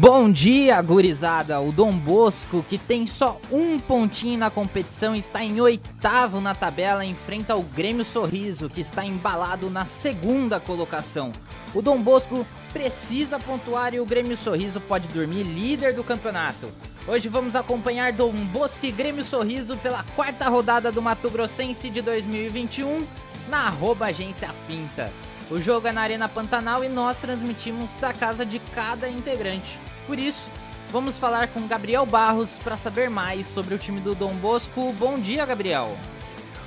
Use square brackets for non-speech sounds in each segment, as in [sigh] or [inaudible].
Bom dia, gurizada! O Dom Bosco, que tem só um pontinho na competição, está em oitavo na tabela, enfrenta o Grêmio Sorriso, que está embalado na segunda colocação. O Dom Bosco precisa pontuar e o Grêmio Sorriso pode dormir líder do campeonato. Hoje vamos acompanhar Dom Bosco e Grêmio Sorriso pela quarta rodada do Mato Grossense de 2021 na arroba agência Finta. O jogo é na Arena Pantanal e nós transmitimos da casa de cada integrante. Por isso, vamos falar com Gabriel Barros para saber mais sobre o time do Dom Bosco. Bom dia, Gabriel.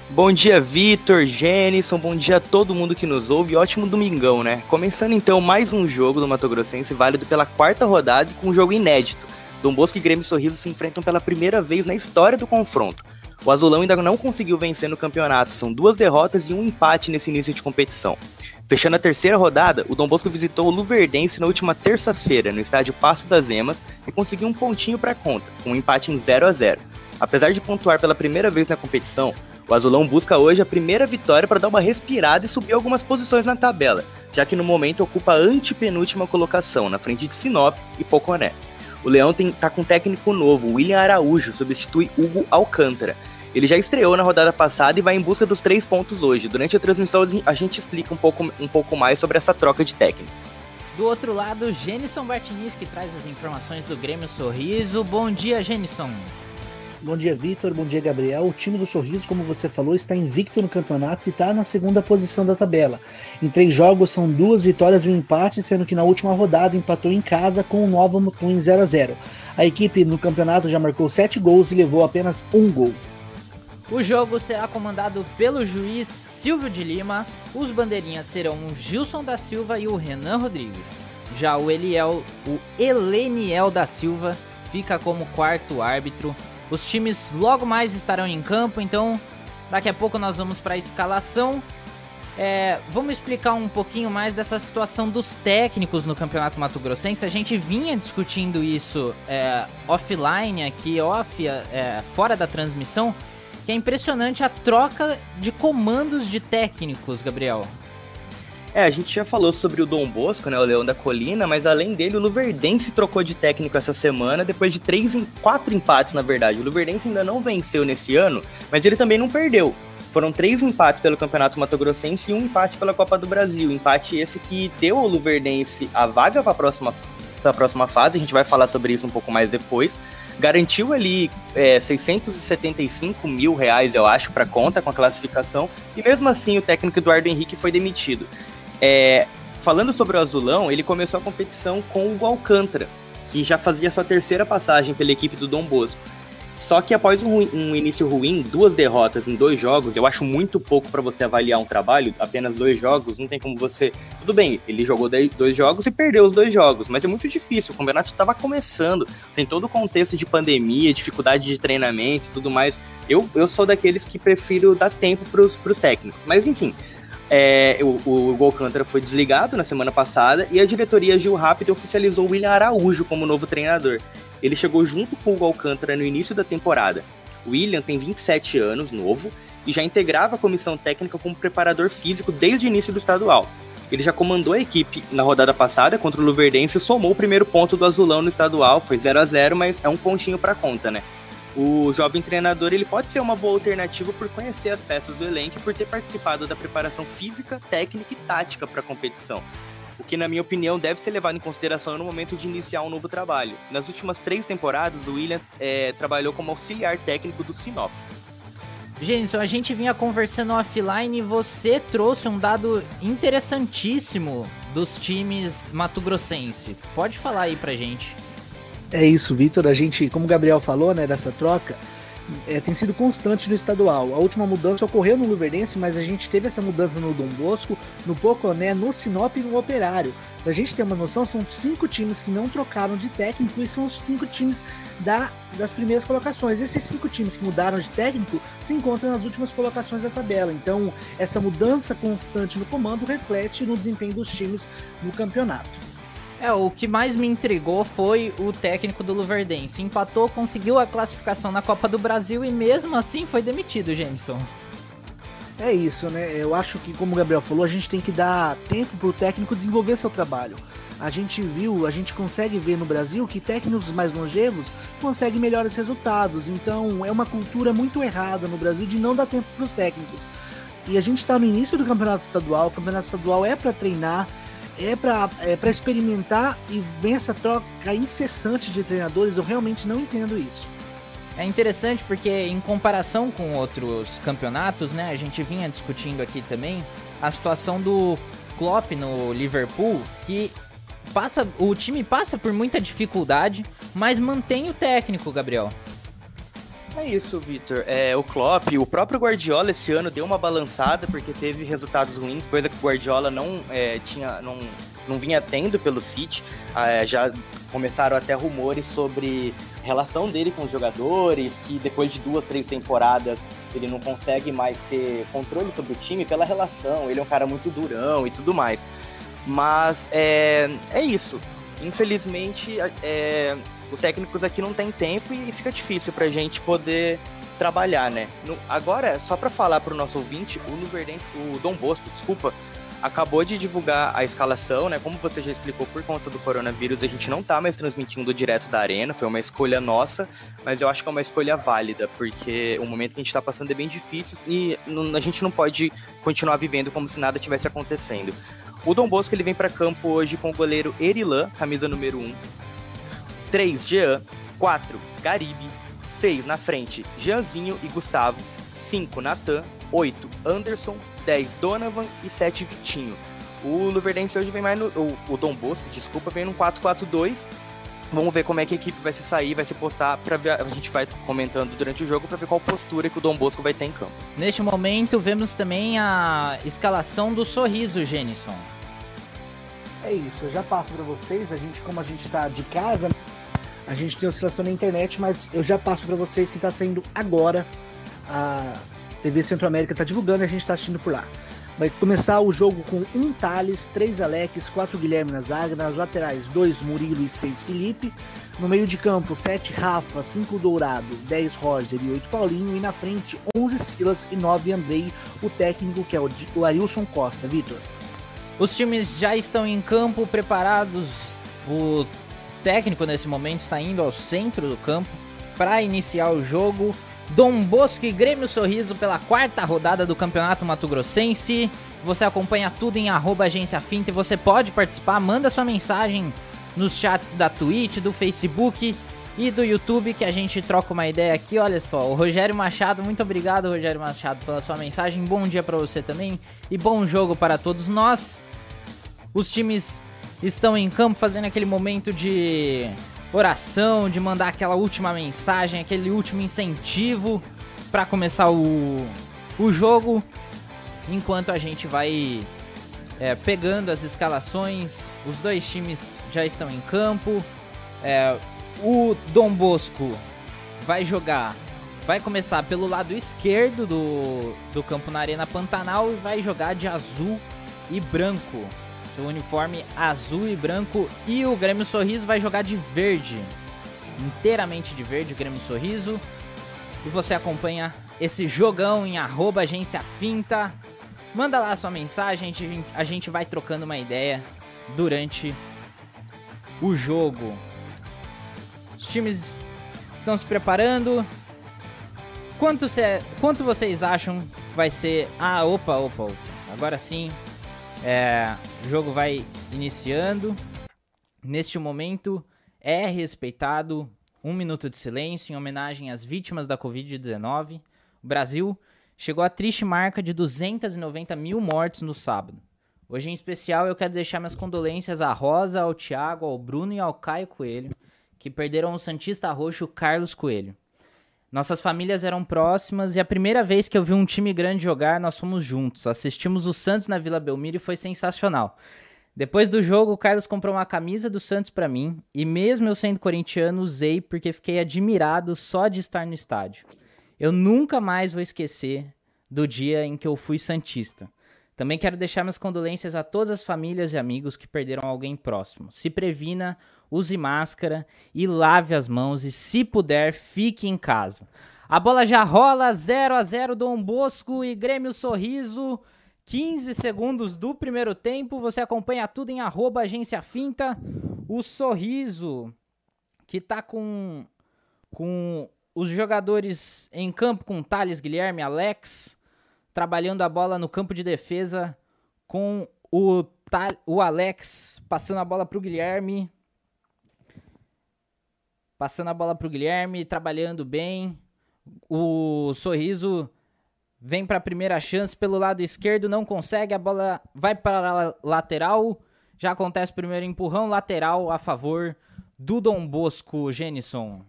Bom dia, Vitor, Jenison, bom dia a todo mundo que nos ouve. Ótimo domingão, né? Começando então mais um jogo do Mato Grossense, válido pela quarta rodada e com um jogo inédito. Dom Bosco e Grêmio Sorriso se enfrentam pela primeira vez na história do confronto. O Azulão ainda não conseguiu vencer no campeonato, são duas derrotas e um empate nesse início de competição. Fechando a terceira rodada, o Dom Bosco visitou o Luverdense na última terça-feira, no estádio Passo das Emas, e conseguiu um pontinho para conta, com um empate em 0 a 0 Apesar de pontuar pela primeira vez na competição, o Azulão busca hoje a primeira vitória para dar uma respirada e subir algumas posições na tabela, já que no momento ocupa a antepenúltima colocação, na frente de Sinop e Poconé. O Leão está com um técnico novo, William Araújo, substitui Hugo Alcântara, ele já estreou na rodada passada e vai em busca dos três pontos hoje. Durante a transmissão a gente explica um pouco, um pouco mais sobre essa troca de técnico. Do outro lado, Genison Bartinis que traz as informações do Grêmio Sorriso. Bom dia, Genison. Bom dia, Vitor. Bom dia, Gabriel. O time do Sorriso, como você falou, está invicto no campeonato e está na segunda posição da tabela. Em três jogos são duas vitórias e um empate, sendo que na última rodada empatou em casa com o Nova Mutum em 0 a 0 A equipe no campeonato já marcou sete gols e levou apenas um gol. O jogo será comandado pelo juiz Silvio de Lima. Os bandeirinhas serão o Gilson da Silva e o Renan Rodrigues. Já o Eliel, o Eleniel da Silva fica como quarto árbitro. Os times logo mais estarão em campo, então daqui a pouco nós vamos para a escalação. É, vamos explicar um pouquinho mais dessa situação dos técnicos no Campeonato Mato Grossense. A gente vinha discutindo isso é, offline aqui, off, é, fora da transmissão, que é impressionante a troca de comandos de técnicos, Gabriel. É, a gente já falou sobre o Dom Bosco, né, o Leão da Colina, mas além dele, o Luverdense trocou de técnico essa semana, depois de três, quatro empates, na verdade. O Luverdense ainda não venceu nesse ano, mas ele também não perdeu. Foram três empates pelo Campeonato Mato Grossense e um empate pela Copa do Brasil. Empate esse que deu ao Luverdense a vaga para a próxima, próxima fase, a gente vai falar sobre isso um pouco mais depois garantiu ali é, 675 mil reais, eu acho, para conta com a classificação, e mesmo assim o técnico Eduardo Henrique foi demitido. É, falando sobre o Azulão, ele começou a competição com o Alcântara, que já fazia sua terceira passagem pela equipe do Dom Bosco. Só que após um, um, início ruim, duas derrotas em dois jogos, eu acho muito pouco para você avaliar um trabalho, apenas dois jogos, não tem como você. Tudo bem, ele jogou dois jogos e perdeu os dois jogos, mas é muito difícil. O campeonato estava começando, tem todo o contexto de pandemia, dificuldade de treinamento e tudo mais. Eu, eu sou daqueles que prefiro dar tempo para os técnicos. Mas enfim, é, o, o foi desligado na semana passada e a diretoria Gil Rápido oficializou o William Araújo como novo treinador. Ele chegou junto com o Alcântara no início da temporada. William tem 27 anos, novo, e já integrava a comissão técnica como preparador físico desde o início do estadual. Ele já comandou a equipe na rodada passada contra o Luverdense e somou o primeiro ponto do Azulão no estadual, foi 0 a 0 mas é um pontinho para conta, né? O jovem treinador ele pode ser uma boa alternativa por conhecer as peças do elenco e por ter participado da preparação física, técnica e tática para a competição o que, na minha opinião, deve ser levado em consideração no momento de iniciar um novo trabalho. Nas últimas três temporadas, o William é, trabalhou como auxiliar técnico do Sinop. Jenson, a gente vinha conversando offline e você trouxe um dado interessantíssimo dos times mato-grossense. Pode falar aí pra gente. É isso, Vitor. A gente, como o Gabriel falou, né, dessa troca, é, tem sido constante no estadual. A última mudança ocorreu no Luverdense, mas a gente teve essa mudança no Dom Bosco, no Poconé, no Sinop e no Operário. Pra gente ter uma noção, são cinco times que não trocaram de técnico e são os cinco times da, das primeiras colocações. Esses cinco times que mudaram de técnico se encontram nas últimas colocações da tabela. Então, essa mudança constante no comando reflete no desempenho dos times no campeonato. É, o que mais me intrigou foi o técnico do Luverdense. Empatou, conseguiu a classificação na Copa do Brasil e mesmo assim foi demitido, Jameson. É isso, né? Eu acho que, como o Gabriel falou, a gente tem que dar tempo para o técnico desenvolver seu trabalho. A gente viu, a gente consegue ver no Brasil que técnicos mais longevos conseguem melhores resultados. Então é uma cultura muito errada no Brasil de não dar tempo para os técnicos. E a gente está no início do campeonato estadual. O campeonato estadual é para treinar, é para é pra experimentar e vem essa troca incessante de treinadores. Eu realmente não entendo isso. É interessante porque, em comparação com outros campeonatos, né, a gente vinha discutindo aqui também a situação do Klopp no Liverpool, que passa, o time passa por muita dificuldade, mas mantém o técnico, Gabriel. É isso, Vitor. É, o Klopp, o próprio Guardiola esse ano deu uma balançada porque teve resultados ruins, coisa que o Guardiola não é, tinha, não, não vinha tendo pelo City. É, já começaram até rumores sobre relação dele com os jogadores, que depois de duas, três temporadas ele não consegue mais ter controle sobre o time pela relação. Ele é um cara muito durão e tudo mais. Mas é, é isso. Infelizmente, é, os técnicos aqui não têm tempo e fica difícil pra gente poder trabalhar, né? No, agora, só para falar pro nosso ouvinte, o Luverdense, o Dom Bosco, desculpa, acabou de divulgar a escalação, né? Como você já explicou, por conta do coronavírus, a gente não tá mais transmitindo direto da arena, foi uma escolha nossa, mas eu acho que é uma escolha válida, porque o momento que a gente tá passando é bem difícil e a gente não pode continuar vivendo como se nada tivesse acontecendo. O Dom Bosco ele vem para campo hoje com o goleiro Erilan, camisa número 1, 3, Jean. 4, Garibe. 6, na frente, Jeanzinho e Gustavo. 5, Natan. 8, Anderson. 10, Donovan. E 7, Vitinho. O Luverdense hoje vem mais no. O, o Dom Bosco, desculpa, vem no 4-4-2. Vamos ver como é que a equipe vai se sair, vai se postar para ver. A gente vai comentando durante o jogo para ver qual postura que o Dom Bosco vai ter em campo. Neste momento, vemos também a escalação do sorriso, Jenison. É isso, eu já passo para vocês. A gente, como a gente está de casa, a gente tem oscilação na internet, mas eu já passo para vocês que está saindo agora. A TV Centro-América está divulgando e a gente está assistindo por lá. Vai começar o jogo com um Thales, três Alex, quatro Guilherme na zaga, nas laterais, dois Murilo e seis Felipe. No meio de campo, sete Rafa, cinco Dourado, dez Roger e oito Paulinho. E na frente, onze Silas e nove Andrei, o técnico que é o Arilson Costa. Vitor. Os times já estão em campo preparados. O técnico nesse momento está indo ao centro do campo para iniciar o jogo. Dom Bosco e Grêmio Sorriso pela quarta rodada do Campeonato Mato Grossense. Você acompanha tudo em arroba agência Finta e você pode participar, manda sua mensagem nos chats da Twitch, do Facebook e do YouTube que a gente troca uma ideia aqui. Olha só, o Rogério Machado, muito obrigado Rogério Machado pela sua mensagem. Bom dia para você também e bom jogo para todos nós. Os times estão em campo fazendo aquele momento de oração, de mandar aquela última mensagem, aquele último incentivo para começar o, o jogo, enquanto a gente vai é, pegando as escalações. Os dois times já estão em campo. É, o Dom Bosco vai jogar, vai começar pelo lado esquerdo do, do campo na Arena Pantanal e vai jogar de azul e branco. Seu uniforme azul e branco. E o Grêmio Sorriso vai jogar de verde. Inteiramente de verde, o Grêmio Sorriso. E você acompanha esse jogão em arroba agência finta. Manda lá sua mensagem, a gente, a gente vai trocando uma ideia durante o jogo. Os times estão se preparando. Quanto, cê, quanto vocês acham vai ser. Ah, opa, opa, opa. Agora sim, é, o jogo vai iniciando. Neste momento é respeitado um minuto de silêncio em homenagem às vítimas da Covid-19. O Brasil chegou à triste marca de 290 mil mortes no sábado. Hoje, em especial, eu quero deixar minhas condolências à Rosa, ao Tiago, ao Bruno e ao Caio Coelho, que perderam o Santista Roxo Carlos Coelho. Nossas famílias eram próximas e a primeira vez que eu vi um time grande jogar, nós fomos juntos. Assistimos o Santos na Vila Belmiro e foi sensacional. Depois do jogo, o Carlos comprou uma camisa do Santos para mim e mesmo eu sendo corintiano, usei porque fiquei admirado só de estar no estádio. Eu nunca mais vou esquecer do dia em que eu fui santista. Também quero deixar minhas condolências a todas as famílias e amigos que perderam alguém próximo. Se previna, use máscara e lave as mãos e se puder, fique em casa. A bola já rola 0 a 0 Dom Bosco e Grêmio Sorriso 15 segundos do primeiro tempo. Você acompanha tudo em arroba agência finta. O sorriso que tá com, com os jogadores em campo com Thales, Guilherme, Alex, trabalhando a bola no campo de defesa com o, o Alex passando a bola para o Guilherme. Passando a bola para o Guilherme, trabalhando bem. O Sorriso vem para a primeira chance pelo lado esquerdo, não consegue, a bola vai para a lateral. Já acontece o primeiro empurrão lateral a favor do Dom Bosco, Genison.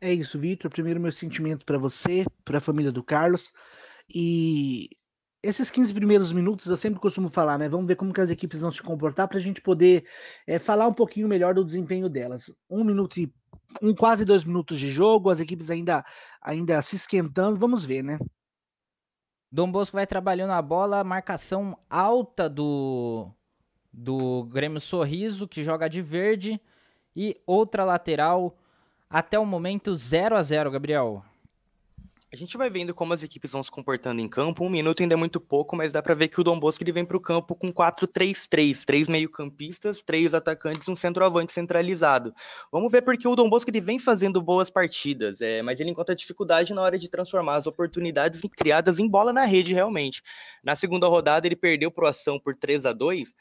É isso, Vitor. Primeiro, meu sentimento para você, para a família do Carlos. E esses 15 primeiros minutos eu sempre costumo falar, né? Vamos ver como que as equipes vão se comportar para a gente poder é, falar um pouquinho melhor do desempenho delas. Um minuto e um quase dois minutos de jogo, as equipes ainda, ainda se esquentando, vamos ver, né? Dom Bosco vai trabalhando a bola, marcação alta do do Grêmio Sorriso, que joga de verde, e outra lateral até o momento 0 a 0 Gabriel. A gente vai vendo como as equipes vão se comportando em campo. Um minuto ainda é muito pouco, mas dá para ver que o Dom Bosco ele vem para o campo com 4-3-3, três meio-campistas, três atacantes, um centroavante centralizado. Vamos ver porque o Dom Bosco ele vem fazendo boas partidas, é, mas ele encontra dificuldade na hora de transformar as oportunidades criadas em bola na rede realmente. Na segunda rodada ele perdeu pro ação por 3 a 2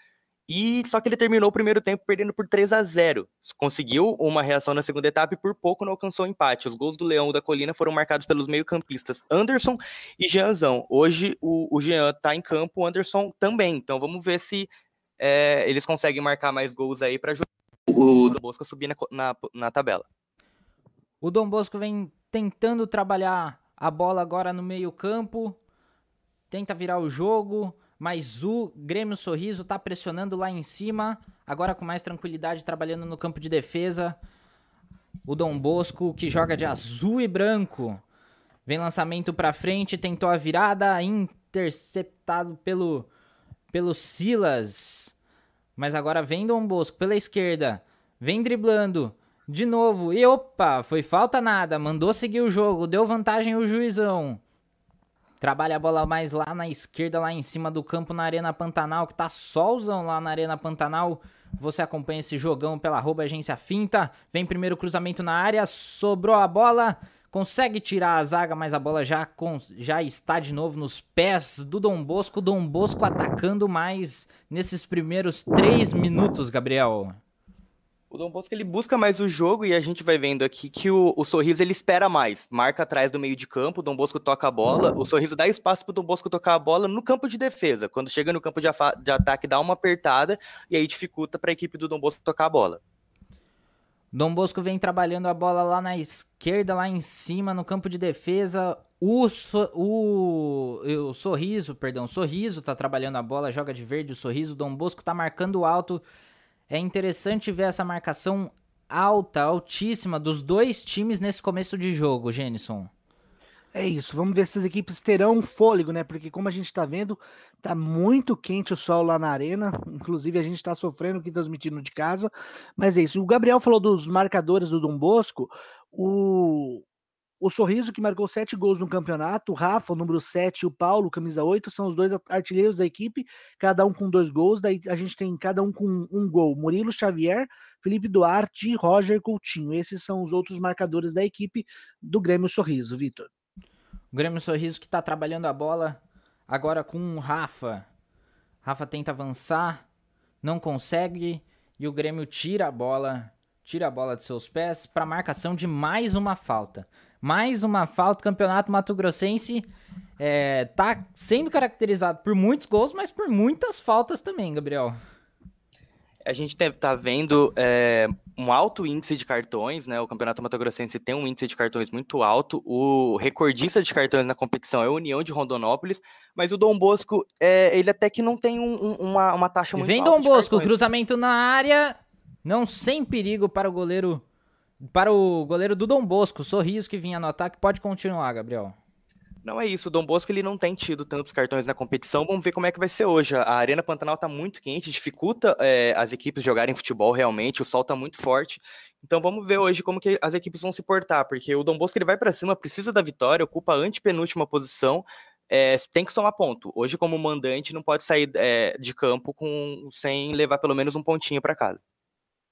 e só que ele terminou o primeiro tempo perdendo por 3 a 0. Conseguiu uma reação na segunda etapa e por pouco não alcançou o empate. Os gols do Leão da Colina foram marcados pelos meio-campistas Anderson e Jeanzão. Hoje o, o Jean está em campo, o Anderson também. Então vamos ver se é, eles conseguem marcar mais gols aí para o Dom Bosco subir na, na, na tabela. O Dom Bosco vem tentando trabalhar a bola agora no meio-campo, tenta virar o jogo mas o Grêmio Sorriso tá pressionando lá em cima, agora com mais tranquilidade, trabalhando no campo de defesa. O Dom Bosco, que joga de azul e branco, vem lançamento para frente, tentou a virada, interceptado pelo, pelo Silas. Mas agora vem Dom Bosco pela esquerda, vem driblando. De novo, e opa, foi falta nada, mandou seguir o jogo, deu vantagem o juizão. Trabalha a bola mais lá na esquerda, lá em cima do campo, na Arena Pantanal, que tá solzão lá na Arena Pantanal. Você acompanha esse jogão pela arroba agência finta. Vem primeiro cruzamento na área, sobrou a bola. Consegue tirar a zaga, mas a bola já, já está de novo nos pés do Dom Bosco. Dom Bosco atacando mais nesses primeiros três minutos, Gabriel. O Dom Bosco ele busca mais o jogo e a gente vai vendo aqui que o, o Sorriso ele espera mais. Marca atrás do meio de campo, o Dom Bosco toca a bola, o Sorriso dá espaço para o Dom Bosco tocar a bola no campo de defesa. Quando chega no campo de, de ataque, dá uma apertada e aí dificulta para a equipe do Dom Bosco tocar a bola. Dom Bosco vem trabalhando a bola lá na esquerda, lá em cima, no campo de defesa. O, so, o, o Sorriso, perdão, Sorriso tá trabalhando a bola, joga de verde o Sorriso. Dom Bosco tá marcando alto é interessante ver essa marcação alta, altíssima dos dois times nesse começo de jogo, Jenison. É isso, vamos ver se as equipes terão fôlego, né? Porque como a gente tá vendo, tá muito quente o sol lá na arena. Inclusive, a gente tá sofrendo aqui transmitindo de casa. Mas é isso. O Gabriel falou dos marcadores do Dom Bosco. O, o Sorriso, que marcou sete gols no campeonato, o Rafa, o número 7, e o Paulo, camisa 8, são os dois artilheiros da equipe, cada um com dois gols. Daí a gente tem cada um com um gol. Murilo Xavier, Felipe Duarte e Roger Coutinho. Esses são os outros marcadores da equipe do Grêmio Sorriso, Vitor. O Grêmio Sorriso que está trabalhando a bola agora com o Rafa. Rafa tenta avançar, não consegue, e o Grêmio tira a bola, tira a bola de seus pés para marcação de mais uma falta. Mais uma falta. O campeonato Mato Grossense é, tá sendo caracterizado por muitos gols, mas por muitas faltas também, Gabriel. A gente tá vendo é, um alto índice de cartões, né? O Campeonato Mato Grossense tem um índice de cartões muito alto. O recordista de cartões na competição é a União de Rondonópolis, mas o Dom Bosco, é, ele até que não tem um, um, uma, uma taxa muito Vem alta. Vem Dom Bosco, cruzamento na área, não sem perigo para o goleiro para o goleiro do Dom Bosco, Sorriso que vinha no ataque, pode continuar, Gabriel. Não é isso, o Dom Bosco ele não tem tido tantos cartões na competição. Vamos ver como é que vai ser hoje. A Arena Pantanal está muito quente, dificulta é, as equipes jogarem futebol realmente, o sol está muito forte. Então vamos ver hoje como que as equipes vão se portar, porque o Dom Bosco ele vai para cima, precisa da vitória, ocupa a antepenúltima posição. é, tem que somar ponto. Hoje, como mandante, não pode sair é, de campo com, sem levar pelo menos um pontinho para casa.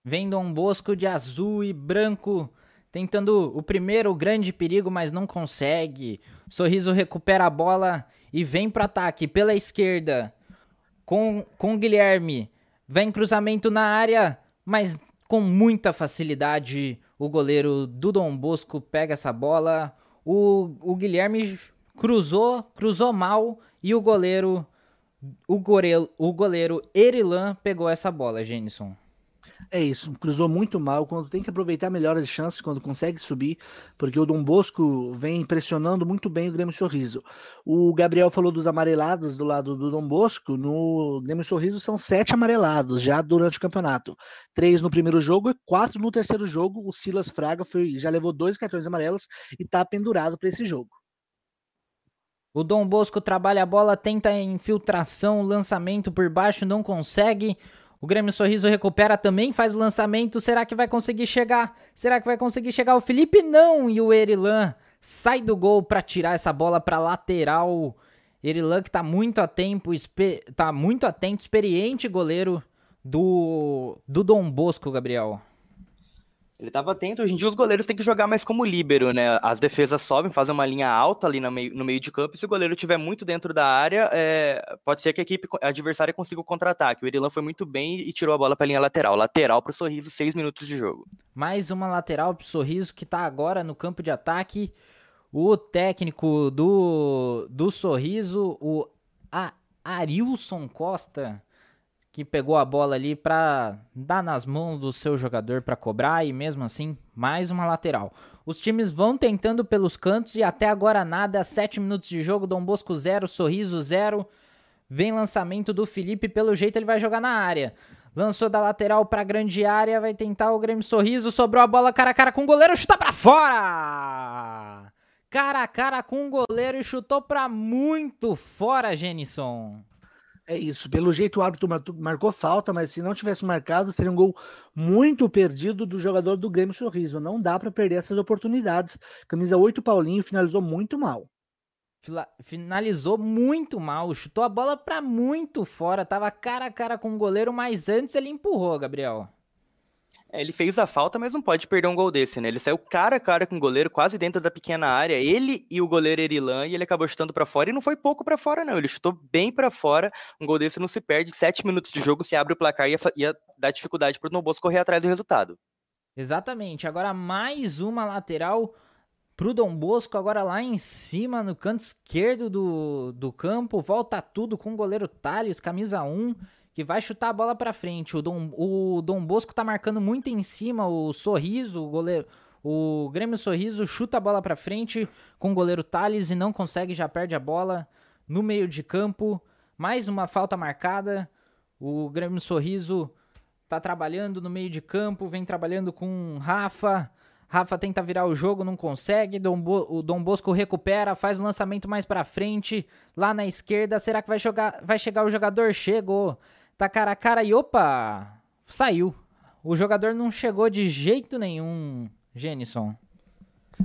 Vem Dom Bosco de azul e branco, tentando o primeiro grande perigo, mas não consegue. Sorriso recupera a bola e vem para ataque pela esquerda com, com Guilherme. Vem cruzamento na área, mas com muita facilidade o goleiro do Dom Bosco pega essa bola. O, o Guilherme cruzou, cruzou mal e o goleiro o goleiro, o goleiro Erilan pegou essa bola, Jenison. É isso, cruzou muito mal. Quando tem que aproveitar melhor as chances, quando consegue subir, porque o Dom Bosco vem pressionando muito bem o Grêmio Sorriso. O Gabriel falou dos amarelados do lado do Dom Bosco. No Grêmio Sorriso são sete amarelados já durante o campeonato: três no primeiro jogo e quatro no terceiro jogo. O Silas Fraga foi, já levou dois cartões amarelos e está pendurado para esse jogo. O Dom Bosco trabalha a bola, tenta infiltração, lançamento por baixo, não consegue. O Grêmio Sorriso recupera também, faz o lançamento. Será que vai conseguir chegar? Será que vai conseguir chegar o Felipe? Não! E o Erilan sai do gol para tirar essa bola para lateral. Erilan que tá muito a tempo, tá muito atento, experiente goleiro do do Dom Bosco, Gabriel. Ele estava atento. Hoje em dia os goleiros têm que jogar mais como líbero, né? As defesas sobem, fazem uma linha alta ali no meio, no meio de campo. E se o goleiro estiver muito dentro da área, é, pode ser que a equipe adversária consiga o contra-ataque. O Erilan foi muito bem e tirou a bola para a linha lateral. Lateral para o Sorriso, seis minutos de jogo. Mais uma lateral para o Sorriso que está agora no campo de ataque. O técnico do, do Sorriso, o a Arilson Costa, que pegou a bola ali para dar nas mãos do seu jogador para cobrar e mesmo assim mais uma lateral. Os times vão tentando pelos cantos e até agora nada. 7 minutos de jogo, Dom Bosco 0, Sorriso 0. Vem lançamento do Felipe, pelo jeito ele vai jogar na área. Lançou da lateral para grande área, vai tentar o Grêmio Sorriso, sobrou a bola cara a cara com o goleiro, chuta para fora! Cara a cara com o goleiro e chutou para muito fora, Genison. É isso. Pelo jeito o árbitro marcou falta, mas se não tivesse marcado, seria um gol muito perdido do jogador do Grêmio Sorriso. Não dá para perder essas oportunidades. Camisa 8 Paulinho finalizou muito mal. Finalizou muito mal, chutou a bola para muito fora, tava cara a cara com o goleiro, mas antes ele empurrou, Gabriel. É, ele fez a falta, mas não pode perder um gol desse, né? Ele saiu cara a cara com o goleiro, quase dentro da pequena área. Ele e o goleiro Erilan, e ele acabou chutando para fora. E não foi pouco para fora, não. Ele chutou bem para fora. Um gol desse não se perde. Sete minutos de jogo, se abre o placar e ia, ia dar dificuldade pro Nobos correr atrás do resultado. Exatamente. Agora mais uma lateral pro Dom Bosco, agora lá em cima, no canto esquerdo do, do campo. Volta tudo com o goleiro Thales, camisa 1 que vai chutar a bola para frente. O Dom, o Dom Bosco tá marcando muito em cima, o Sorriso, o goleiro, o Grêmio Sorriso chuta a bola para frente com o goleiro Thales e não consegue, já perde a bola no meio de campo. Mais uma falta marcada. O Grêmio Sorriso tá trabalhando no meio de campo, vem trabalhando com Rafa. Rafa tenta virar o jogo, não consegue. Dom Bo o Dom Bosco recupera, faz o lançamento mais para frente, lá na esquerda. Será que vai jogar? Vai chegar o jogador? Chegou. Tá cara a cara e opa! Saiu. O jogador não chegou de jeito nenhum, Jenison.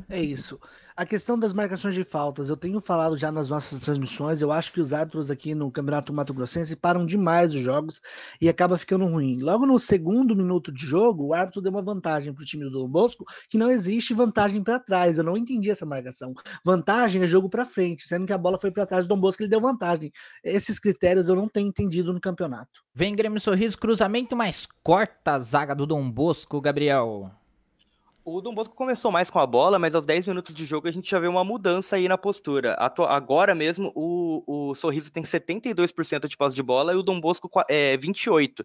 É isso. A questão das marcações de faltas, eu tenho falado já nas nossas transmissões, eu acho que os árbitros aqui no Campeonato Mato Grossense param demais os jogos e acaba ficando ruim. Logo no segundo minuto de jogo, o árbitro deu uma vantagem para o time do Bosco, que não existe vantagem para trás. Eu não entendi essa marcação. Vantagem é jogo para frente, sendo que a bola foi para trás do Dom Bosco, ele deu vantagem. Esses critérios eu não tenho entendido no campeonato. Vem Grêmio Sorriso, cruzamento, mas corta a zaga do Dom Bosco, Gabriel. O Dom Bosco começou mais com a bola, mas aos 10 minutos de jogo a gente já vê uma mudança aí na postura. Agora mesmo, o, o Sorriso tem 72% de posse de bola e o Dom Bosco é 28%.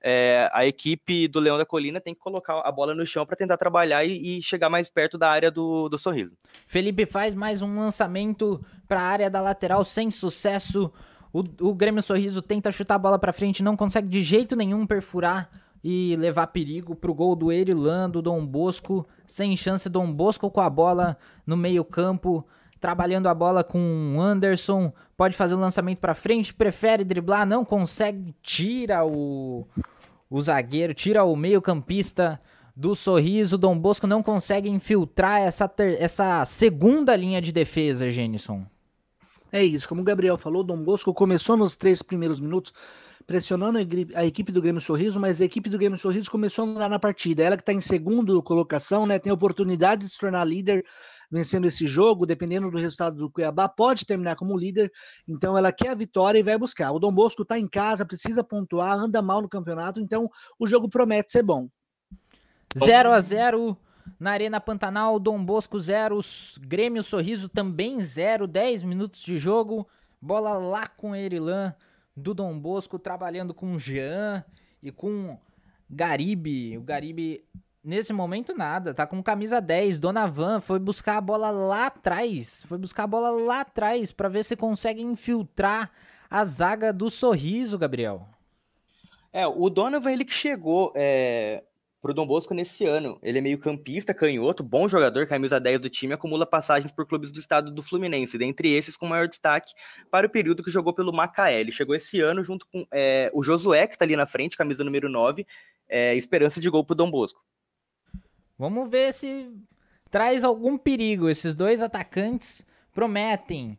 É, a equipe do Leão da Colina tem que colocar a bola no chão para tentar trabalhar e, e, chegar mais perto da área do, do Sorriso. Felipe faz mais um lançamento para a área da lateral sem sucesso. O, o Grêmio Sorriso tenta chutar a bola para frente, não consegue de jeito nenhum perfurar e levar perigo pro gol do Erilan, do Dom Bosco, sem chance, Dom Bosco com a bola no meio campo, trabalhando a bola com Anderson, pode fazer o lançamento para frente, prefere driblar, não consegue, tira o, o zagueiro, tira o meio campista do sorriso, Dom Bosco não consegue infiltrar essa, ter, essa segunda linha de defesa, Genison. É isso, como o Gabriel falou, Dom Bosco começou nos três primeiros minutos pressionando a equipe do Grêmio Sorriso, mas a equipe do Grêmio Sorriso começou a mudar na partida. Ela que está em segundo colocação, né, tem oportunidade de se tornar líder vencendo esse jogo, dependendo do resultado do Cuiabá, pode terminar como líder. Então ela quer a vitória e vai buscar. O Dom Bosco está em casa, precisa pontuar, anda mal no campeonato, então o jogo promete ser bom. 0 a 0 na Arena Pantanal, Dom Bosco 0, Grêmio Sorriso também 0, 10 minutos de jogo. Bola lá com Erilan do Dom Bosco, trabalhando com Jean e com Garibe. O Garibe, nesse momento, nada, tá com camisa 10. Donavan foi buscar a bola lá atrás, foi buscar a bola lá atrás para ver se consegue infiltrar a zaga do Sorriso, Gabriel. É, o Donovan, ele que chegou é, pro Dom Bosco nesse ano. Ele é meio campista, canhoto, bom jogador, camisa 10 do time, acumula passagens por clubes do estado do Fluminense, dentre esses com maior destaque para o período que jogou pelo Macaé. Ele chegou esse ano junto com é, o Josué, que está ali na frente, camisa número 9, é, esperança de gol pro Dom Bosco. Vamos ver se traz algum perigo. Esses dois atacantes prometem.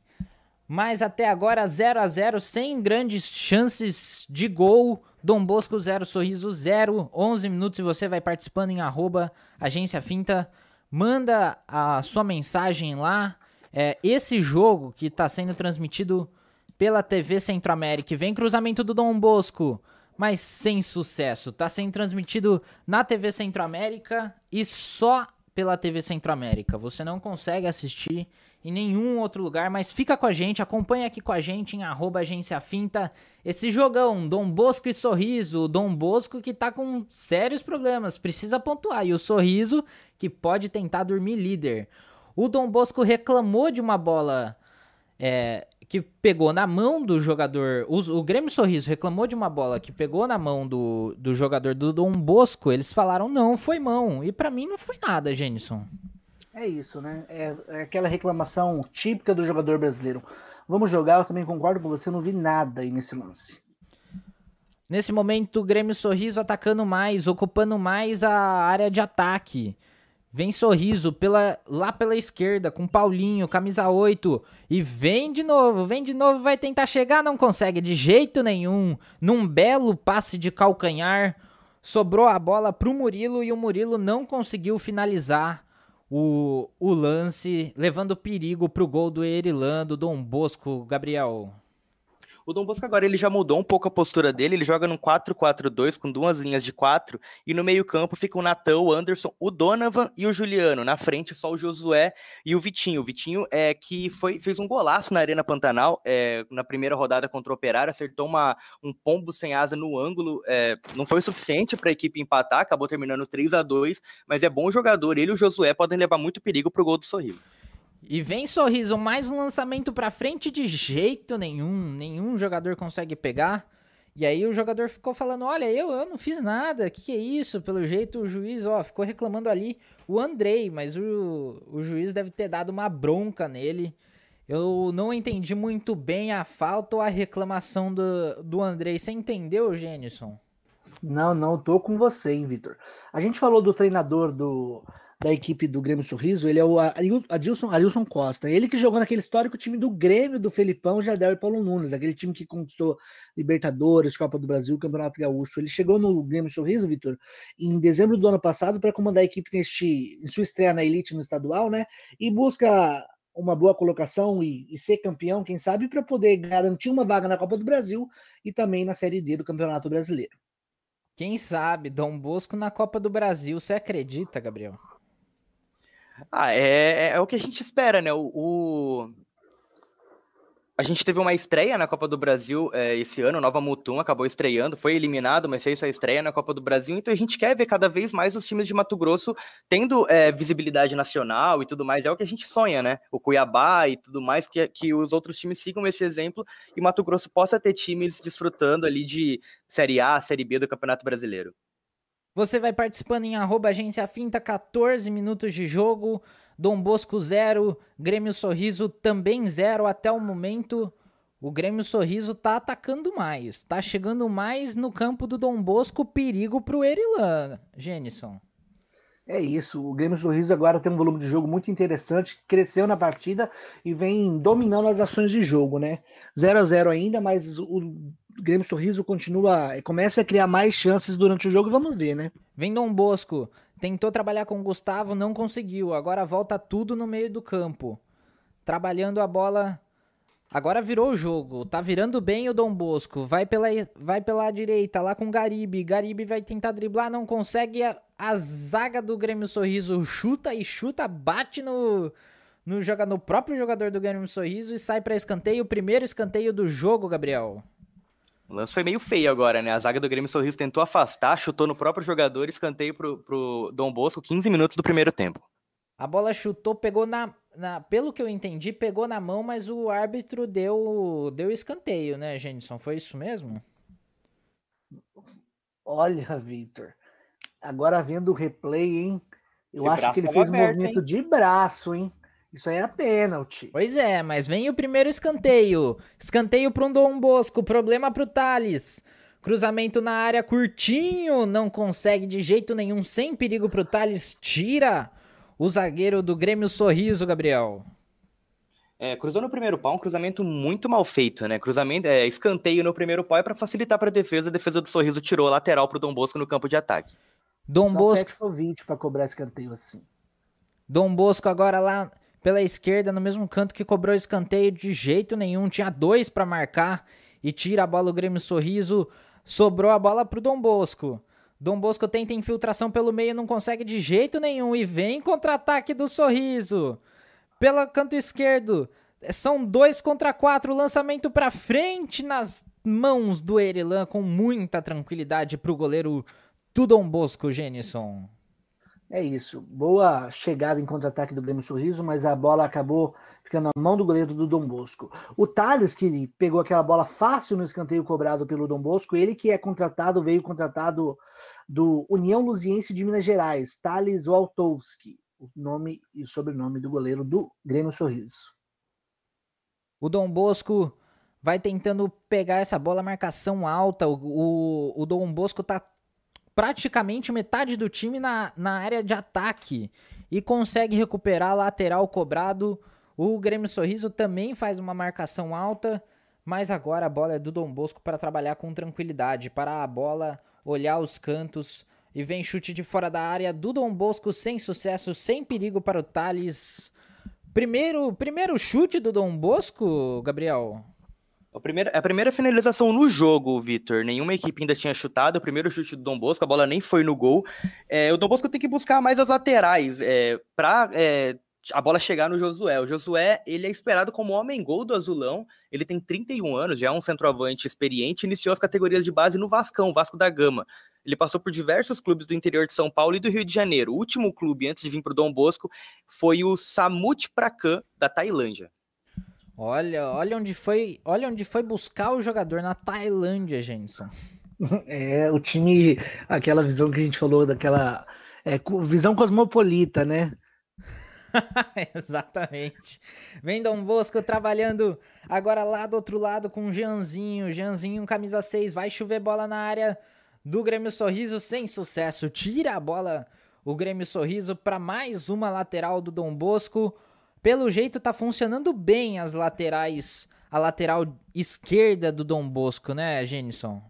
Mas até agora 0 a 0 sem grandes chances de gol Dom Bosco 0, Sorriso 0, 11 minutos e você vai participando em arroba Agência Finta. Manda a sua mensagem lá. É, esse jogo que está sendo transmitido pela TV Centro-América, vem cruzamento do Dom Bosco, mas sem sucesso. Está sendo transmitido na TV Centro-América e só pela TV Centro-América. Você não consegue assistir em nenhum outro lugar, mas fica com a gente, acompanha aqui com a gente em arroba agência finta esse jogão, Dom Bosco e Sorriso, o Dom Bosco que tá com sérios problemas, precisa pontuar, e o Sorriso que pode tentar dormir líder. O Dom Bosco reclamou de uma bola é, que pegou na mão do jogador. O, o, Grêmio Sorriso reclamou de uma bola que pegou na mão do, do jogador do Dom Bosco. Eles falaram, não, foi mão. E para mim não foi nada, Jenison. É isso, né? É, é, aquela reclamação típica do jogador brasileiro. Vamos jogar, eu também concordo com você, não vi nada aí nesse lance. Nesse momento, o Grêmio Sorriso atacando mais, ocupando mais a área de ataque. Vem Sorriso pela, lá pela esquerda, com Paulinho, camisa 8. E vem de novo, vem de novo, vai tentar chegar, não consegue de jeito nenhum. Num belo passe de calcanhar, sobrou a bola pro Murilo e o Murilo não conseguiu finalizar o, o lance, levando perigo pro gol do Erilando, Dom Bosco, Gabriel. O Dom Bosco agora ele já mudou um pouco a postura dele, ele joga num 4-4-2 com duas linhas de quatro, e no meio-campo fica o Natan, o Anderson, o Donovan e o Juliano. Na frente só o Josué e o Vitinho. O Vitinho é que foi, fez um golaço na Arena Pantanal é, na primeira rodada contra o Operário, acertou uma, um pombo sem asa no ângulo. É, não foi o suficiente para a equipe empatar, acabou terminando 3 a 2 mas é bom jogador. Ele e o Josué podem levar muito perigo pro gol do Sorriso. E vem sorriso, mais um lançamento para frente de jeito nenhum, nenhum jogador consegue pegar. E aí o jogador ficou falando: "Olha, eu, eu não fiz nada. Que que é isso?" Pelo jeito o juiz, ó, ficou reclamando ali o Andrei, mas o, o juiz deve ter dado uma bronca nele. Eu não entendi muito bem a falta ou a reclamação do, do Andrei. Você entendeu, Gênison? Não, não, tô com você, hein, Vitor. A gente falou do treinador do, da equipe do Grêmio Sorriso, ele é o Adilson, Adilson Costa. Ele que jogou naquele histórico time do Grêmio, do Felipão, Jardel e Paulo Nunes, aquele time que conquistou Libertadores, Copa do Brasil, Campeonato Gaúcho. Ele chegou no Grêmio Sorriso, Vitor, em dezembro do ano passado para comandar a equipe neste, em sua estreia na elite no estadual, né? E busca uma boa colocação e, e ser campeão, quem sabe, para poder garantir uma vaga na Copa do Brasil e também na Série D do Campeonato Brasileiro. Quem sabe, Dom Bosco na Copa do Brasil, você acredita, Gabriel? Ah, é, é, é, o que a gente espera, né? O, o, A gente teve uma estreia na Copa do Brasil é, esse ano, Nova Mutum acabou estreando, foi eliminado, mas fez sua estreia na Copa do Brasil, então a gente quer ver cada vez mais os times de Mato Grosso tendo é, visibilidade nacional e tudo mais, é o que a gente sonha, né? O Cuiabá e tudo mais, que, que os outros times sigam esse exemplo e Mato Grosso possa ter times desfrutando ali de Série A, Série B do Campeonato Brasileiro. Você vai participando em arroba agência finta, 14 minutos de jogo. Dom Bosco 0, Grêmio Sorriso também 0 até o momento. O Grêmio Sorriso tá atacando mais, tá chegando mais no campo do Dom Bosco, perigo pro Erilan, Jenison. É isso, o Grêmio Sorriso agora tem um volume de jogo muito interessante, cresceu na partida e vem dominando as ações de jogo, né? 0 a 0 ainda, mas o Grêmio Sorriso continua, começa a criar mais chances durante o jogo, vamos ver, né? Vem Dom Bosco, tentou trabalhar com o Gustavo, não conseguiu, agora volta tudo no meio do campo. Trabalhando a bola Agora virou o jogo. Tá virando bem o Dom Bosco. Vai pela, vai pela direita, lá com o Garibe. Garibe vai tentar driblar, não consegue. A, a zaga do Grêmio Sorriso chuta e chuta, bate no, no, joga, no próprio jogador do Grêmio Sorriso e sai para escanteio. O primeiro escanteio do jogo, Gabriel. O lance foi meio feio agora, né? A zaga do Grêmio Sorriso tentou afastar, chutou no próprio jogador, escanteio pro, pro Dom Bosco, 15 minutos do primeiro tempo. A bola chutou, pegou na, na, pelo que eu entendi, pegou na mão, mas o árbitro deu, deu escanteio, né, Jenison? Foi isso mesmo? Olha, Victor. Agora vendo o replay, hein? Eu Esse acho que ele fez aberto, um movimento hein? de braço, hein? Isso aí era pênalti. Pois é, mas vem o primeiro escanteio. Escanteio para um Dom Bosco, problema para o Thales. Cruzamento na área curtinho, não consegue de jeito nenhum, sem perigo para o Thales, tira o zagueiro do Grêmio Sorriso, Gabriel. É, cruzou no primeiro pau, um cruzamento muito mal feito, né? Cruzamento, é, escanteio no primeiro pau é para facilitar para a defesa. A defesa do Sorriso tirou lateral para o Dom Bosco no campo de ataque. Dom Só Bosco. para cobrar escanteio assim. Dom Bosco agora lá pela esquerda, no mesmo canto que cobrou escanteio de jeito nenhum. Tinha dois para marcar e tira a bola o Grêmio Sorriso. Sobrou a bola pro Dom Bosco. Dom Bosco tenta infiltração pelo meio, não consegue de jeito nenhum e vem contra-ataque do Sorriso. Pelo canto esquerdo, são dois contra quatro, lançamento para frente nas mãos do Erilan com muita tranquilidade para o goleiro do Dom Bosco, Genison. É isso. Boa chegada em contra-ataque do Grêmio Sorriso, mas a bola acabou ficando na mão do goleiro do Dom Bosco. O Thales, que pegou aquela bola fácil no escanteio cobrado pelo Dom Bosco, ele que é contratado, veio contratado do União Luziense de Minas Gerais, Thales Waltowski, o nome e sobrenome do goleiro do Grêmio Sorriso. O Dom Bosco vai tentando pegar essa bola, marcação alta. O, o, o Dom Bosco tá praticamente metade do time na, na área de ataque e consegue recuperar lateral cobrado. O Grêmio Sorriso também faz uma marcação alta, mas agora a bola é do Dom Bosco para trabalhar com tranquilidade, para a bola olhar os cantos e vem chute de fora da área do Dom Bosco sem sucesso, sem perigo para o Thales. Primeiro, primeiro chute do Dom Bosco, Gabriel. A primeira, a primeira finalização no jogo, Vitor. Nenhuma equipe ainda tinha chutado. O primeiro chute do Dom Bosco, a bola nem foi no gol. É, o Dom Bosco tem que buscar mais as laterais é, para é, a bola chegar no Josué. O Josué, ele é esperado como homem-gol do Azulão. Ele tem 31 anos, já é um centroavante experiente. Iniciou as categorias de base no Vascão, Vasco da Gama. Ele passou por diversos clubes do interior de São Paulo e do Rio de Janeiro. O último clube antes de vir para o Dom Bosco foi o Samut Prakan, da Tailândia. Olha, olha onde foi, olha onde foi buscar o jogador na Tailândia, Jenson. [laughs] É, o time, aquela visão que a gente falou, daquela é, visão cosmopolita, né? [laughs] Exatamente. Vem Dom Bosco trabalhando agora lá do outro lado com o Jeanzinho. Jeanzinho, camisa 6, vai chover bola na área do Grêmio Sorriso sem sucesso. Tira a bola o Grêmio Sorriso para mais uma lateral do Dom Bosco. Pelo jeito tá funcionando bem as laterais, a lateral esquerda do Dom Bosco, né, Genison?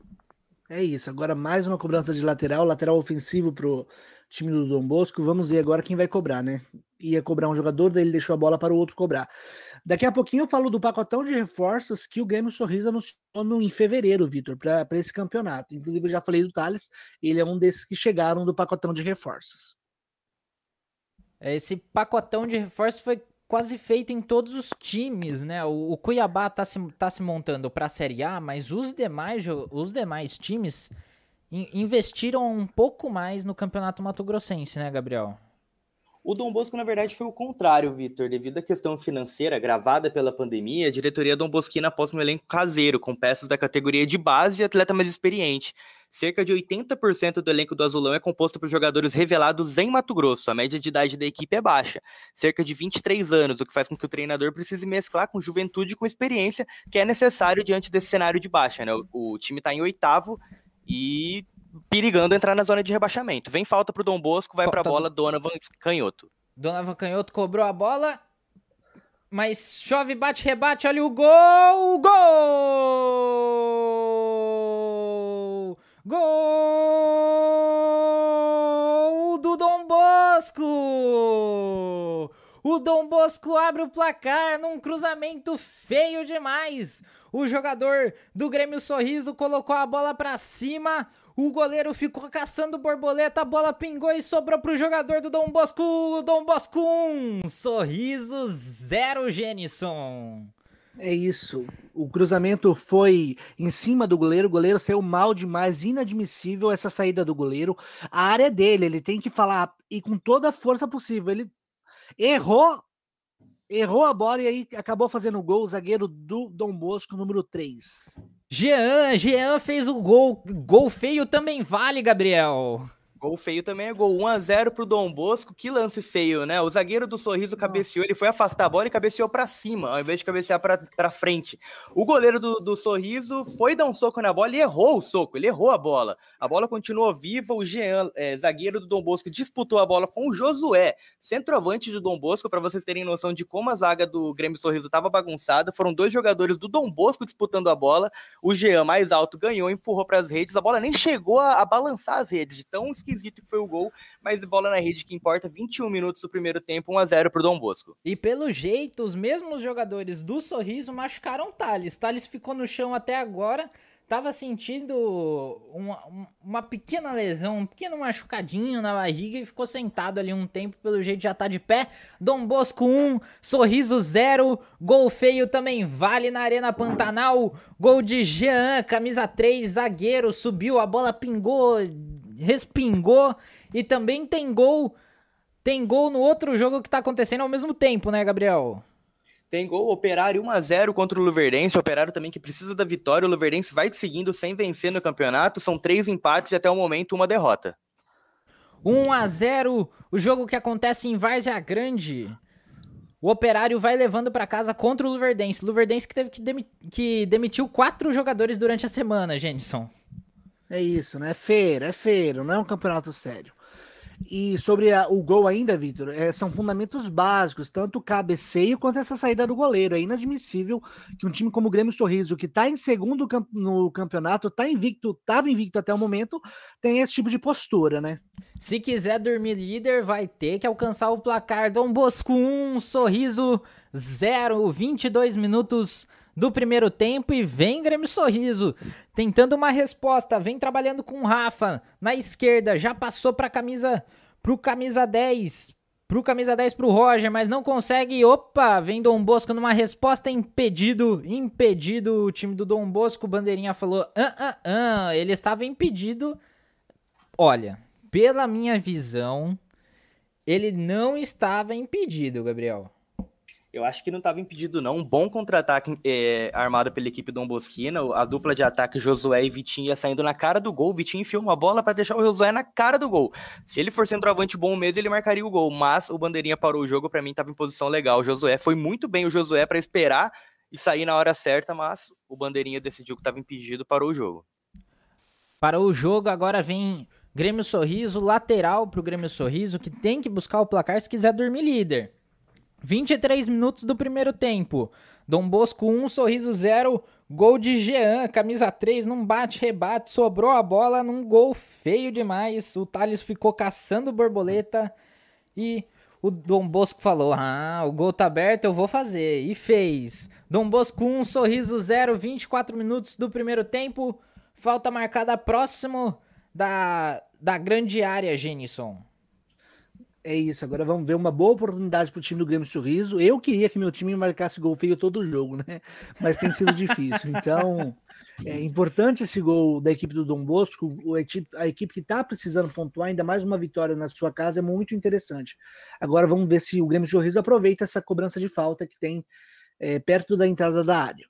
É isso. Agora mais uma cobrança de lateral, lateral ofensivo pro time do Dom Bosco. Vamos ver agora quem vai cobrar, né? Ia cobrar um jogador, daí ele deixou a bola para o outro cobrar. Daqui a pouquinho eu falo do pacotão de reforços que o Grêmio Sorriso anunciou em fevereiro, Vitor, para esse campeonato. Inclusive eu já falei do Thales, ele é um desses que chegaram do pacotão de reforços. Esse pacotão de reforços foi quase feito em todos os times, né? O, o Cuiabá tá se, tá se montando para a Série A, mas os demais, os demais times investiram um pouco mais no Campeonato Mato Grossense, né, Gabriel? O Dom Bosco, na verdade, foi o contrário, Vitor. Devido à questão financeira gravada pela pandemia, a diretoria Dom Bosquina aposta um elenco caseiro, com peças da categoria de base e atleta mais experiente. Cerca de 80% do elenco do Azulão é composto por jogadores revelados em Mato Grosso. A média de idade da equipe é baixa, cerca de 23 anos, o que faz com que o treinador precise mesclar com juventude e com experiência, que é necessário diante desse cenário de baixa. Né? O, o time está em oitavo e perigando entrar na zona de rebaixamento. Vem falta pro Dom Bosco, vai falta... pra bola Donovan Canhoto. Donovan Canhoto cobrou a bola, mas chove, bate, rebate, olha o gol! Gol! Gol do Dom Bosco! O Dom Bosco abre o placar num cruzamento feio demais. O jogador do Grêmio Sorriso colocou a bola para cima. O goleiro ficou caçando borboleta, a bola pingou e sobrou pro jogador do Dom Bosco. Dom Bosco 1, sorriso 0, Genison. É isso. O cruzamento foi em cima do goleiro. O goleiro saiu mal demais, inadmissível essa saída do goleiro. A área é dele, ele tem que falar e com toda a força possível. Ele errou, errou a bola e aí acabou fazendo o gol. O zagueiro do Dom Bosco, número 3. Jean, Jean fez o gol. Gol feio também vale, Gabriel. Gol feio também é gol 1 a 0 pro Dom Bosco. Que lance feio, né? O zagueiro do Sorriso cabeceou, ele foi afastar a bola e cabeceou para cima, ao invés de cabecear para frente. O goleiro do, do Sorriso foi dar um soco na bola e errou o soco, ele errou a bola. A bola continuou viva, o Jean, é, zagueiro do Dom Bosco, disputou a bola com o Josué, centroavante do Dom Bosco, para vocês terem noção de como a zaga do Grêmio Sorriso estava bagunçada. Foram dois jogadores do Dom Bosco disputando a bola. O Jean, mais alto, ganhou, empurrou para as redes. A bola nem chegou a, a balançar as redes, de tão esquisito esquisito que foi o gol, mas bola na rede que importa, 21 minutos do primeiro tempo, 1 a 0 pro Dom Bosco. E pelo jeito, os mesmos jogadores do Sorriso machucaram Thales. Thales ficou no chão até agora, tava sentindo uma, uma pequena lesão, um pequeno machucadinho na barriga e ficou sentado ali um tempo, pelo jeito já tá de pé. Dom Bosco 1, Sorriso 0, gol feio também vale na Arena Pantanal, gol de Jean, camisa 3, zagueiro, subiu, a bola pingou respingou e também tem gol. Tem gol no outro jogo que tá acontecendo ao mesmo tempo, né, Gabriel? Tem gol, Operário 1x0 contra o Luverdense. O Operário também que precisa da vitória. O Luverdense vai seguindo sem vencer no campeonato. São três empates e até o momento uma derrota. 1 a 0 o jogo que acontece em Várzea Grande. O Operário vai levando para casa contra o Luverdense. Luverdense que teve que, demi que demitiu quatro jogadores durante a semana, Jenson. É isso, né? É feira, é feira, não é um campeonato sério. E sobre a, o gol ainda, Vitor, é, são fundamentos básicos, tanto o cabeceio quanto essa saída do goleiro. É inadmissível que um time como o Grêmio Sorriso, que está em segundo no campeonato, está invicto, estava invicto até o momento, tenha esse tipo de postura, né? Se quiser dormir líder, vai ter que alcançar o placar Dom Bosco 1, Sorriso 0, 22 minutos do primeiro tempo e vem Grêmio Sorriso, tentando uma resposta, vem trabalhando com o Rafa na esquerda, já passou para camisa pro camisa 10, pro camisa 10 pro Roger, mas não consegue. Opa, vem Dom Bosco numa resposta impedido, impedido o time do Dom Bosco, bandeirinha falou: "Ah, ah, ah, ele estava impedido". Olha, pela minha visão, ele não estava impedido, Gabriel. Eu acho que não estava impedido, não. Um bom contra-ataque é, armado pela equipe Dom Bosquina. A dupla de ataque Josué e Vitinho ia saindo na cara do gol. Vitinho enfiou uma bola para deixar o Josué na cara do gol. Se ele for centroavante bom mesmo, ele marcaria o gol. Mas o Bandeirinha parou o jogo, para mim estava em posição legal. O Josué foi muito bem o Josué para esperar e sair na hora certa, mas o Bandeirinha decidiu que estava impedido, parou o jogo. Parou o jogo, agora vem Grêmio Sorriso, lateral para o Grêmio Sorriso, que tem que buscar o placar se quiser dormir líder. 23 minutos do primeiro tempo. Dom Bosco 1, Sorriso 0, gol de Jean, camisa 3, num bate-rebate, sobrou a bola num gol feio demais. O Thales ficou caçando borboleta e o Dom Bosco falou: Ah, o gol tá aberto, eu vou fazer. E fez. Dom Bosco 1, Sorriso 0, 24 minutos do primeiro tempo. Falta marcada próximo da, da grande área, Genison. É isso, agora vamos ver uma boa oportunidade para o time do Grêmio Sorriso. Eu queria que meu time marcasse gol feio todo jogo, né? Mas tem sido difícil. Então, é importante esse gol da equipe do Dom Bosco. A equipe que está precisando pontuar, ainda mais uma vitória na sua casa, é muito interessante. Agora vamos ver se o Grêmio Sorriso aproveita essa cobrança de falta que tem é, perto da entrada da área.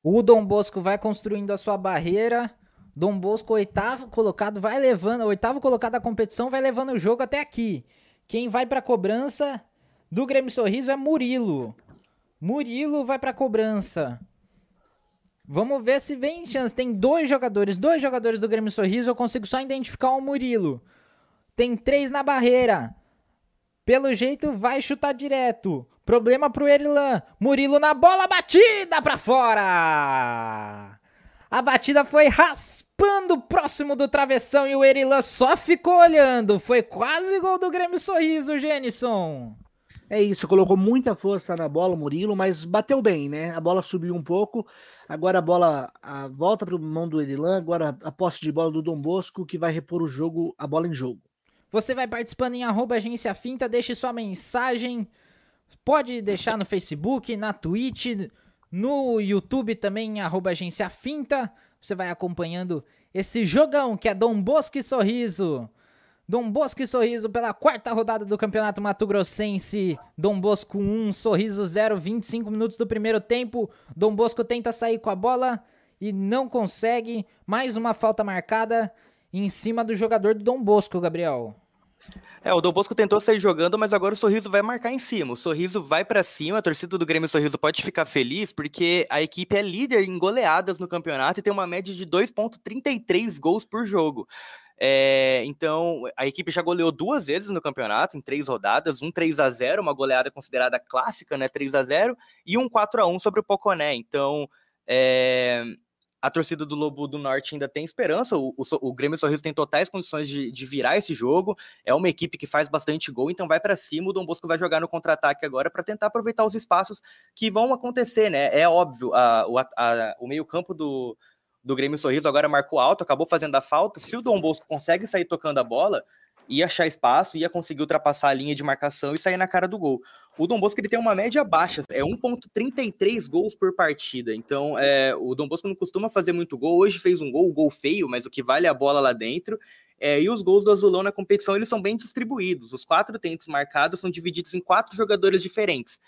O Dom Bosco vai construindo a sua barreira. Dom Bosco, oitavo colocado, vai levando, oitavo colocado da competição, vai levando o jogo até aqui. Quem vai para cobrança do Grêmio Sorriso é Murilo. Murilo vai para cobrança. Vamos ver se vem chance. Tem dois jogadores, dois jogadores do Grêmio Sorriso. Eu consigo só identificar o Murilo. Tem três na barreira. Pelo jeito, vai chutar direto. Problema pro Erilan. Murilo na bola, batida pra fora. A batida foi raspando próximo do travessão e o Erilan só ficou olhando. Foi quase gol do Grêmio Sorriso, Jenison. É isso, colocou muita força na bola o Murilo, mas bateu bem, né? A bola subiu um pouco. Agora a bola a, volta para o mão do Erilan. Agora a posse de bola do Dom Bosco, que vai repor o jogo, a bola em jogo. Você vai participando em arroba agência finta, deixe sua mensagem. Pode deixar no Facebook, na Twitch, no YouTube também, arroba agência finta. Você vai acompanhando esse jogão que é Dom Bosco e Sorriso. Dom Bosco e Sorriso pela quarta rodada do Campeonato Mato Grossense. Dom Bosco 1, Sorriso 0, 25 minutos do primeiro tempo. Dom Bosco tenta sair com a bola e não consegue. Mais uma falta marcada em cima do jogador do Dom Bosco, Gabriel. É, o Dom Bosco tentou sair jogando, mas agora o Sorriso vai marcar em cima. O Sorriso vai para cima, a torcida do Grêmio Sorriso pode ficar feliz, porque a equipe é líder em goleadas no campeonato e tem uma média de 2,33 gols por jogo. É, então, a equipe já goleou duas vezes no campeonato, em três rodadas, um 3 a 0 uma goleada considerada clássica, né? 3 a 0 e um 4 a 1 sobre o Poconé. Então, é, a torcida do Lobo do Norte ainda tem esperança. O, o, o Grêmio Sorriso tem totais condições de, de, virar esse jogo. É uma equipe que faz bastante gol, então vai para cima. O Dom Bosco vai jogar no contra-ataque agora para tentar aproveitar os espaços que vão acontecer, né? É óbvio, a, a, o meio-campo do, do Grêmio Sorriso agora marcou alto, acabou fazendo a falta. Se o Dom Bosco consegue sair tocando a bola, ia achar espaço, ia conseguir ultrapassar a linha de marcação e sair na cara do gol. O Dom Bosco ele tem uma média baixa, é 1.33 gols por partida. Então, é, o Dom Bosco não costuma fazer muito gol. Hoje fez um gol, um gol feio, mas o que vale é a bola lá dentro. É, e os gols do Azulão na competição eles são bem distribuídos. Os quatro tentos marcados são divididos em quatro jogadores diferentes.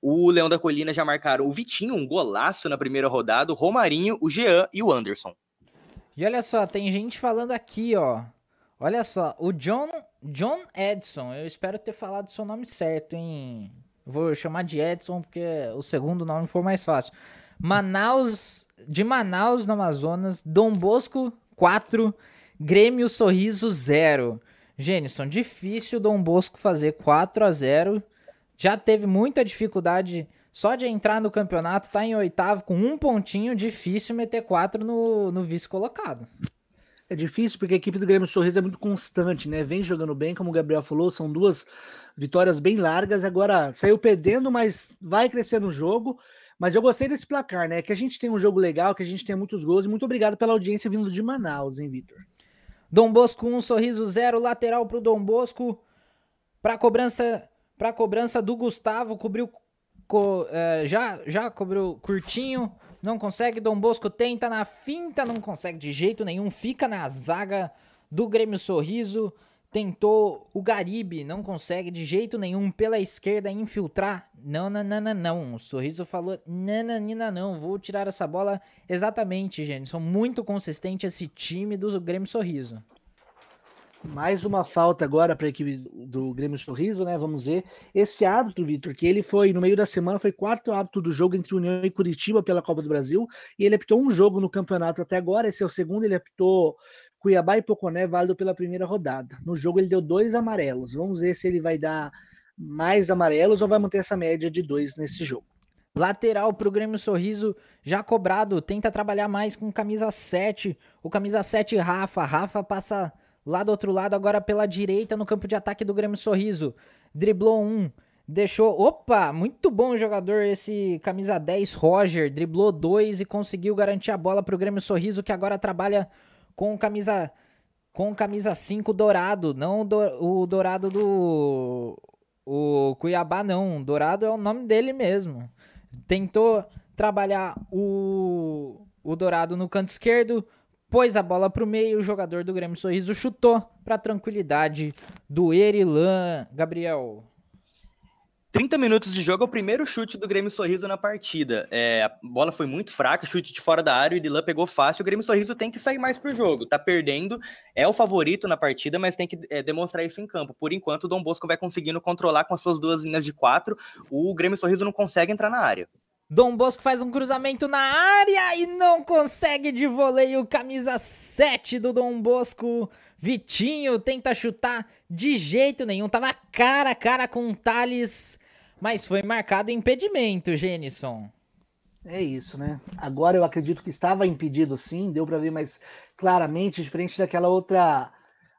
O Leão da Colina já marcaram o Vitinho, um golaço na primeira rodada, o Romarinho, o Jean e o Anderson. E olha só, tem gente falando aqui, ó. Olha só, o John, John Edson, eu espero ter falado seu nome certo, hein? Vou chamar de Edson porque o segundo nome for mais fácil. Manaus, de Manaus, no Amazonas, Dom Bosco 4, Grêmio Sorriso 0. Gênison, difícil Dom Bosco fazer 4 a 0 já teve muita dificuldade só de entrar no campeonato, tá em oitavo com um pontinho, difícil meter quatro no, no vice colocado. É difícil porque a equipe do Grêmio Sorriso é muito constante, né? Vem jogando bem, como o Gabriel falou, são duas vitórias bem largas. Agora saiu perdendo, mas vai crescer no jogo. Mas eu gostei desse placar, né? Que a gente tem um jogo legal, que a gente tem muitos gols. E muito obrigado pela audiência vindo de Manaus, hein, Vitor? Dom Bosco um sorriso zero, lateral pro Dom Bosco. Pra cobrança para a cobrança do Gustavo, cobriu co, é, já já cobriu curtinho, não consegue. Dom Bosco tenta na finta, não consegue de jeito nenhum, fica na zaga do Grêmio Sorriso. Tentou o Garibe, não consegue de jeito nenhum pela esquerda infiltrar. Não, não, não, não, não. O Sorriso falou: nananina, não, vou tirar essa bola. Exatamente, gente. São muito consistente esse time do Grêmio Sorriso. Mais uma falta agora para a equipe do Grêmio Sorriso, né? Vamos ver. Esse hábito, Vitor, que ele foi no meio da semana, foi quarto hábito do jogo entre União e Curitiba pela Copa do Brasil. E ele apitou um jogo no campeonato até agora. Esse é o segundo, ele apitou Cuiabá e Poconé, válido pela primeira rodada. No jogo ele deu dois amarelos. Vamos ver se ele vai dar mais amarelos ou vai manter essa média de dois nesse jogo. Lateral para o Grêmio Sorriso, já cobrado, tenta trabalhar mais com camisa 7. O camisa 7 Rafa. Rafa passa Lá do outro lado, agora pela direita, no campo de ataque do Grêmio Sorriso. Driblou um, deixou. Opa, muito bom jogador esse camisa 10, Roger. Driblou dois e conseguiu garantir a bola para o Grêmio Sorriso, que agora trabalha com camisa. Com camisa 5 dourado, não o dourado do. O Cuiabá, não. Dourado é o nome dele mesmo. Tentou trabalhar o, o dourado no canto esquerdo pôs a bola para o meio, o jogador do Grêmio Sorriso chutou para tranquilidade do Erilan Gabriel. 30 minutos de jogo é o primeiro chute do Grêmio Sorriso na partida. É, a bola foi muito fraca, chute de fora da área, o Edilan pegou fácil. O Grêmio Sorriso tem que sair mais pro jogo. Tá perdendo, é o favorito na partida, mas tem que é, demonstrar isso em campo. Por enquanto, o Dom Bosco vai conseguindo controlar com as suas duas linhas de quatro. O Grêmio Sorriso não consegue entrar na área. Dom Bosco faz um cruzamento na área e não consegue de voleio. Camisa 7 do Dom Bosco. Vitinho tenta chutar de jeito nenhum. Tava cara a cara com o Thales, mas foi marcado impedimento, Genison. É isso, né? Agora eu acredito que estava impedido sim, deu para ver mais claramente, diferente daquela outra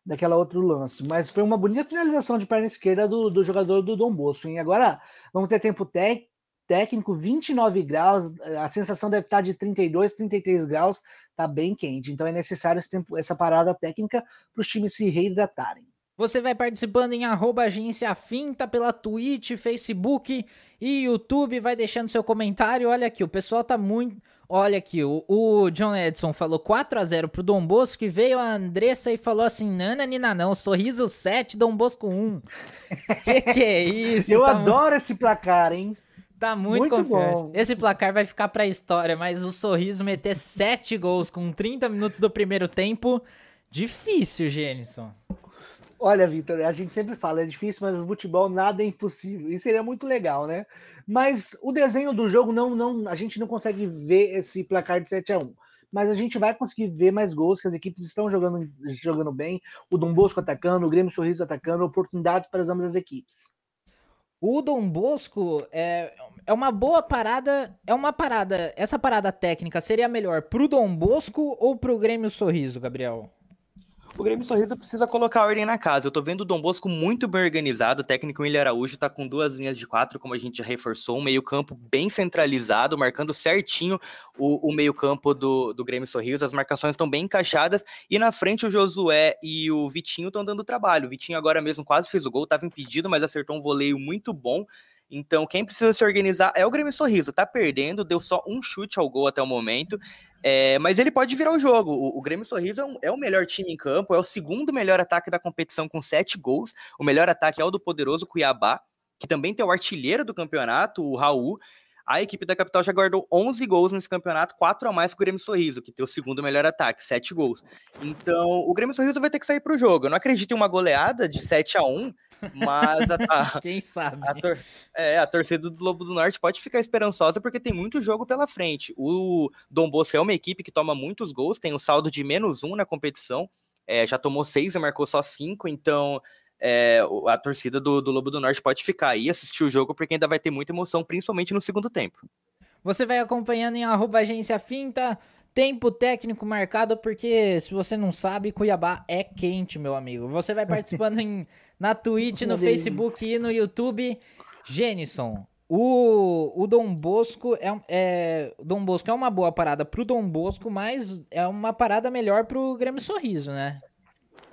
daquela outro lance. Mas foi uma bonita finalização de perna esquerda do, do jogador do Dom Bosco. E agora vamos ter tempo técnico técnico, 29 graus, a sensação deve estar de 32, 33 graus, tá bem quente. Então é necessário esse tempo, essa parada técnica para os times se reidratarem. Você vai participando em arroba agência finta pela Twitch, Facebook e YouTube, vai deixando seu comentário. Olha aqui, o pessoal tá muito. Olha aqui, o, o John Edson falou 4 a 0 pro Dom Bosco e veio a Andressa e falou assim: Nana Nina não, sorriso 7, Dom Bosco 1. [laughs] que que é isso? Eu tá adoro muito... esse placar, hein? Tá muito, muito confiante. Bom. Esse placar vai ficar pra história, mas o Sorriso meter 7 gols com 30 minutos do primeiro tempo, difícil, Gênison. Olha, Vitor, a gente sempre fala, é difícil, mas no futebol nada é impossível. E seria muito legal, né? Mas o desenho do jogo não, não, a gente não consegue ver esse placar de 7 a 1 mas a gente vai conseguir ver mais gols, que as equipes estão jogando, jogando bem, o Dom Bosco atacando, o Grêmio Sorriso atacando, oportunidades para as ambas as equipes. O Dom Bosco é, é uma boa parada. É uma parada. Essa parada técnica seria melhor pro Dom Bosco ou pro Grêmio Sorriso, Gabriel? O Grêmio Sorriso precisa colocar ordem na casa. Eu tô vendo o Dom Bosco muito bem organizado. O técnico William Araújo tá com duas linhas de quatro, como a gente já reforçou. Um meio-campo bem centralizado, marcando certinho o, o meio-campo do, do Grêmio Sorriso. As marcações estão bem encaixadas. E na frente o Josué e o Vitinho estão dando trabalho. O Vitinho agora mesmo quase fez o gol, tava impedido, mas acertou um voleio muito bom. Então, quem precisa se organizar é o Grêmio Sorriso. Tá perdendo, deu só um chute ao gol até o momento. É, mas ele pode virar o jogo. O, o Grêmio Sorriso é, um, é, o melhor time em campo, é o segundo melhor ataque da competição com sete gols. O melhor ataque é o do poderoso Cuiabá, que também tem o artilheiro do campeonato, o Raul. A equipe da capital já guardou 11 gols nesse campeonato, quatro a mais que o Grêmio Sorriso, que tem o segundo melhor ataque, sete gols. Então, o Grêmio Sorriso vai ter que sair para o jogo. Eu não acredito em uma goleada de 7 a 1 mas a, a [laughs] quem sabe? A, tor é, a torcida do Lobo do Norte pode ficar esperançosa porque tem muito jogo pela frente. O Dom Bosco é uma equipe que toma muitos gols, tem um saldo de menos um na competição, é, já tomou seis e marcou só cinco, então é, a torcida do, do Lobo do Norte pode ficar aí assistir o jogo porque ainda vai ter muita emoção, principalmente no segundo tempo. Você vai acompanhando em arroba agência finta. Tempo técnico marcado, porque se você não sabe, Cuiabá é quente, meu amigo. Você vai [laughs] participando em, na Twitch, no Facebook e no YouTube. Genison, o, o Dom Bosco é, é, Dom Bosco é uma boa parada pro Dom Bosco, mas é uma parada melhor pro Grêmio Sorriso, né?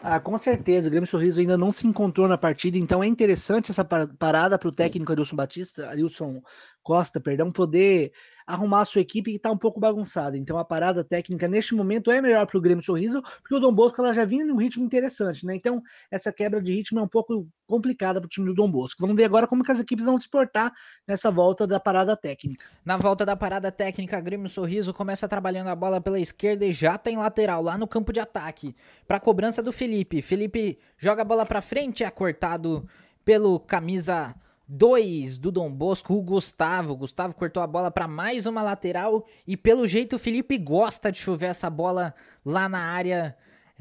Ah, com certeza. O Grêmio Sorriso ainda não se encontrou na partida, então é interessante essa parada para o técnico Adilson Batista, Adilson Costa, perdão, poder arrumar a sua equipe que está um pouco bagunçada. Então a parada técnica neste momento é melhor para o Grêmio Sorriso, porque o Dom Bosco ela já vinha num ritmo interessante, né? Então essa quebra de ritmo é um pouco complicada para o time do Dom Bosco. Vamos ver agora como que as equipes vão se portar nessa volta da parada técnica. Na volta da parada técnica, Grêmio Sorriso começa trabalhando a bola pela esquerda e já tem lateral lá no campo de ataque para cobrança do Felipe. Felipe joga a bola para frente, é cortado pelo camisa 2 do Dom Bosco, o Gustavo. O Gustavo cortou a bola para mais uma lateral e pelo jeito o Felipe gosta de chover essa bola lá na área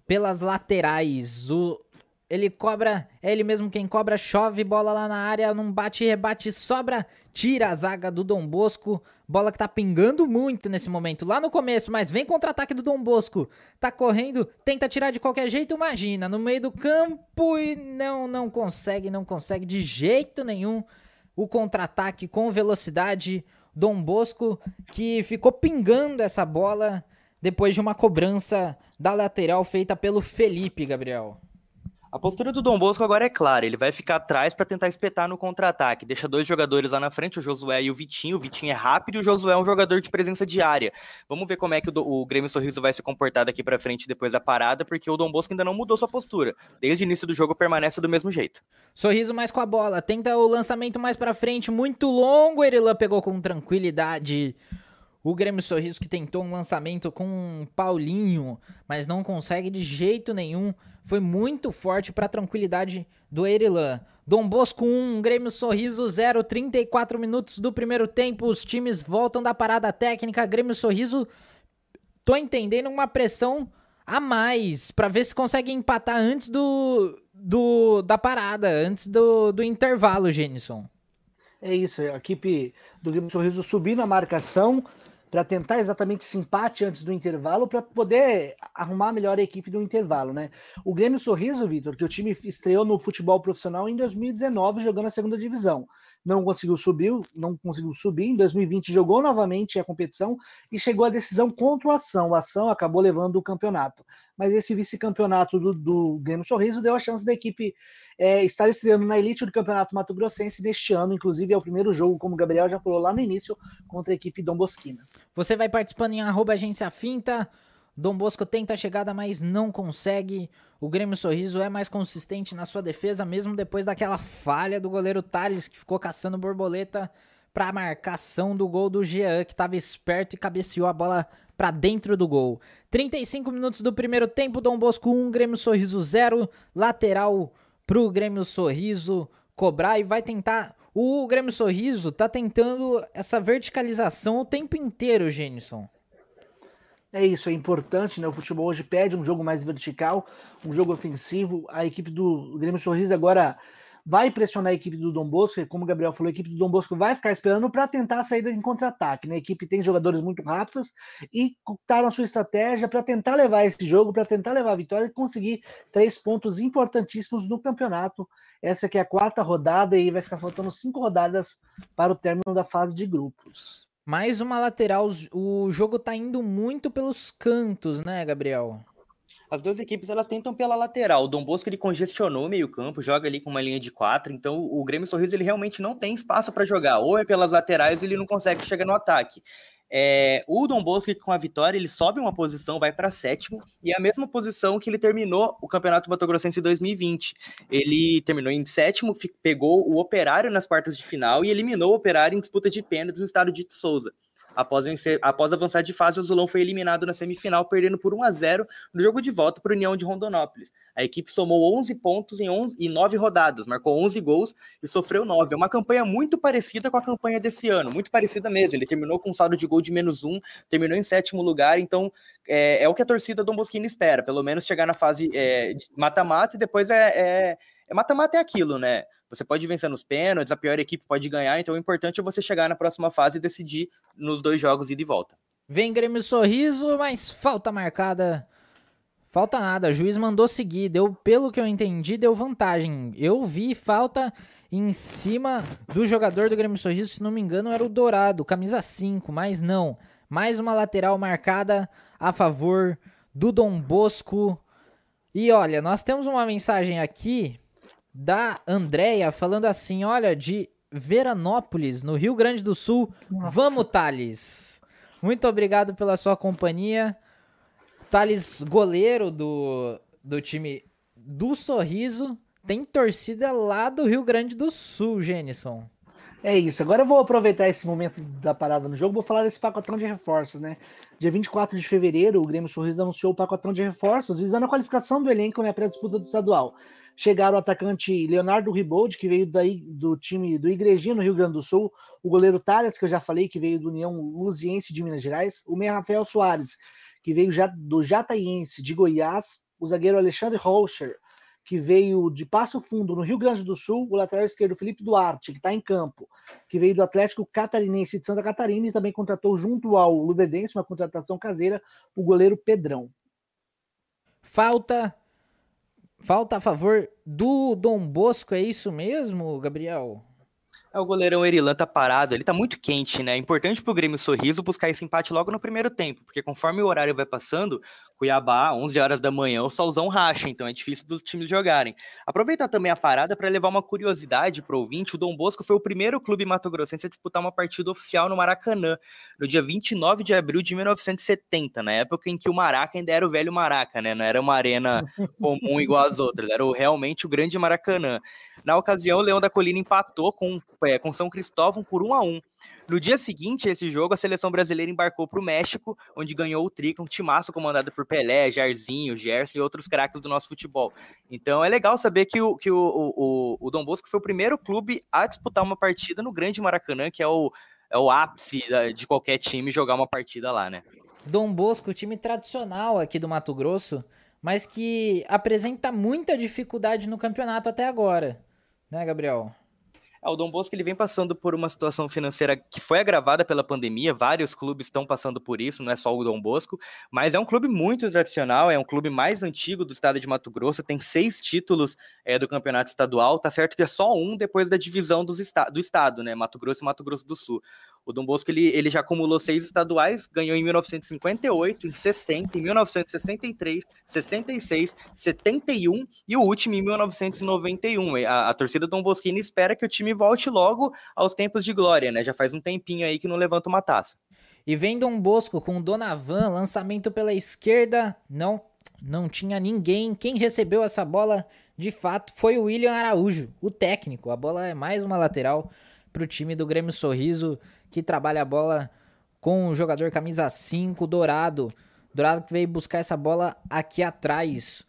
pelas laterais. O ele cobra, é ele mesmo quem cobra, chove bola lá na área, não bate rebate, sobra, tira a zaga do Dom Bosco. Bola que tá pingando muito nesse momento, lá no começo, mas vem contra-ataque do Dom Bosco. Tá correndo, tenta tirar de qualquer jeito, imagina, no meio do campo e não, não consegue, não consegue de jeito nenhum. O contra-ataque com velocidade, Dom Bosco que ficou pingando essa bola depois de uma cobrança da lateral feita pelo Felipe, Gabriel. A postura do Dom Bosco agora é clara, ele vai ficar atrás para tentar espetar no contra-ataque. Deixa dois jogadores lá na frente, o Josué e o Vitinho. O Vitinho é rápido e o Josué é um jogador de presença diária. Vamos ver como é que o, o Grêmio Sorriso vai se comportar daqui para frente depois da parada, porque o Dom Bosco ainda não mudou sua postura. Desde o início do jogo permanece do mesmo jeito. Sorriso mais com a bola, tenta o lançamento mais para frente, muito longo. Erilan pegou com tranquilidade. O Grêmio Sorriso que tentou um lançamento com Paulinho, mas não consegue de jeito nenhum. Foi muito forte para a tranquilidade do Erilan. Dom Bosco 1, Grêmio Sorriso 0, 34 minutos do primeiro tempo. Os times voltam da parada técnica. Grêmio Sorriso, tô entendendo uma pressão a mais para ver se consegue empatar antes do, do da parada, antes do, do intervalo, Genison. É isso, a equipe do Grêmio Sorriso subir na marcação, para tentar exatamente esse empate antes do intervalo, para poder arrumar melhor a equipe do intervalo, né? O Grêmio Sorriso, Vitor, que o time estreou no futebol profissional em 2019 jogando a segunda divisão não conseguiu subir, não conseguiu subir. Em 2020 jogou novamente a competição e chegou à decisão contra o Ação. O Ação acabou levando o campeonato. Mas esse vice-campeonato do, do Grêmio Sorriso deu a chance da equipe é, estar estreando na elite do Campeonato Mato Grossense deste ano. Inclusive é o primeiro jogo, como o Gabriel já falou lá no início, contra a equipe Dom Bosquina. Você vai participando em arroba agência finta. Dom Bosco tenta a chegada, mas não consegue. O Grêmio Sorriso é mais consistente na sua defesa, mesmo depois daquela falha do goleiro Thales, que ficou caçando borboleta para a marcação do gol do Jean, que estava esperto e cabeceou a bola para dentro do gol. 35 minutos do primeiro tempo, Dom Bosco 1, Grêmio Sorriso 0, lateral pro Grêmio Sorriso cobrar e vai tentar. O Grêmio Sorriso tá tentando essa verticalização o tempo inteiro, Genison. É isso, é importante, né? O futebol hoje pede um jogo mais vertical, um jogo ofensivo. A equipe do Grêmio Sorriso agora vai pressionar a equipe do Dom Bosco, como o Gabriel falou, a equipe do Dom Bosco vai ficar esperando para tentar a saída em contra-ataque. Né? A equipe tem jogadores muito rápidos e está na sua estratégia para tentar levar esse jogo, para tentar levar a vitória e conseguir três pontos importantíssimos no campeonato. Essa aqui é a quarta rodada e vai ficar faltando cinco rodadas para o término da fase de grupos. Mais uma lateral, o jogo tá indo muito pelos cantos, né, Gabriel? As duas equipes elas tentam pela lateral. O Dom Bosco ele congestionou o meio-campo, joga ali com uma linha de quatro. Então o Grêmio Sorriso ele realmente não tem espaço para jogar. Ou é pelas laterais, ou ele não consegue chegar no ataque. É, o Dom Bosco, com a vitória, ele sobe uma posição, vai para sétimo, e é a mesma posição que ele terminou o Campeonato Mato Grossense em 2020. Ele terminou em sétimo, pegou o Operário nas quartas de final e eliminou o Operário em disputa de pênaltis no estado de Souza. Após, vencer, após avançar de fase, o Azulão foi eliminado na semifinal, perdendo por 1 a 0 no jogo de volta para o União de Rondonópolis. A equipe somou 11 pontos em, 11, em 9 rodadas, marcou 11 gols e sofreu 9. É uma campanha muito parecida com a campanha desse ano, muito parecida mesmo. Ele terminou com um saldo de gol de menos 1, terminou em sétimo lugar, então é, é o que a torcida do Bosquini espera, pelo menos chegar na fase é, mata-mata é, e depois é, é é mata-mata é aquilo, né? Você pode vencer nos pênaltis, a pior equipe pode ganhar, então o importante é você chegar na próxima fase e decidir nos dois jogos ida e volta. Vem Grêmio Sorriso, mas falta marcada. Falta nada, o juiz mandou seguir, deu, pelo que eu entendi, deu vantagem. Eu vi falta em cima do jogador do Grêmio Sorriso, se não me engano, era o Dourado, camisa 5, mas não. Mais uma lateral marcada a favor do Dom Bosco. E olha, nós temos uma mensagem aqui da Andréia falando assim: olha, de Veranópolis, no Rio Grande do Sul. Nossa. Vamos, Thales! Muito obrigado pela sua companhia. Thales, goleiro do, do time do Sorriso, tem torcida lá do Rio Grande do Sul, Jenison. É isso. Agora eu vou aproveitar esse momento da parada no jogo, vou falar desse pacotão de reforços, né? Dia 24 de fevereiro, o Grêmio Sorriso anunciou o pacotão de reforços, visando a qualificação do elenco na pré-disputa do estadual. Chegaram o atacante Leonardo Ribold, que veio daí do time do Igrejinha, no Rio Grande do Sul, o goleiro Thales, que eu já falei, que veio do União Luziense de Minas Gerais, o meia Rafael Soares, que veio já do Jataiense de Goiás, o zagueiro Alexandre Holscher, que veio de Passo Fundo, no Rio Grande do Sul, o lateral esquerdo Felipe Duarte, que está em campo, que veio do Atlético Catarinense de Santa Catarina e também contratou junto ao Luverdense, uma contratação caseira, o goleiro Pedrão. Falta falta a favor do Dom Bosco, é isso mesmo, Gabriel? É, o goleirão Erilan tá parado, ele tá muito quente, né? É importante pro Grêmio Sorriso buscar esse empate logo no primeiro tempo, porque conforme o horário vai passando, Cuiabá, 11 horas da manhã, o solzão racha, então é difícil dos times jogarem. Aproveitar também a parada para levar uma curiosidade pro ouvinte, o Dom Bosco foi o primeiro clube mato-grossense a disputar uma partida oficial no Maracanã, no dia 29 de abril de 1970, na época em que o Maraca ainda era o velho Maraca, né? Não era uma arena [laughs] comum igual às outras, era realmente o grande Maracanã. Na ocasião, o Leão da Colina empatou com, é, com São Cristóvão por 1 a 1 No dia seguinte a esse jogo, a seleção brasileira embarcou para o México, onde ganhou o Tri, um timaço comandado por Pelé, Jairzinho, Gerson e outros craques do nosso futebol. Então é legal saber que o, que o, o, o Dom Bosco foi o primeiro clube a disputar uma partida no Grande Maracanã, que é o, é o ápice de qualquer time jogar uma partida lá, né? Dom Bosco, time tradicional aqui do Mato Grosso, mas que apresenta muita dificuldade no campeonato até agora, né, Gabriel? É, o Dom Bosco ele vem passando por uma situação financeira que foi agravada pela pandemia, vários clubes estão passando por isso, não é só o Dom Bosco, mas é um clube muito tradicional, é um clube mais antigo do estado de Mato Grosso, tem seis títulos é, do campeonato estadual, tá certo que é só um depois da divisão dos esta do estado, né, Mato Grosso e Mato Grosso do Sul. O Dom Bosco ele, ele já acumulou seis estaduais, ganhou em 1958, em 60, em 1963, 66, 71 e o último em 1991. A, a torcida Dom Bosquina espera que o time volte logo aos tempos de glória, né? Já faz um tempinho aí que não levanta uma taça. E vem Dom Bosco com Donavan, lançamento pela esquerda, não não tinha ninguém. Quem recebeu essa bola de fato foi o William Araújo, o técnico. A bola é mais uma lateral para o time do Grêmio Sorriso que trabalha a bola com o jogador camisa 5, Dourado. Dourado que veio buscar essa bola aqui atrás.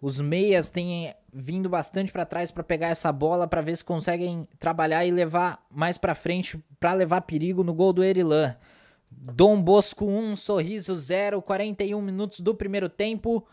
Os meias têm vindo bastante para trás para pegar essa bola para ver se conseguem trabalhar e levar mais para frente para levar perigo no gol do Erilan. Dom Bosco 1, Sorriso 0, 41 minutos do primeiro tempo.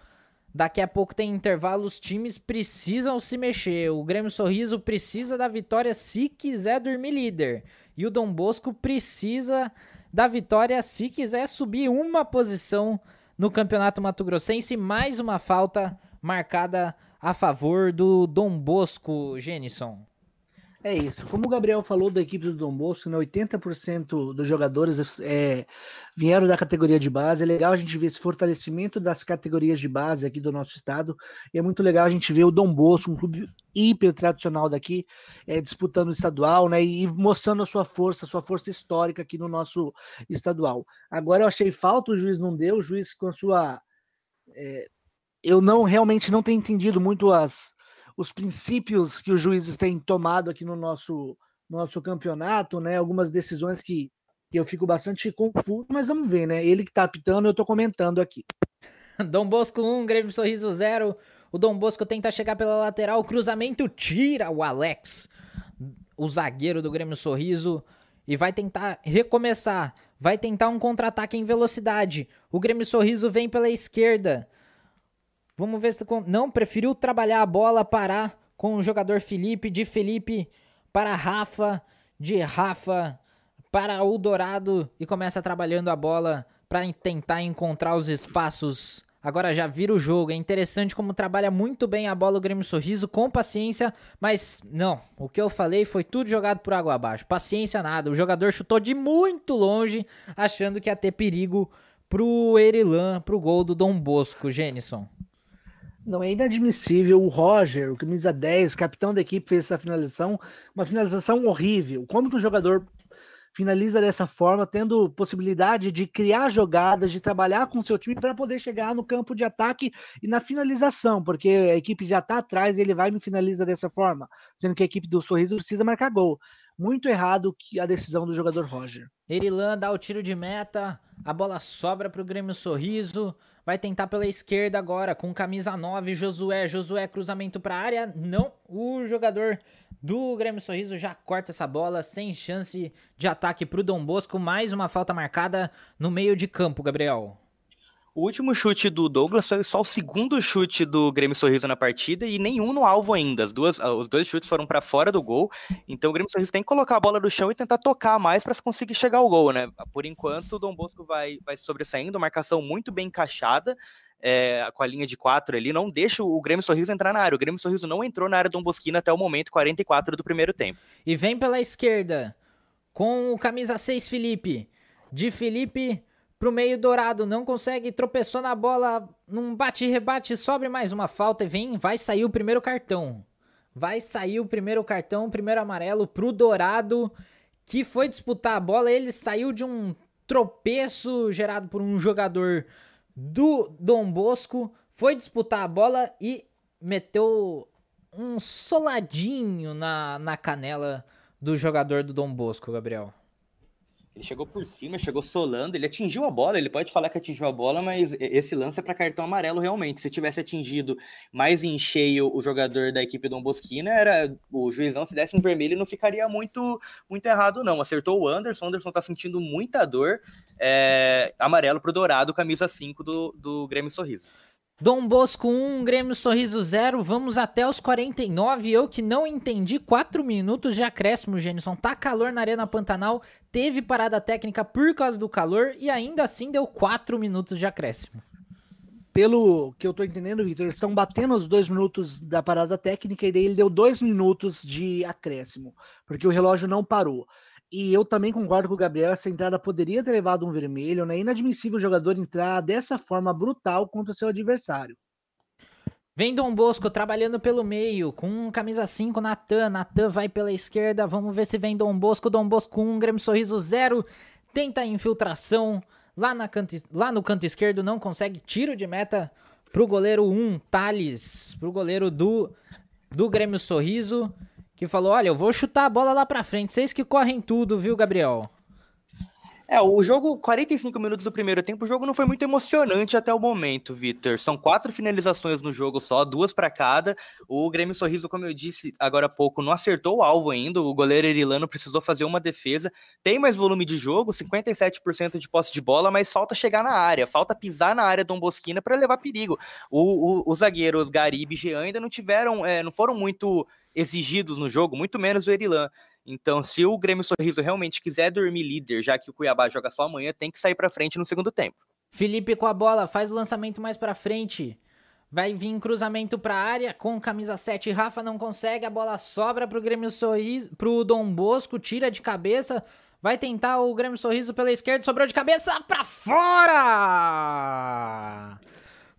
Daqui a pouco tem intervalo, os times precisam se mexer. O Grêmio Sorriso precisa da vitória se quiser dormir líder. E o Dom Bosco precisa da vitória se quiser subir uma posição no Campeonato Mato Grossense. Mais uma falta marcada a favor do Dom Bosco, Genison. É isso. Como o Gabriel falou da equipe do Dom Bosco, né, 80% dos jogadores é, vieram da categoria de base. É legal a gente ver esse fortalecimento das categorias de base aqui do nosso estado. E é muito legal a gente ver o Dom Bosco, um clube hiper tradicional daqui, é, disputando o estadual, né? E mostrando a sua força, a sua força histórica aqui no nosso estadual. Agora eu achei falta, o juiz não deu, o juiz com a sua. É, eu não realmente não tenho entendido muito as os princípios que os juízes têm tomado aqui no nosso, no nosso campeonato, né? Algumas decisões que, eu fico bastante confuso, mas vamos ver, né? Ele que tá apitando, eu tô comentando aqui. [laughs] Dom Bosco 1, Grêmio Sorriso 0. O Dom Bosco tenta chegar pela lateral, cruzamento tira o Alex, o zagueiro do Grêmio Sorriso, e vai tentar recomeçar. Vai tentar um contra-ataque em velocidade. O Grêmio Sorriso vem pela esquerda. Vamos ver se. Não, preferiu trabalhar a bola, parar com o jogador Felipe, de Felipe para Rafa, de Rafa para o Dourado e começa trabalhando a bola para tentar encontrar os espaços. Agora já vira o jogo. É interessante como trabalha muito bem a bola o Grêmio Sorriso, com paciência, mas não. O que eu falei foi tudo jogado por água abaixo. Paciência nada. O jogador chutou de muito longe, achando que ia ter perigo pro Erilan, pro gol do Dom Bosco, Jenison. Não, é inadmissível. O Roger, o camisa 10, capitão da equipe, fez essa finalização, uma finalização horrível. Como que um jogador finaliza dessa forma, tendo possibilidade de criar jogadas, de trabalhar com seu time para poder chegar no campo de ataque e na finalização, porque a equipe já está atrás e ele vai e finaliza dessa forma, sendo que a equipe do Sorriso precisa marcar gol. Muito errado que a decisão do jogador Roger. Erilan dá o tiro de meta, a bola sobra para o Grêmio Sorriso, vai tentar pela esquerda agora com camisa 9, Josué, Josué cruzamento para a área, não, o jogador do Grêmio Sorriso já corta essa bola sem chance de ataque para o Dom Bosco, mais uma falta marcada no meio de campo, Gabriel. O último chute do Douglas foi só o segundo chute do Grêmio Sorriso na partida e nenhum no alvo ainda. As duas, ah, os dois chutes foram para fora do gol. Então o Grêmio Sorriso tem que colocar a bola no chão e tentar tocar mais para conseguir chegar ao gol, né? Por enquanto, o Dom Bosco vai, vai sobressaindo, marcação muito bem encaixada. É, com a linha de quatro ali, não deixa o Grêmio Sorriso entrar na área. O Grêmio Sorriso não entrou na área do Bosquina até o momento 44 do primeiro tempo. E vem pela esquerda com o camisa 6 Felipe. De Felipe pro meio dourado, não consegue, tropeçou na bola, num bate-rebate, sobe mais uma falta e vem, vai sair o primeiro cartão. Vai sair o primeiro cartão, o primeiro amarelo pro Dourado, que foi disputar a bola, ele saiu de um tropeço gerado por um jogador do Dom Bosco, foi disputar a bola e meteu um soladinho na, na canela do jogador do Dom Bosco, Gabriel. Ele chegou por cima, chegou solando, ele atingiu a bola, ele pode falar que atingiu a bola, mas esse lance é para cartão amarelo realmente. Se tivesse atingido mais em cheio o jogador da equipe Dom Bosquina, era o juizão se desse um vermelho não ficaria muito muito errado não. Acertou o Anderson, o Anderson tá sentindo muita dor. É, amarelo pro Dourado, camisa 5 do, do Grêmio Sorriso. Dom Bosco 1, Grêmio Sorriso 0, vamos até os 49. Eu que não entendi, 4 minutos de acréscimo, Gênison. Tá calor na Arena Pantanal, teve parada técnica por causa do calor e ainda assim deu 4 minutos de acréscimo. Pelo que eu tô entendendo, Victor, estão batendo os dois minutos da parada técnica e daí ele deu dois minutos de acréscimo, porque o relógio não parou. E eu também concordo com o Gabriel, essa entrada poderia ter levado um vermelho, né? Inadmissível o jogador entrar dessa forma brutal contra o seu adversário. Vem Dom Bosco trabalhando pelo meio, com camisa 5, Natan. Natan vai pela esquerda, vamos ver se vem Dom Bosco. Dom Bosco 1, um, Grêmio Sorriso 0. Tenta a infiltração lá, na canto, lá no canto esquerdo, não consegue. Tiro de meta pro goleiro 1, um, Thales. Pro goleiro do, do Grêmio Sorriso que falou: Olha, eu vou chutar a bola lá pra frente. Vocês que correm tudo, viu, Gabriel? É, o jogo, 45 minutos do primeiro tempo, o jogo não foi muito emocionante até o momento, Vitor. São quatro finalizações no jogo só, duas para cada. O Grêmio Sorriso, como eu disse agora há pouco, não acertou o alvo ainda. O goleiro Erilano precisou fazer uma defesa. Tem mais volume de jogo, 57% de posse de bola, mas falta chegar na área, falta pisar na área do Bosquina para levar perigo. O, o, os zagueiros Garibe e Jean ainda não tiveram, é, não foram muito exigidos no jogo, muito menos o Erilan. Então, se o Grêmio Sorriso realmente quiser dormir líder, já que o Cuiabá joga só amanhã, tem que sair para frente no segundo tempo. Felipe com a bola, faz o lançamento mais para frente. Vai vir cruzamento para área com camisa 7. Rafa não consegue, a bola sobra pro Grêmio Sorriso, pro Dom Bosco, tira de cabeça. Vai tentar o Grêmio Sorriso pela esquerda, sobrou de cabeça para fora!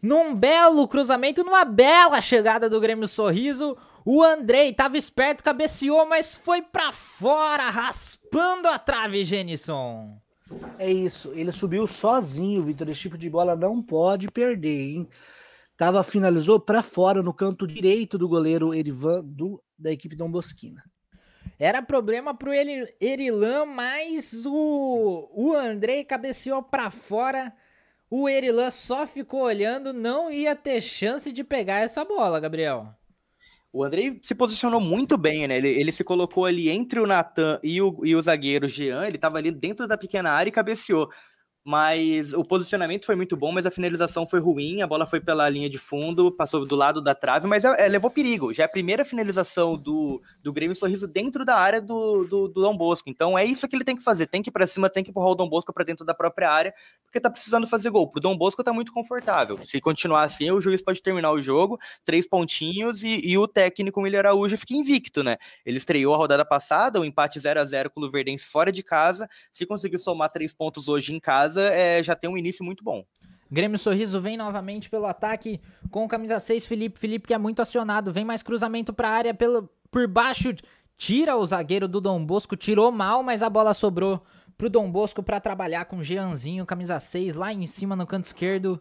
Num belo cruzamento, numa bela chegada do Grêmio Sorriso, o Andrei tava esperto, cabeceou, mas foi para fora, raspando a trave, Genison. É isso, ele subiu sozinho, Vitor. Esse tipo de bola não pode perder, hein? Tava, finalizou para fora no canto direito do goleiro Erivan do, da equipe Dom Bosquina. Era problema pro Erilan, mas o, o Andrei cabeceou para fora. O Erilan só ficou olhando, não ia ter chance de pegar essa bola, Gabriel. O Andrei se posicionou muito bem, né? Ele, ele se colocou ali entre o Natan e o, e o zagueiro Jean, ele estava ali dentro da pequena área e cabeceou mas o posicionamento foi muito bom, mas a finalização foi ruim, a bola foi pela linha de fundo, passou do lado da trave, mas é, é, levou perigo. Já é a primeira finalização do, do Grêmio Sorriso dentro da área do, do, do Dom Bosco. Então é isso que ele tem que fazer, tem que ir pra cima, tem que empurrar o Dom Bosco para dentro da própria área, porque tá precisando fazer gol. Pro Dom Bosco tá muito confortável. Se continuar assim, o juiz pode terminar o jogo, três pontinhos, e, e o técnico William Araújo fica invicto, né? Ele estreou a rodada passada, o empate 0 a 0 com o Luverdense fora de casa. Se conseguir somar três pontos hoje em casa, casa é, já tem um início muito bom. Grêmio Sorriso vem novamente pelo ataque com camisa 6, Felipe. Felipe que é muito acionado. Vem mais cruzamento para a área pelo, por baixo. Tira o zagueiro do Dom Bosco. Tirou mal, mas a bola sobrou pro Dom Bosco para trabalhar com o Jeanzinho, camisa 6, lá em cima no canto esquerdo.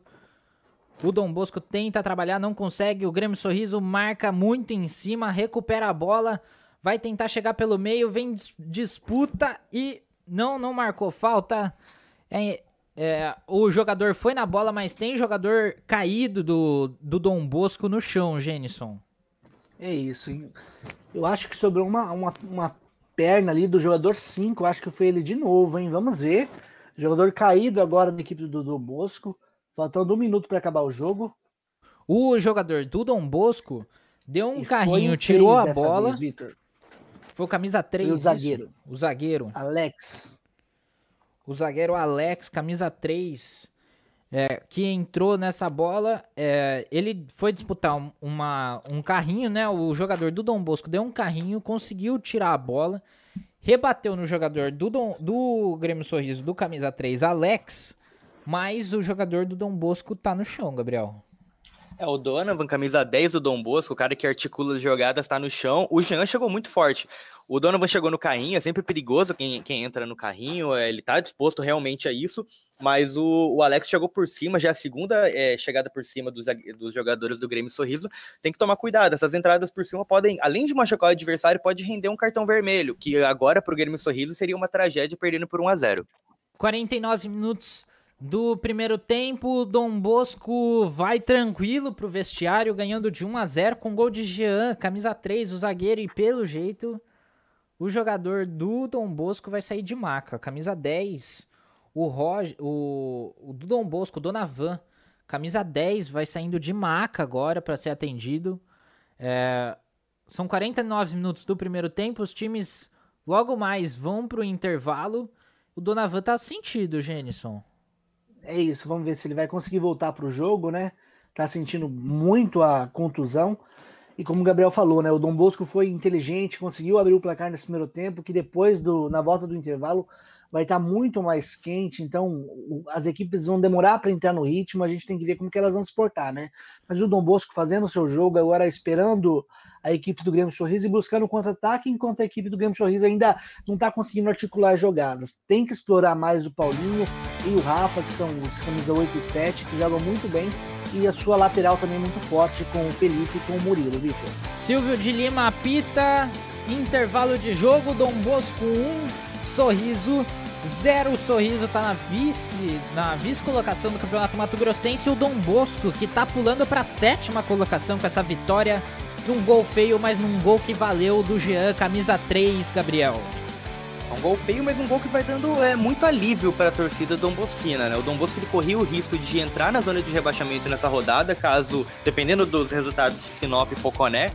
O Dom Bosco tenta trabalhar, não consegue. O Grêmio Sorriso marca muito em cima, recupera a bola. Vai tentar chegar pelo meio, vem disputa e não, não marcou falta. É, é, o jogador foi na bola, mas tem jogador caído do, do Dom Bosco no chão, Jenison. É isso. Hein? Eu acho que sobrou uma, uma, uma perna ali do jogador 5. Acho que foi ele de novo, hein? Vamos ver. Jogador caído agora da equipe do Dom Bosco. Faltando um minuto para acabar o jogo. O jogador do Dom Bosco deu um e carrinho, tirou a bola. Vez, foi o camisa 3. E o zagueiro. Isso? O zagueiro. Alex o zagueiro Alex, camisa 3, é, que entrou nessa bola, é, ele foi disputar uma, um carrinho, né? O jogador do Dom Bosco deu um carrinho, conseguiu tirar a bola, rebateu no jogador do, Dom, do Grêmio Sorriso, do camisa 3, Alex, mas o jogador do Dom Bosco tá no chão, Gabriel. É, o Donovan, camisa 10 do Dom Bosco, o cara que articula as jogadas, tá no chão. O Jean chegou muito forte. O Donovan chegou no carrinho, é sempre perigoso quem, quem entra no carrinho, é, ele tá disposto realmente a isso, mas o, o Alex chegou por cima, já é a segunda é, chegada por cima dos, dos jogadores do Grêmio Sorriso. Tem que tomar cuidado, essas entradas por cima podem, além de machucar o adversário, pode render um cartão vermelho, que agora pro Grêmio Sorriso seria uma tragédia perdendo por 1 a 0 49 minutos do primeiro tempo, Dom Bosco vai tranquilo pro vestiário, ganhando de 1 a 0 com gol de Jean, camisa 3, o zagueiro, e pelo jeito o jogador do Dom Bosco vai sair de maca. Camisa 10, o, Roger, o, o do Dom Bosco, o Donavan, camisa 10, vai saindo de maca agora para ser atendido. É, são 49 minutos do primeiro tempo, os times logo mais vão pro intervalo. O Donavan tá sentido, Jenison é isso, vamos ver se ele vai conseguir voltar para o jogo, né? Tá sentindo muito a contusão. E como o Gabriel falou, né? O Dom Bosco foi inteligente, conseguiu abrir o placar nesse primeiro tempo, que depois do na volta do intervalo vai estar muito mais quente, então as equipes vão demorar para entrar no ritmo, a gente tem que ver como que elas vão se portar, né? Mas o Dom Bosco fazendo o seu jogo, agora esperando a equipe do Grêmio Sorriso e buscando contra-ataque, enquanto a equipe do Grêmio Sorriso ainda não está conseguindo articular jogadas. Tem que explorar mais o Paulinho e o Rafa, que são os camisa 8 e 7, que jogam muito bem, e a sua lateral também muito forte com o Felipe e com o Murilo, Vitor. Silvio de Lima apita, intervalo de jogo, Dom Bosco 1, Sorriso zero. Sorriso tá na vice, na vice-colocação do Campeonato Mato Grossense. O Dom Bosco, que tá pulando pra sétima colocação com essa vitória de um gol feio, mas num gol que valeu do Jean, camisa 3, Gabriel. Um gol feio, mas um gol que vai dando é, muito alívio para a torcida Dom Bosquina, né? O Dom Bosco ele corria o risco de entrar na zona de rebaixamento nessa rodada, caso, dependendo dos resultados de Sinop e Poconé,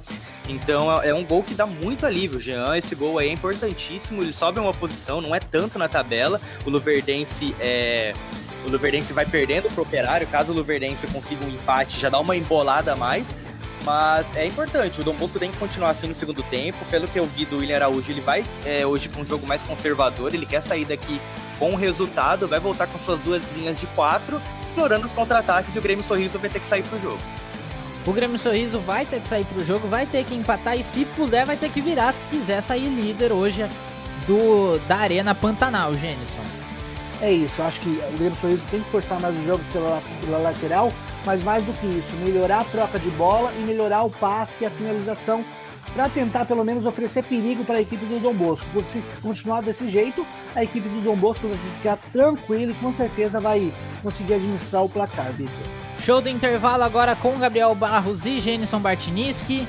então é, é um gol que dá muito alívio, Jean. Esse gol aí é importantíssimo. Ele sobe uma posição, não é tanto na tabela. O Luverdense é. O Luverdense vai perdendo pro Operário. Caso o Luverdense consiga um empate, já dá uma embolada a mais. Mas é importante, o Dom Bosco tem que continuar assim no segundo tempo. Pelo que eu vi do William Araújo, ele vai é, hoje com um jogo mais conservador. Ele quer sair daqui com o resultado, vai voltar com suas duas linhas de quatro, explorando os contra-ataques e o Grêmio Sorriso vai ter que sair pro jogo. O Grêmio Sorriso vai ter que sair pro jogo, vai ter que empatar e se puder vai ter que virar se quiser sair líder hoje do da Arena Pantanal, Gênison. É isso, acho que o Grêmio Sorriso tem que forçar mais os jogos pela, pela lateral, mas mais do que isso, melhorar a troca de bola e melhorar o passe e a finalização para tentar pelo menos oferecer perigo para a equipe do Dom Bosco. Porque se continuar desse jeito, a equipe do Dom Bosco vai ficar tranquila e com certeza vai conseguir administrar o placar, Vitor. Show do intervalo agora com Gabriel Barros e Jenison Bartiniski.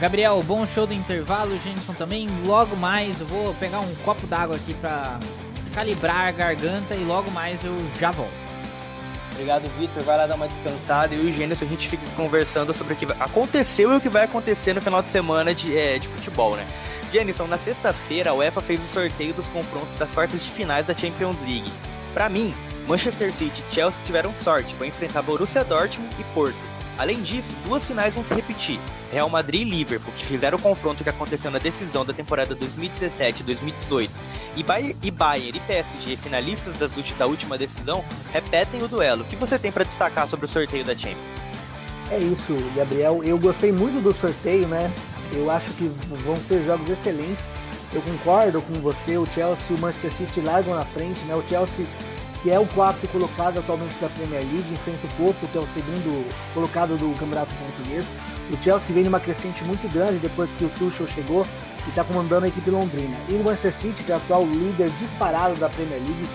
Gabriel, bom show do intervalo, Jenison também. Logo mais eu vou pegar um copo d'água aqui para calibrar a garganta e logo mais eu já volto. Obrigado, Vitor. Vai lá dar uma descansada e o Gênesis a gente fica conversando sobre o que aconteceu e o que vai acontecer no final de semana de, é, de futebol, né? Jenison, na sexta-feira a UEFA fez o sorteio dos confrontos das quartas de finais da Champions League. Para mim, Manchester City e Chelsea tiveram sorte, vão enfrentar Borussia Dortmund e Porto. Além disso, duas finais vão se repetir: Real Madrid e Liverpool, que fizeram o confronto que aconteceu na decisão da temporada 2017-2018, e, Bayern e PSG, finalistas da última decisão, repetem o duelo. O que você tem para destacar sobre o sorteio da Champions? É isso, Gabriel. Eu gostei muito do sorteio, né? Eu acho que vão ser jogos excelentes. Eu concordo com você. O Chelsea e o Manchester City largam na frente, né? O Chelsea que é o quarto colocado atualmente da Premier League, enfrenta o Porto, que é o segundo colocado do Campeonato Português. O Chelsea vem numa crescente muito grande depois que o Tuchel chegou e está comandando a equipe londrina. E o Manchester City, que é o atual líder disparado da Premier League,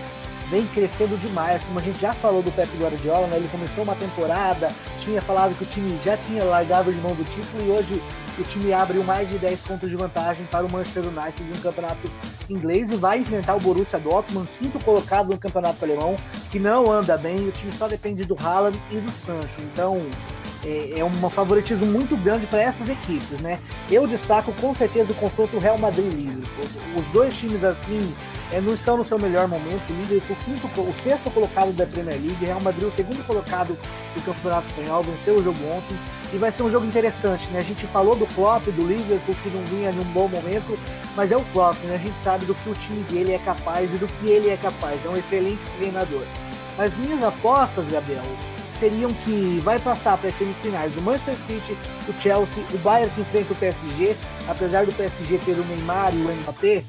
vem crescendo demais, como a gente já falou do Pep Guardiola, né? ele começou uma temporada, tinha falado que o time já tinha largado de mão do título e hoje o time abriu mais de 10 pontos de vantagem para o Manchester United no campeonato inglês e vai enfrentar o Borussia Dortmund, quinto colocado no campeonato alemão, que não anda bem, o time só depende do Haaland e do Sancho. Então é, é um favoritismo muito grande para essas equipes, né? Eu destaco com certeza o confronto Real Madrid-Liverpool. Os dois times assim é, não estão no seu melhor momento. O Liverpool, quinto, o sexto colocado da Premier League, Real Madrid o segundo colocado do Campeonato Espanhol, venceu o jogo ontem e vai ser um jogo interessante, né? A gente falou do Klopp, do Liverpool, que não vinha num bom momento, mas é o Klopp, né? A gente sabe do que o time dele é capaz e do que ele é capaz. É um excelente treinador. Mas minhas apostas, Gabriel, seriam que vai passar para as semifinais o Manchester City, o Chelsea, o Bayern que enfrenta o PSG, apesar do PSG ter o Neymar e o Mbappé,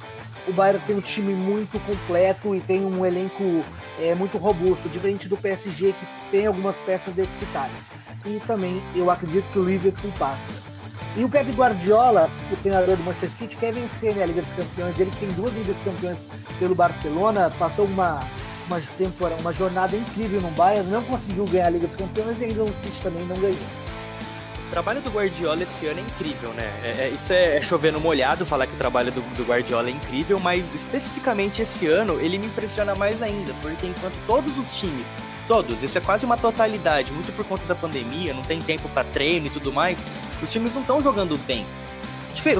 o Bayern tem um time muito completo e tem um elenco é, muito robusto, diferente do PSG que tem algumas peças deficitárias. E também eu acredito que o Liverpool passa. E o Pep Guardiola, o treinador do Manchester City, quer vencer né, a Liga dos Campeões. Ele tem duas Ligas dos Campeões pelo Barcelona, passou uma, uma, temporada, uma jornada incrível no Bayern, não conseguiu ganhar a Liga dos Campeões e ainda o City também não ganhou. O trabalho do Guardiola esse ano é incrível, né? É, é, isso é, é chover no molhado falar que o trabalho do, do, Guardiola é incrível, mas especificamente esse ano ele me impressiona mais ainda, porque enquanto todos os times, todos, isso é quase uma totalidade, muito por conta da pandemia, não tem tempo para treino e tudo mais, os times não estão jogando bem.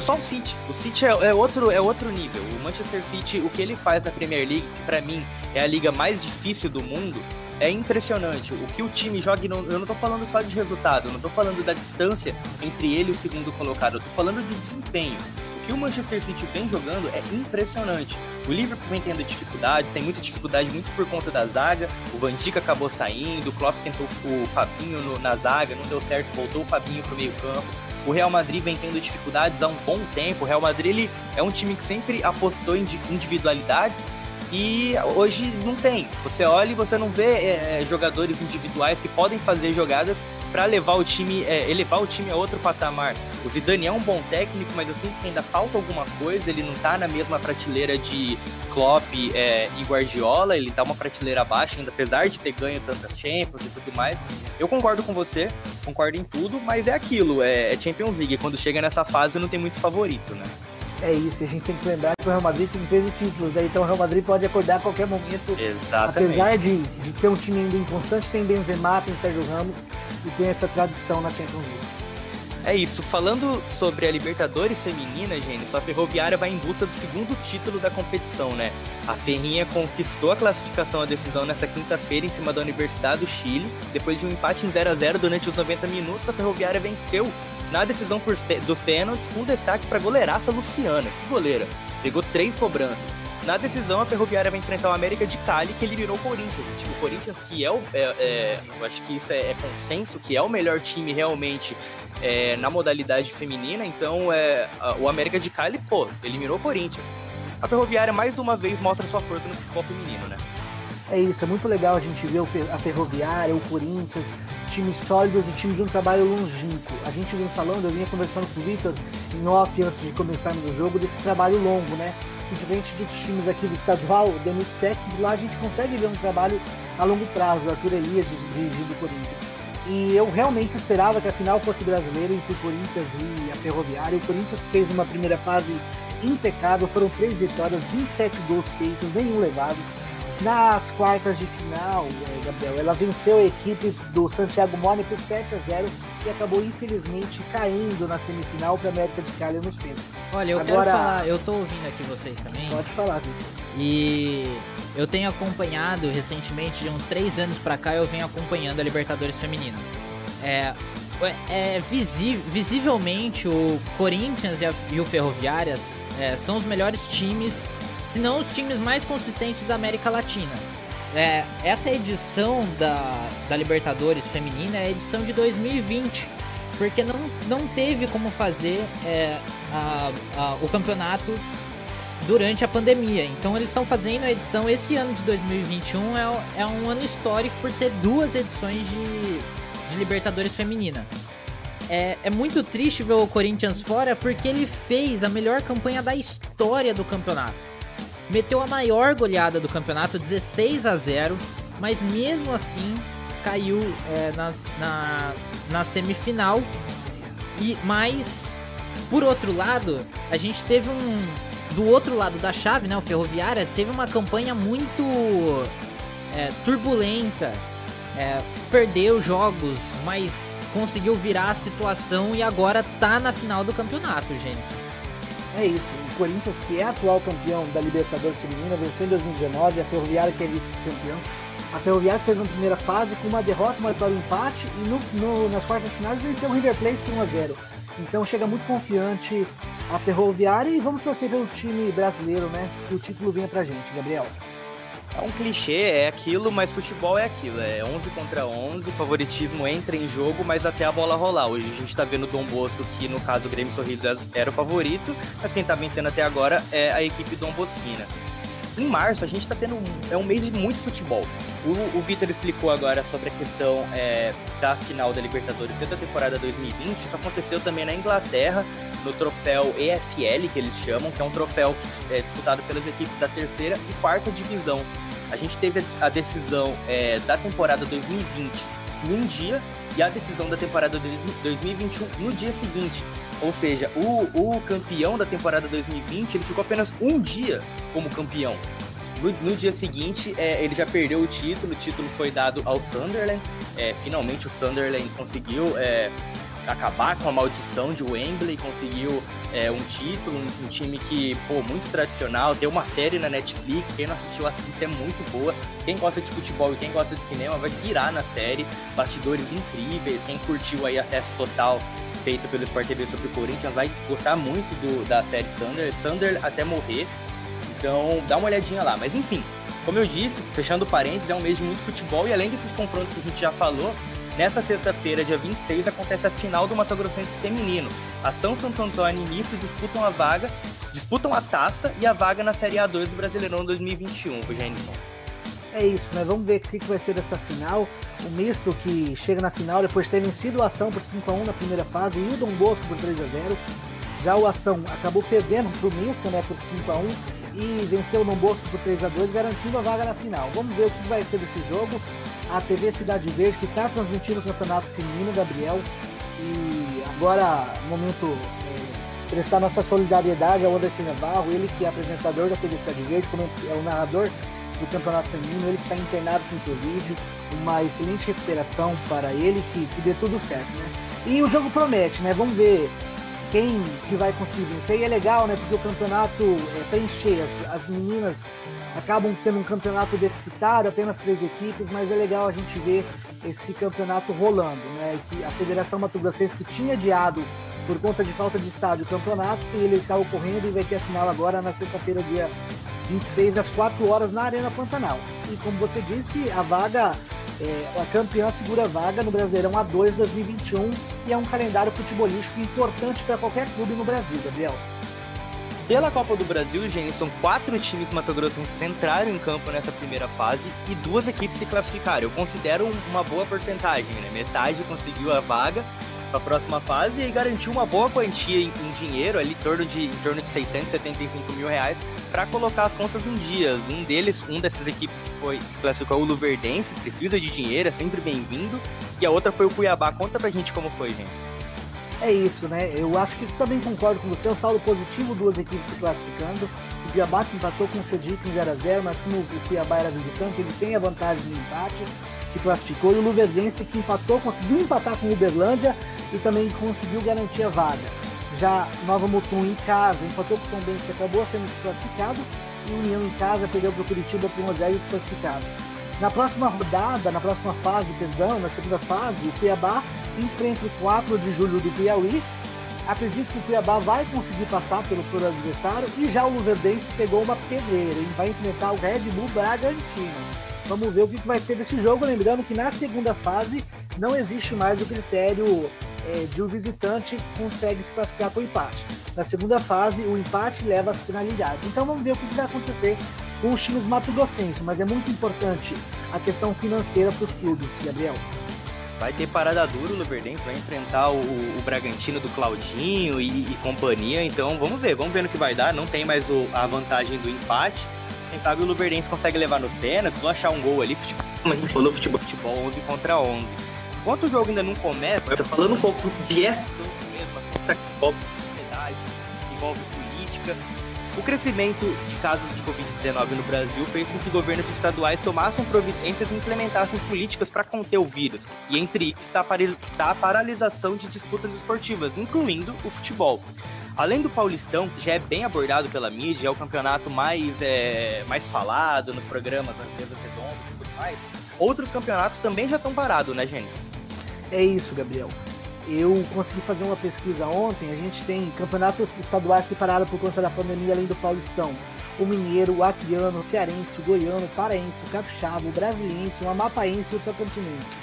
Só o City. O City é, é, outro, é outro nível. O Manchester City, o que ele faz na Premier League, que para mim é a liga mais difícil do mundo, é impressionante. O que o time joga, eu não tô falando só de resultado, eu não tô falando da distância entre ele e o segundo colocado, eu tô falando de desempenho. O que o Manchester City vem jogando é impressionante. O Liverpool vem tendo dificuldades, tem muita dificuldade muito por conta da zaga. O Van Dijk acabou saindo, o Klopp tentou o Fabinho no, na zaga, não deu certo, voltou o Fabinho pro meio campo. O Real Madrid vem tendo dificuldades há um bom tempo. O Real Madrid ele é um time que sempre apostou em individualidades e hoje não tem. Você olha e você não vê é, é, jogadores individuais que podem fazer jogadas para levar o time, é, elevar o time a outro patamar. O Zidane é um bom técnico, mas eu sinto que ainda falta alguma coisa. Ele não tá na mesma prateleira de Klopp é, e Guardiola. Ele tá uma prateleira abaixo, ainda apesar de ter ganho tantas Champions e tudo mais. Eu concordo com você, concordo em tudo, mas é aquilo, é, é Champions League. Quando chega nessa fase não tem muito favorito, né? É isso, a gente tem que lembrar que o Real Madrid tem 13 títulos, né? então o Real Madrid pode acordar a qualquer momento. Exatamente. Apesar de, de ter um time ainda inconstante, tem Benzema, tem Sérgio Ramos e tem essa tradição na Champions League. É isso, falando sobre a Libertadores feminina, gente, a Ferroviária vai em busca do segundo título da competição, né? A Ferrinha conquistou a classificação à decisão nessa quinta-feira em cima da Universidade do Chile. Depois de um empate em 0 a 0 durante os 90 minutos, a Ferroviária venceu na decisão dos pênaltis, com destaque para a goleiraça Luciana. Que goleira! Pegou três cobranças. Na decisão, a Ferroviária vai enfrentar o América de Cali, que eliminou o Corinthians. Tipo, o Corinthians, que é o. É, é, eu acho que isso é, é, consenso, que é o melhor time realmente é, na modalidade feminina. Então, é, o América de Cali, pô, eliminou o Corinthians. A Ferroviária, mais uma vez, mostra sua força no futebol feminino, né? É isso, é muito legal a gente ver a Ferroviária, o Corinthians, times sólidos e times de um trabalho longínquo. A gente vem falando, eu vinha conversando com o Victor em off antes de começarmos o jogo, desse trabalho longo, né? Diferente dos times aqui do estadual, do Denux Técnico, lá a gente consegue ver um trabalho a longo prazo, Arthur Elias dirigindo o Corinthians. E eu realmente esperava que a final fosse brasileira entre o Corinthians e a Ferroviária. O Corinthians fez uma primeira fase impecável, foram três vitórias, 27 gols feitos, nenhum levado nas quartas de final, é, Gabriel, ela venceu a equipe do Santiago Mone por 7 a 0 e acabou infelizmente caindo na semifinal para a América de Cali nos pênaltis. Olha, eu Agora, quero falar, eu tô ouvindo aqui vocês também. Pode falar, Vitor. E eu tenho acompanhado recentemente, de uns três anos para cá, eu venho acompanhando a Libertadores Feminina. É, é visível, visivelmente o Corinthians e, a, e o Ferroviárias é, são os melhores times se não os times mais consistentes da América Latina. É, essa edição da, da Libertadores feminina é a edição de 2020, porque não, não teve como fazer é, a, a, o campeonato durante a pandemia. Então eles estão fazendo a edição esse ano de 2021 é, é um ano histórico por ter duas edições de, de Libertadores feminina. É, é muito triste ver o Corinthians fora porque ele fez a melhor campanha da história do campeonato meteu a maior goleada do campeonato, 16 a 0, mas mesmo assim caiu é, nas, na, na semifinal. E mas por outro lado, a gente teve um do outro lado da chave, né, o Ferroviária teve uma campanha muito é, turbulenta, é, perdeu jogos, mas conseguiu virar a situação e agora tá na final do campeonato, gente. É isso. Corinthians, que é atual campeão da Libertadores Feminina, venceu em 2019, a Ferroviária que é vice-campeão. A Ferroviária fez uma primeira fase com uma derrota, uma vitória um empate, e no, no, nas quartas finais venceu o River Plate por 1 a 0 Então chega muito confiante a Ferroviária e vamos torcer pelo time brasileiro, né? Que o título venha pra gente, Gabriel. É um clichê, é aquilo, mas futebol é aquilo. É 11 contra 11, favoritismo entra em jogo, mas até a bola rolar. Hoje a gente tá vendo o Dom Bosco, que no caso o Grêmio Sorriso era o favorito, mas quem tá vencendo até agora é a equipe Dom Bosquina. Em março a gente tá tendo. É um mês de muito futebol. O, o Vitor explicou agora sobre a questão é, da final da Libertadores da temporada 2020. Isso aconteceu também na Inglaterra, no troféu EFL, que eles chamam, que é um troféu que é disputado pelas equipes da terceira e quarta divisão. A gente teve a decisão é, da temporada 2020 em um dia a decisão da temporada 2021 no dia seguinte. Ou seja, o, o campeão da temporada 2020 ele ficou apenas um dia como campeão. No, no dia seguinte, é, ele já perdeu o título, o título foi dado ao Sunderland. É, finalmente o Sunderland conseguiu é, acabar com a maldição de Wembley, conseguiu é, um título, um, um, time que, pô, muito tradicional, tem uma série na Netflix, quem não assistiu assiste, é muito boa. Quem gosta de futebol e quem gosta de cinema vai pirar na série, bastidores incríveis, quem curtiu aí acesso total feito pelo Sport TV sobre o Corinthians vai gostar muito do, da série Sander, Sander até morrer. Então dá uma olhadinha lá. Mas enfim, como eu disse, fechando parênteses, é um mês de muito futebol e além desses confrontos que a gente já falou, nessa sexta-feira, dia 26, acontece a final do Mato Grossense feminino. A São Santo Antônio e Misto disputam a vaga, disputam a taça e a vaga na Série A2 do Brasileirão 2021, Jenison. É isso, né? Vamos ver o que vai ser dessa final. O misto que chega na final depois de ter vencido a ação por 5x1 na primeira fase e o Dom Bosco por 3x0. Já o ação acabou perdendo para o misto, né? Por 5x1 e venceu o Dom Bosco por 3x2, garantindo a vaga na final. Vamos ver o que vai ser desse jogo. A TV Cidade Verde que está transmitindo o campeonato feminino, Gabriel. E agora, momento é, prestar nossa solidariedade ao Anderson Navarro, ele que é apresentador da TV Cidade Verde, é o narrador do Campeonato Feminino, ele que está internado com Covid, uma excelente recuperação para ele, que, que dê tudo certo, né? E o jogo promete, né? Vamos ver quem que vai conseguir vencer. E é legal, né? Porque o campeonato é, tá em cheias. As meninas acabam tendo um campeonato deficitário, apenas três equipes, mas é legal a gente ver esse campeonato rolando, né? Que a Federação Mato Grossense que tinha adiado por conta de falta de estádio o campeonato, ele está ocorrendo e vai ter a final agora na sexta-feira, dia 26 às 4 horas na Arena Pantanal. E como você disse, a vaga, é, a campeã segura a vaga no Brasileirão A2 2021 e é um calendário futebolístico importante para qualquer clube no Brasil, Gabriel. Pela Copa do Brasil, gente, são quatro times mato-grossenses entraram em campo nessa primeira fase e duas equipes se classificaram. Eu considero uma boa porcentagem, né? Metade conseguiu a vaga para a próxima fase e garantiu uma boa quantia em, em dinheiro, ali em torno de, em torno de 675 mil reais, para colocar as contas em dias. Um deles, um dessas equipes que foi se classificou o Luverdense, precisa de dinheiro, é sempre bem-vindo. E a outra foi o Cuiabá. Conta pra gente como foi, gente. É isso, né? Eu acho que também concordo com você. É um saldo positivo, duas equipes se classificando. O Cuiabá que empatou com o Cedic em 0x0, mas como o Cuiabá era visitante, ele tem a vantagem de empate, se classificou. E o Luverdense que empatou, conseguiu empatar com o Uberlândia e também conseguiu garantir a vaga. Já Nova Mutum em casa empatou com o Tom Benz, acabou sendo desclassificado. E União em casa perdeu para o Curitiba por 1 x desclassificado. Na próxima rodada, na próxima fase, perdão, na segunda fase, o Cuiabá enfrenta o 4 de julho do Piauí. Acredito que o Cuiabá vai conseguir passar pelo pro adversário e já o Luverdense pegou uma pedreira e vai enfrentar o Red Bull Bragantino. Vamos ver o que vai ser desse jogo, lembrando que na segunda fase não existe mais o critério é, de o um visitante consegue se classificar com empate. Na segunda fase, o empate leva às finalidades. Então vamos ver o que vai acontecer com os times mato-grossenses, mas é muito importante a questão financeira para os clubes, Gabriel. Vai ter parada dura, o Luverdense vai enfrentar o, o Bragantino do Claudinho e, e, companhia, então vamos ver, vamos ver no que vai dar. Não tem mais o, a vantagem do empate. Quem sabe o Luverdense consegue levar nos pênaltis ou achar um gol ali. Futebol, como a gente falou, futebol, futebol 11 contra 11. Enquanto o jogo ainda não começa, eu falando um pouco de essa que envolve sociedade, envolve política. O crescimento de casos de Covid-19 no Brasil fez com que governos estaduais tomassem providências e implementassem políticas para conter o vírus. E entre isso está a paralisação de disputas esportivas, incluindo o futebol. Além do Paulistão, que já é bem abordado pela mídia, é o campeonato mais, é, mais falado nos programas das mesas redondas e tudo mais, outros campeonatos também já estão parados, né, Gênesis? É isso, Gabriel. Eu consegui fazer uma pesquisa ontem. A gente tem campeonatos estaduais que pararam por conta da pandemia, além do Paulistão. o mineiro, o acriano, o cearense, o goiano, o paraense, o capixaba, o brasiliense, o amapaense e o tocantinense.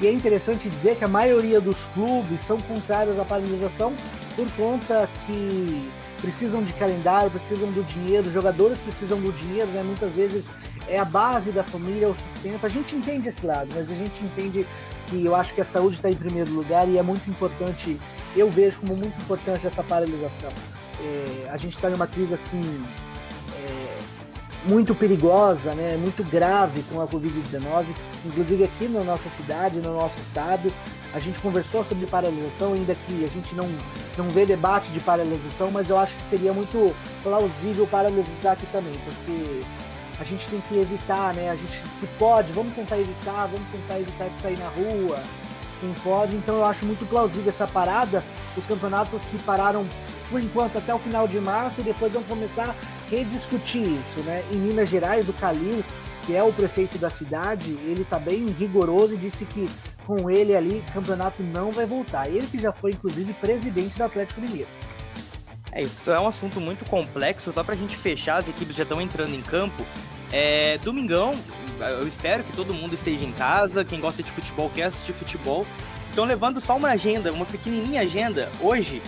E é interessante dizer que a maioria dos clubes são contrários à paralisação por conta que precisam de calendário, precisam do dinheiro, os jogadores precisam do dinheiro, né? Muitas vezes é a base da família, o sustento. A gente entende esse lado, mas a gente entende que eu acho que a saúde está em primeiro lugar e é muito importante, eu vejo como muito importante essa paralisação. É, a gente está em uma crise assim é, muito perigosa, né, muito grave com a Covid-19, inclusive aqui na nossa cidade, no nosso estado, a gente conversou sobre paralisação, ainda que a gente não, não vê debate de paralisação, mas eu acho que seria muito plausível paralisar aqui também, porque a gente tem que evitar, né? A gente se pode, vamos tentar evitar, vamos tentar evitar de sair na rua, quem pode. Então eu acho muito plausível essa parada. Os campeonatos que pararam por enquanto até o final de março e depois vão começar a rediscutir isso, né? Em Minas Gerais, o Calil, que é o prefeito da cidade, ele tá bem rigoroso e disse que com ele ali campeonato não vai voltar. Ele que já foi inclusive presidente do Atlético Mineiro. É, isso é um assunto muito complexo, só pra gente fechar, as equipes já estão entrando em campo. É, domingão, eu espero que todo mundo esteja em casa, quem gosta de futebol quer assistir futebol. Então, levando só uma agenda, uma pequenininha agenda, hoje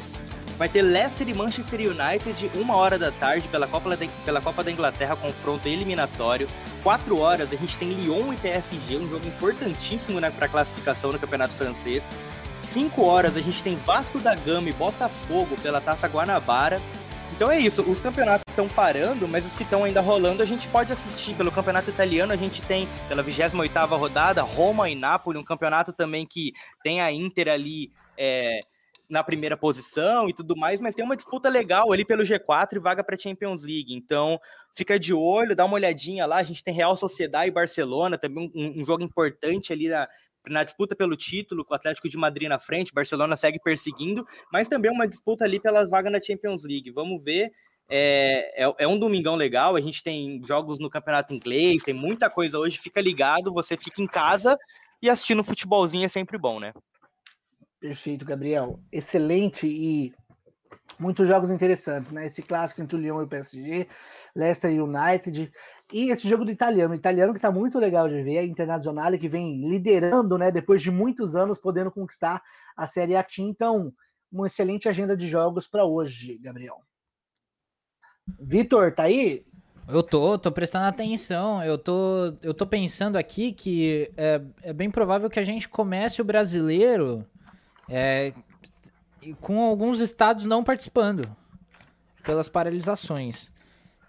vai ter Leicester e Manchester United, uma hora da tarde, pela Copa da, pela Copa da Inglaterra, confronto eliminatório. Quatro horas, a gente tem Lyon e PSG, um jogo importantíssimo né, para classificação no Campeonato Francês. 5 horas a gente tem Vasco da Gama e Botafogo pela Taça Guanabara. Então é isso, os campeonatos estão parando, mas os que estão ainda rolando a gente pode assistir. Pelo campeonato italiano a gente tem, pela 28ª rodada, Roma e Nápoles, um campeonato também que tem a Inter ali é, na primeira posição e tudo mais, mas tem uma disputa legal ali pelo G4 e vaga para Champions League. Então fica de olho, dá uma olhadinha lá. A gente tem Real Sociedade e Barcelona, também um, um jogo importante ali na, na disputa pelo título, com o Atlético de Madrid na frente, Barcelona segue perseguindo, mas também uma disputa ali pelas vagas na Champions League. Vamos ver. É, é, é, um domingão legal, a gente tem jogos no campeonato inglês, tem muita coisa hoje, fica ligado, você fica em casa e assistindo futebolzinho é sempre bom, né? Perfeito, Gabriel. Excelente e muitos jogos interessantes, né? Esse clássico entre o Lyon e o PSG, Leicester United, e esse jogo do italiano, italiano que está muito legal de ver, a Internazionale que vem liderando, né, depois de muitos anos podendo conquistar a Série A. Então, uma excelente agenda de jogos para hoje, Gabriel. Vitor, tá aí? Eu tô, tô prestando atenção. Eu tô, eu tô pensando aqui que é, é bem provável que a gente comece o brasileiro é, com alguns estados não participando pelas paralisações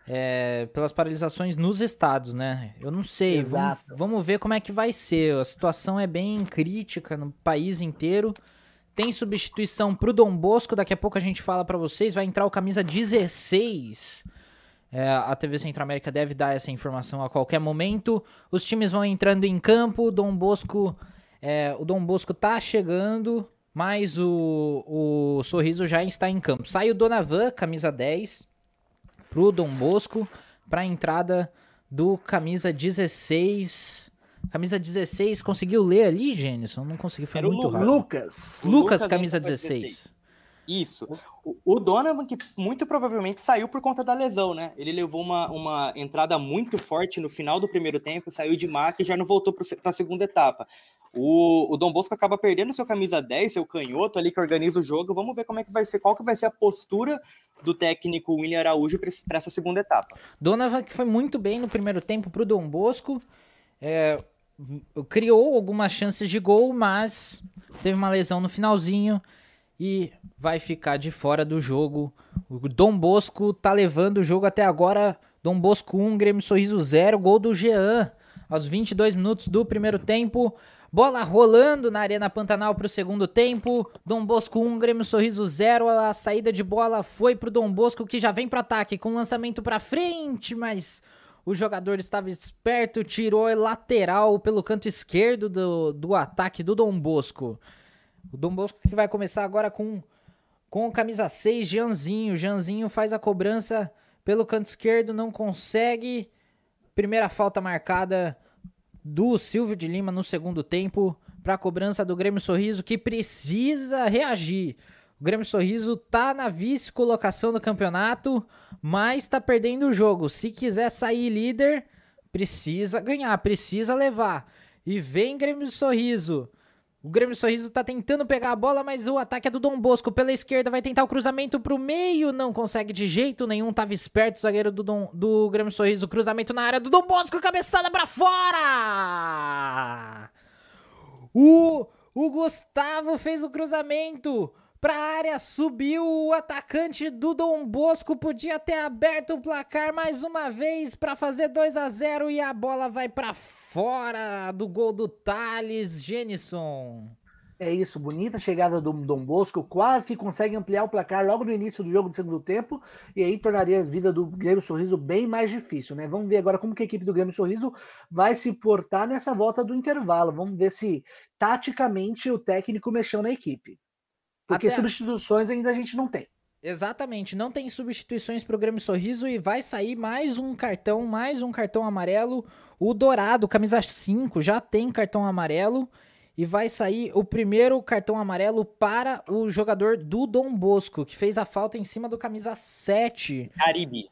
é, pelas paralisações nos estados, né? Eu não sei. Vamos, vamos, ver como é que vai ser. A situação é bem crítica no país inteiro. Tem substituição pro Dom Bosco, daqui a pouco a gente fala para vocês. Vai entrar o camisa 16. É, a TV Centro América deve dar essa informação a qualquer momento. Os times vão entrando em campo. O Dom Bosco, é, o Dom Bosco tá chegando, mas o, o Sorriso já está em campo. Sai o Donavan, camisa 10 pro Dom Bosco para a entrada do camisa 16. Camisa 16, conseguiu ler ali, Gênison? Não consegui, foi Era muito rápido. Lucas. Lucas, Lucas camisa 16. 16. Isso. O, o Donovan, que muito provavelmente saiu por conta da lesão, né? Ele levou uma, uma entrada muito forte no final do primeiro tempo, saiu de marca e já não voltou para a segunda etapa. O, o Dom Bosco acaba perdendo seu camisa 10, seu canhoto ali que organiza o jogo. Vamos ver como é que vai ser, qual que vai ser a postura do técnico William Araújo para essa segunda etapa. Donovan que foi muito bem no primeiro tempo para o Dom Bosco. É, criou algumas chances de gol, mas teve uma lesão no finalzinho e vai ficar de fora do jogo. O Dom Bosco tá levando o jogo até agora. Dom Bosco 1, Grêmio Sorriso 0, gol do Jean aos 22 minutos do primeiro tempo. Bola rolando na Arena Pantanal para o segundo tempo. Dom Bosco 1, Grêmio Sorriso 0. A saída de bola foi para o Dom Bosco que já vem para ataque com lançamento para frente, mas o jogador estava esperto, tirou lateral pelo canto esquerdo do, do ataque do Dom Bosco. O Dom Bosco que vai começar agora com, com camisa 6, Jeanzinho. Jeanzinho faz a cobrança pelo canto esquerdo, não consegue. Primeira falta marcada do Silvio de Lima no segundo tempo para a cobrança do Grêmio Sorriso que precisa reagir. O Grêmio Sorriso tá na vice-colocação do campeonato, mas tá perdendo o jogo. Se quiser sair líder, precisa ganhar, precisa levar. E vem Grêmio Sorriso. O Grêmio Sorriso tá tentando pegar a bola, mas o ataque é do Dom Bosco. Pela esquerda vai tentar o cruzamento pro meio, não consegue de jeito nenhum. Tava esperto o zagueiro do, Dom, do Grêmio Sorriso. Cruzamento na área do Dom Bosco, cabeçada para fora! O, o Gustavo fez o cruzamento pra área, subiu o atacante do Dom Bosco, podia ter aberto o placar mais uma vez para fazer 2 a 0 e a bola vai para fora do gol do Thales Jenison. É isso, bonita chegada do Dom Bosco, quase que consegue ampliar o placar logo no início do jogo do segundo tempo, e aí tornaria a vida do Grêmio Sorriso bem mais difícil, né? Vamos ver agora como que a equipe do Grêmio Sorriso vai se portar nessa volta do intervalo. Vamos ver se taticamente o técnico mexeu na equipe. Porque Até... substituições ainda a gente não tem. Exatamente, não tem substituições para o Grêmio Sorriso e vai sair mais um cartão, mais um cartão amarelo. O Dourado, camisa 5, já tem cartão amarelo e vai sair o primeiro cartão amarelo para o jogador do Dom Bosco, que fez a falta em cima do camisa 7. Garibe.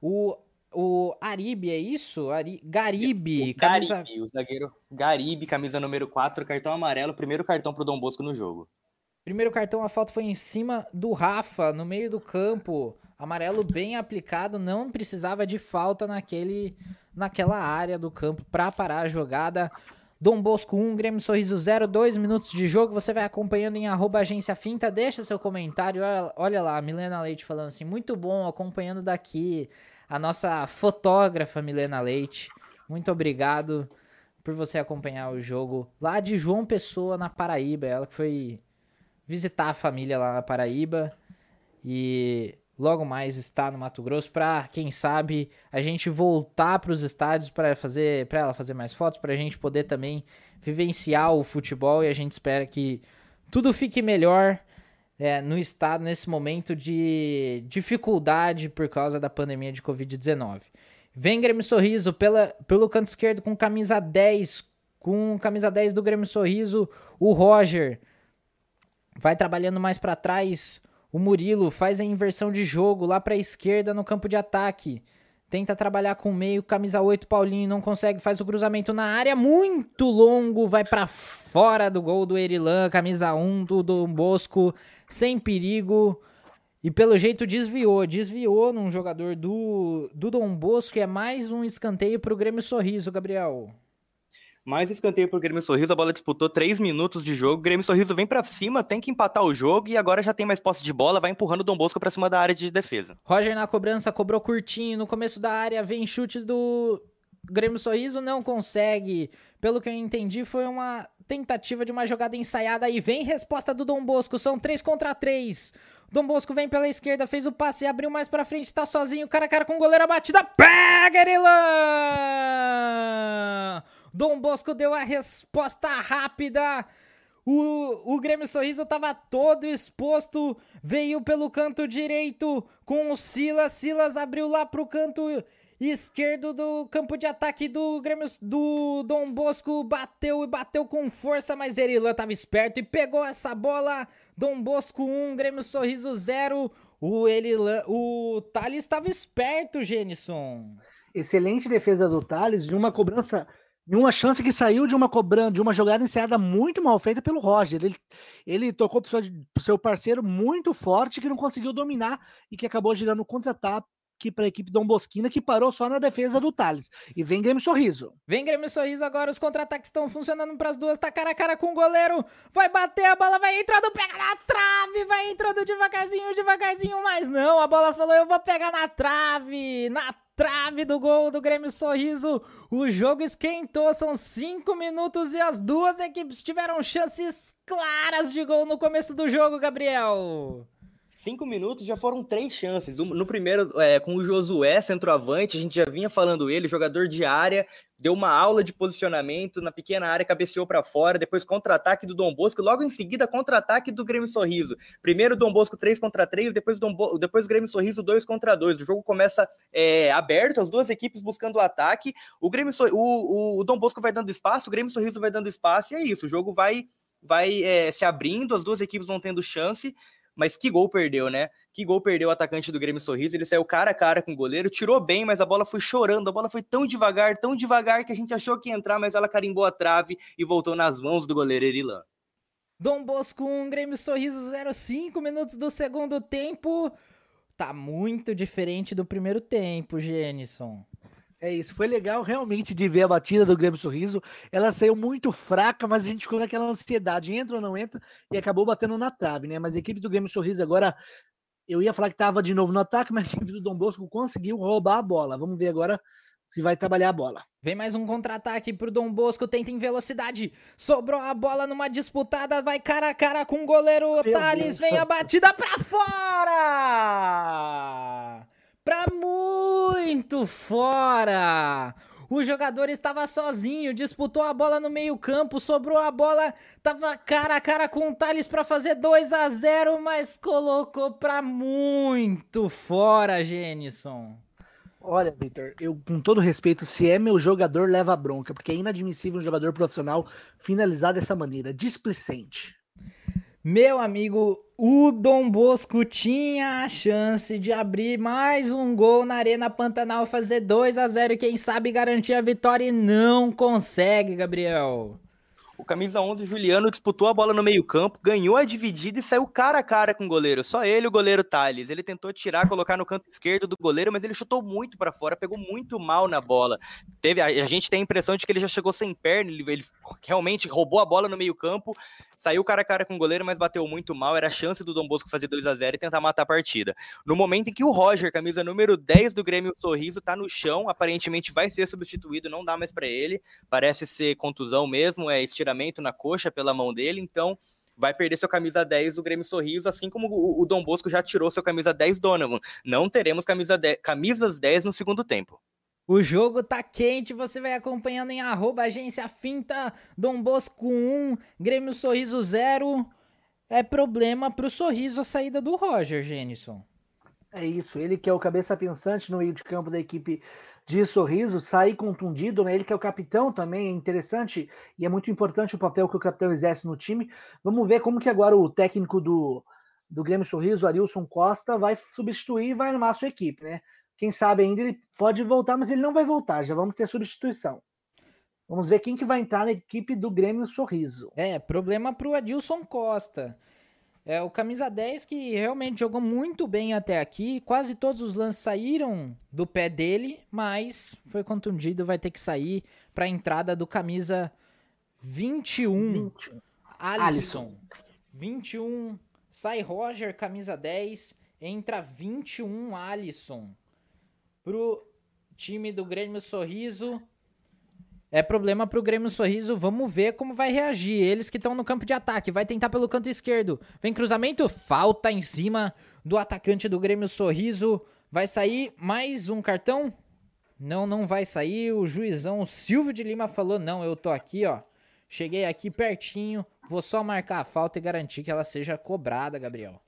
O, o Aribe, é isso? Ari, Garibe. O camisa... Garibe, o zagueiro Garibe, camisa número 4, cartão amarelo, primeiro cartão para o Dom Bosco no jogo. Primeiro cartão, a falta foi em cima do Rafa, no meio do campo. Amarelo bem aplicado, não precisava de falta naquele, naquela área do campo para parar a jogada. Dom Bosco 1, Grêmio Sorriso 0, 2 minutos de jogo. Você vai acompanhando em arroba agência finta. Deixa seu comentário. Olha, olha lá, Milena Leite falando assim: muito bom, acompanhando daqui. A nossa fotógrafa Milena Leite. Muito obrigado por você acompanhar o jogo lá de João Pessoa, na Paraíba. Ela que foi visitar a família lá na Paraíba e logo mais estar no Mato Grosso para quem sabe a gente voltar para os estádios para fazer para ela fazer mais fotos para a gente poder também vivenciar o futebol e a gente espera que tudo fique melhor é, no estado nesse momento de dificuldade por causa da pandemia de Covid-19. Vem Grêmio Sorriso pela, pelo canto esquerdo com camisa 10, com camisa 10 do Grêmio Sorriso, o Roger vai trabalhando mais para trás. O Murilo faz a inversão de jogo lá para a esquerda no campo de ataque. Tenta trabalhar com o meio, camisa 8, Paulinho não consegue, faz o cruzamento na área, muito longo, vai para fora do gol do Erilan, camisa 1 do Dom Bosco, sem perigo. E pelo jeito desviou, desviou num jogador do, do Dom Bosco, e é mais um escanteio para o Grêmio Sorriso, Gabriel. Mais escanteio pro Grêmio Sorriso, a bola disputou 3 minutos de jogo. Grêmio Sorriso vem para cima, tem que empatar o jogo e agora já tem mais posse de bola, vai empurrando o Dom Bosco para cima da área de defesa. Roger na cobrança, cobrou curtinho no começo da área, vem chute do Grêmio Sorriso, não consegue. Pelo que eu entendi, foi uma tentativa de uma jogada ensaiada e vem resposta do Dom Bosco, são 3 contra 3. Dom Bosco vem pela esquerda, fez o passe, abriu mais pra frente, tá sozinho, cara a cara com o goleiro, a batida, pega Erilan! Dom Bosco deu a resposta rápida. O, o Grêmio Sorriso estava todo exposto, veio pelo canto direito com o Silas. Silas abriu lá pro canto esquerdo do campo de ataque do Grêmio do Dom Bosco, bateu e bateu com força, mas Erilan estava esperto e pegou essa bola. Dom Bosco 1, Grêmio Sorriso 0. O o Thales estava esperto, Genison. Excelente defesa do Thales, de uma cobrança e uma chance que saiu de uma cobrança, de uma jogada ensaiada muito mal feita pelo Roger. Ele, ele tocou para o seu parceiro muito forte que não conseguiu dominar e que acabou girando contra-ataque para a equipe Dom Bosquina, que parou só na defesa do Thales. E vem Grêmio Sorriso. Vem Grêmio Sorriso agora, os contra-ataques estão funcionando para as duas, tá cara a cara com o goleiro, vai bater, a bola vai entrando, pega na trave, vai entrando devagarzinho, devagarzinho, mas não, a bola falou, eu vou pegar na trave, na trave do gol do Grêmio Sorriso. O jogo esquentou, são cinco minutos e as duas equipes tiveram chances claras de gol no começo do jogo, Gabriel cinco minutos já foram três chances. No primeiro, é, com o Josué, centroavante, a gente já vinha falando ele, jogador de área, deu uma aula de posicionamento na pequena área, cabeceou para fora, depois contra-ataque do Dom Bosco, logo em seguida contra-ataque do Grêmio Sorriso. Primeiro Dom Bosco 3 contra 3, depois, Dom Bo... depois Grêmio Sorriso 2 contra 2. O jogo começa é, aberto, as duas equipes buscando o ataque, o, Grêmio o, o, o Dom Bosco vai dando espaço, o Grêmio Sorriso vai dando espaço, e é isso, o jogo vai, vai é, se abrindo, as duas equipes vão tendo chance, mas que gol perdeu, né? Que gol perdeu o atacante do Grêmio Sorriso. Ele saiu cara a cara com o goleiro, tirou bem, mas a bola foi chorando. A bola foi tão devagar, tão devagar que a gente achou que ia entrar, mas ela carimbou a trave e voltou nas mãos do goleiro Erilan. Dom Bosco 1, Grêmio Sorriso 0, 5 minutos do segundo tempo. Tá muito diferente do primeiro tempo, Jenison. É isso, foi legal realmente de ver a batida do Grêmio Sorriso. Ela saiu muito fraca, mas a gente ficou naquela ansiedade, entra ou não entra, e acabou batendo na trave, né? Mas a equipe do Grêmio Sorriso agora, eu ia falar que estava de novo no ataque, mas a equipe do Dom Bosco conseguiu roubar a bola. Vamos ver agora se vai trabalhar a bola. Vem mais um contra-ataque pro Dom Bosco, tenta em velocidade. Sobrou a bola numa disputada, vai cara a cara com o goleiro Meu Thales, Deus. vem a batida pra fora! Pra muito fora! O jogador estava sozinho, disputou a bola no meio-campo, sobrou a bola, tava cara a cara com o Thales para fazer 2 a 0, mas colocou para muito fora, Jenison. Olha, Victor, eu com todo respeito, se é meu jogador, leva bronca, porque é inadmissível um jogador profissional finalizar dessa maneira, displicente. Meu amigo, o Dom Bosco tinha a chance de abrir mais um gol na Arena Pantanal, fazer 2 a 0 e quem sabe garantir a vitória e não consegue, Gabriel. O camisa 11, Juliano, disputou a bola no meio-campo, ganhou a dividida e saiu cara a cara com o goleiro. Só ele, o goleiro Thales. Ele tentou tirar, colocar no canto esquerdo do goleiro, mas ele chutou muito para fora, pegou muito mal na bola. Teve, a, a, gente tem a impressão de que ele já chegou sem perna, ele, ele realmente roubou a bola no meio-campo, saiu cara a cara com o goleiro, mas bateu muito mal. Era a chance do Dom Bosco fazer 2 a 0 e tentar matar a partida. No momento em que o Roger, camisa número 10 do Grêmio Sorriso, tá no chão, aparentemente vai ser substituído, não dá mais para ele. Parece ser contusão mesmo, é estiramento na coxa pela mão dele, então vai perder seu camisa 10 do Grêmio Sorriso, assim como o, Dom Bosco já tirou seu camisa 10 Donovan. Não teremos camisa 10, camisas 10 no segundo tempo. O jogo tá quente, você vai acompanhando em arroba agência finta, Dom Bosco 1, Grêmio Sorriso 0. É problema pro Sorriso a saída do Roger, Jenison. É isso, ele que é o cabeça pensante no meio de campo da equipe de sorriso, sair contundido, né? Ele que é o capitão também, é interessante e é muito importante o papel que o capitão exerce no time. Vamos ver como que agora o técnico do, do Grêmio Sorriso, Arilson Costa, vai substituir e vai armar a sua equipe, né? Quem sabe ainda ele pode voltar, mas ele não vai voltar, já vamos ter substituição. Vamos ver quem que vai entrar na equipe do Grêmio Sorriso. É, problema para o Adilson Costa. É o camisa 10 que realmente jogou muito bem até aqui. Quase todos os lances saíram do pé dele, mas foi contundido, vai ter que sair para a entrada do camisa 21, 20. Alisson. Alisson. 21 sai Roger, camisa 10, entra 21 Alisson pro time do Grêmio Sorriso é problema pro Grêmio Sorriso. Vamos ver como vai reagir. Eles que estão no campo de ataque. Vai tentar pelo canto esquerdo. Vem cruzamento. Falta em cima do atacante do Grêmio Sorriso. Vai sair mais um cartão? Não, não vai sair. O juizão Silvio de Lima falou: não, eu tô aqui, ó. Cheguei aqui pertinho. Vou só marcar a falta e garantir que ela seja cobrada, Gabriel.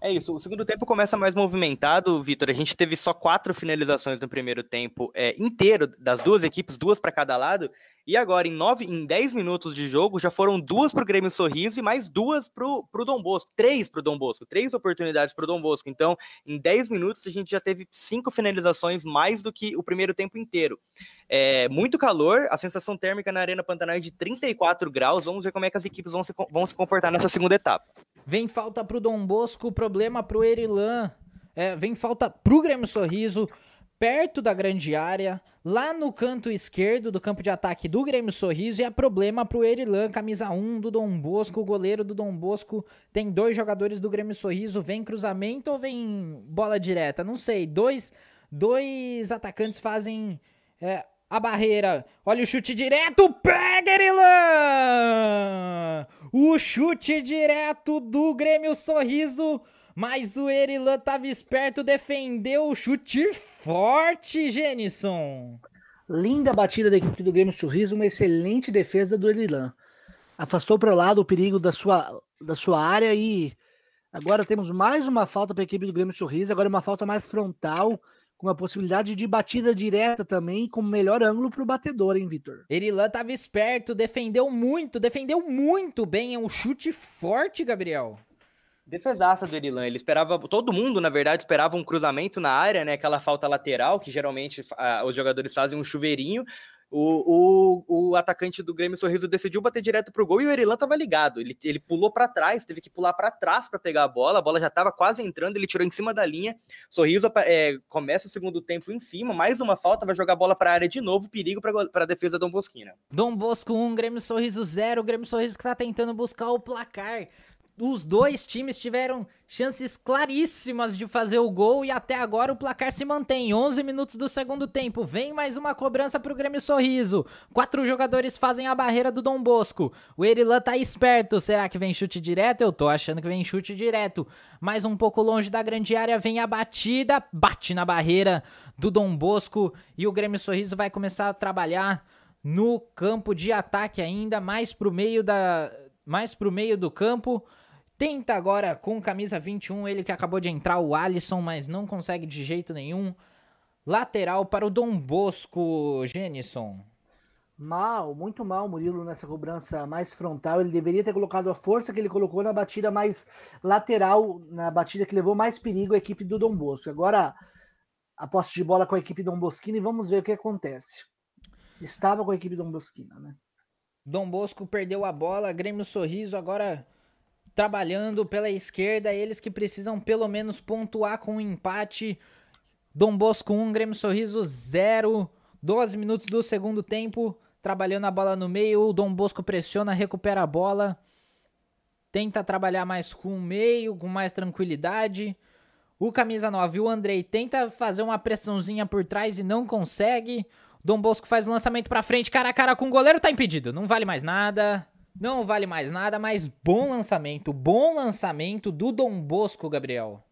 É isso, o segundo tempo começa mais movimentado, Vitor. A gente teve só quatro finalizações no primeiro tempo é, inteiro, das duas equipes, duas para cada lado. E agora, em nove, em dez minutos de jogo, já foram duas para o Grêmio Sorriso e mais duas para o Dom Bosco. Três para o Dom Bosco, três oportunidades para o Dom Bosco. Então, em dez minutos, a gente já teve cinco finalizações mais do que o primeiro tempo inteiro. É, muito calor, a sensação térmica na Arena Pantanal é de 34 graus. Vamos ver como é que as equipes vão se, vão se comportar nessa segunda etapa. Vem falta pro Dom Bosco, problema pro Erilan. É, vem falta pro Grêmio Sorriso, perto da grande área, lá no canto esquerdo do campo de ataque do Grêmio Sorriso. E é problema pro Erilan, camisa 1 do Dom Bosco, goleiro do Dom Bosco. Tem dois jogadores do Grêmio Sorriso. Vem cruzamento ou vem bola direta? Não sei. Dois, dois atacantes fazem. É, a barreira. Olha o chute direto. Pega, Erilan! O chute direto do Grêmio Sorriso. Mas o Erilan tava esperto, defendeu o chute forte, Genison. Linda batida da equipe do Grêmio Sorriso, uma excelente defesa do Erilan. Afastou para o lado o perigo da sua, da sua área e agora temos mais uma falta para a equipe do Grêmio Sorriso, agora uma falta mais frontal com uma possibilidade de batida direta também, com melhor ângulo para o batedor, hein, Vitor? Erilan tava esperto, defendeu muito, defendeu muito bem, é um chute forte, Gabriel. Defesaça do Erilan. Ele esperava, todo mundo, na verdade, esperava um cruzamento na área, né? Aquela falta lateral, que geralmente ah, os jogadores fazem um chuveirinho. O, o, o, atacante do Grêmio Sorriso decidiu bater direto pro gol e o Erilan tava ligado. Ele, ele pulou para trás, teve que pular para trás para pegar a bola. A bola já tava quase entrando, ele tirou em cima da linha. Sorriso é, começa o segundo tempo em cima, mais uma falta, vai jogar a bola para área de novo. Perigo para a defesa Dom Bosquina. Dom Bosco 1, um, Grêmio Sorriso 0. O Grêmio Sorriso que tá tentando buscar o placar os dois times tiveram chances claríssimas de fazer o gol e até agora o placar se mantém. 11 minutos do segundo tempo. Vem mais uma cobrança para o Grêmio Sorriso. Quatro jogadores fazem a barreira do Dom Bosco. O Erilan tá esperto. Será que vem chute direto? Eu tô achando que vem chute direto. Mais um pouco longe da grande área vem a batida, bate na barreira do Dom Bosco e o Grêmio Sorriso vai começar a trabalhar no campo de ataque ainda mais pro meio da mais pro meio do campo. Tenta agora com camisa 21, ele que acabou de entrar, o Alisson, mas não consegue de jeito nenhum. Lateral para o Dom Bosco, Genison. Mal, muito mal Murilo nessa cobrança mais frontal. Ele deveria ter colocado a força que ele colocou na batida mais lateral, na batida que levou mais perigo à equipe do Dom Bosco. Agora, a posse de bola com a equipe Dom Bosquina e vamos ver o que acontece. Estava com a equipe Dom Bosquina, né? Dom Bosco perdeu a bola, Grêmio Sorriso agora trabalhando pela esquerda, eles que precisam pelo menos pontuar com um empate. Dom Bosco 1, Grêmio Sorriso 0. 12 minutos do segundo tempo, trabalhando a bola no meio. O Dom Bosco pressiona, recupera a bola. Tenta trabalhar mais com o meio, com mais tranquilidade. O camisa 9, o Andrei, tenta fazer uma pressãozinha por trás e não consegue. Dom Bosco faz o lançamento para frente, cara a cara com o goleiro, tá impedido. Não vale mais nada. Não vale mais nada, mas bom lançamento. Bom lançamento do Dom Bosco, Gabriel.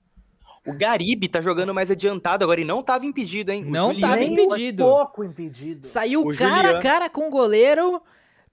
O Garibe tá jogando mais adiantado agora e não tava impedido, hein? O não Juliano tava impedido. pouco impedido. Saiu o cara Juliano. a cara com o goleiro.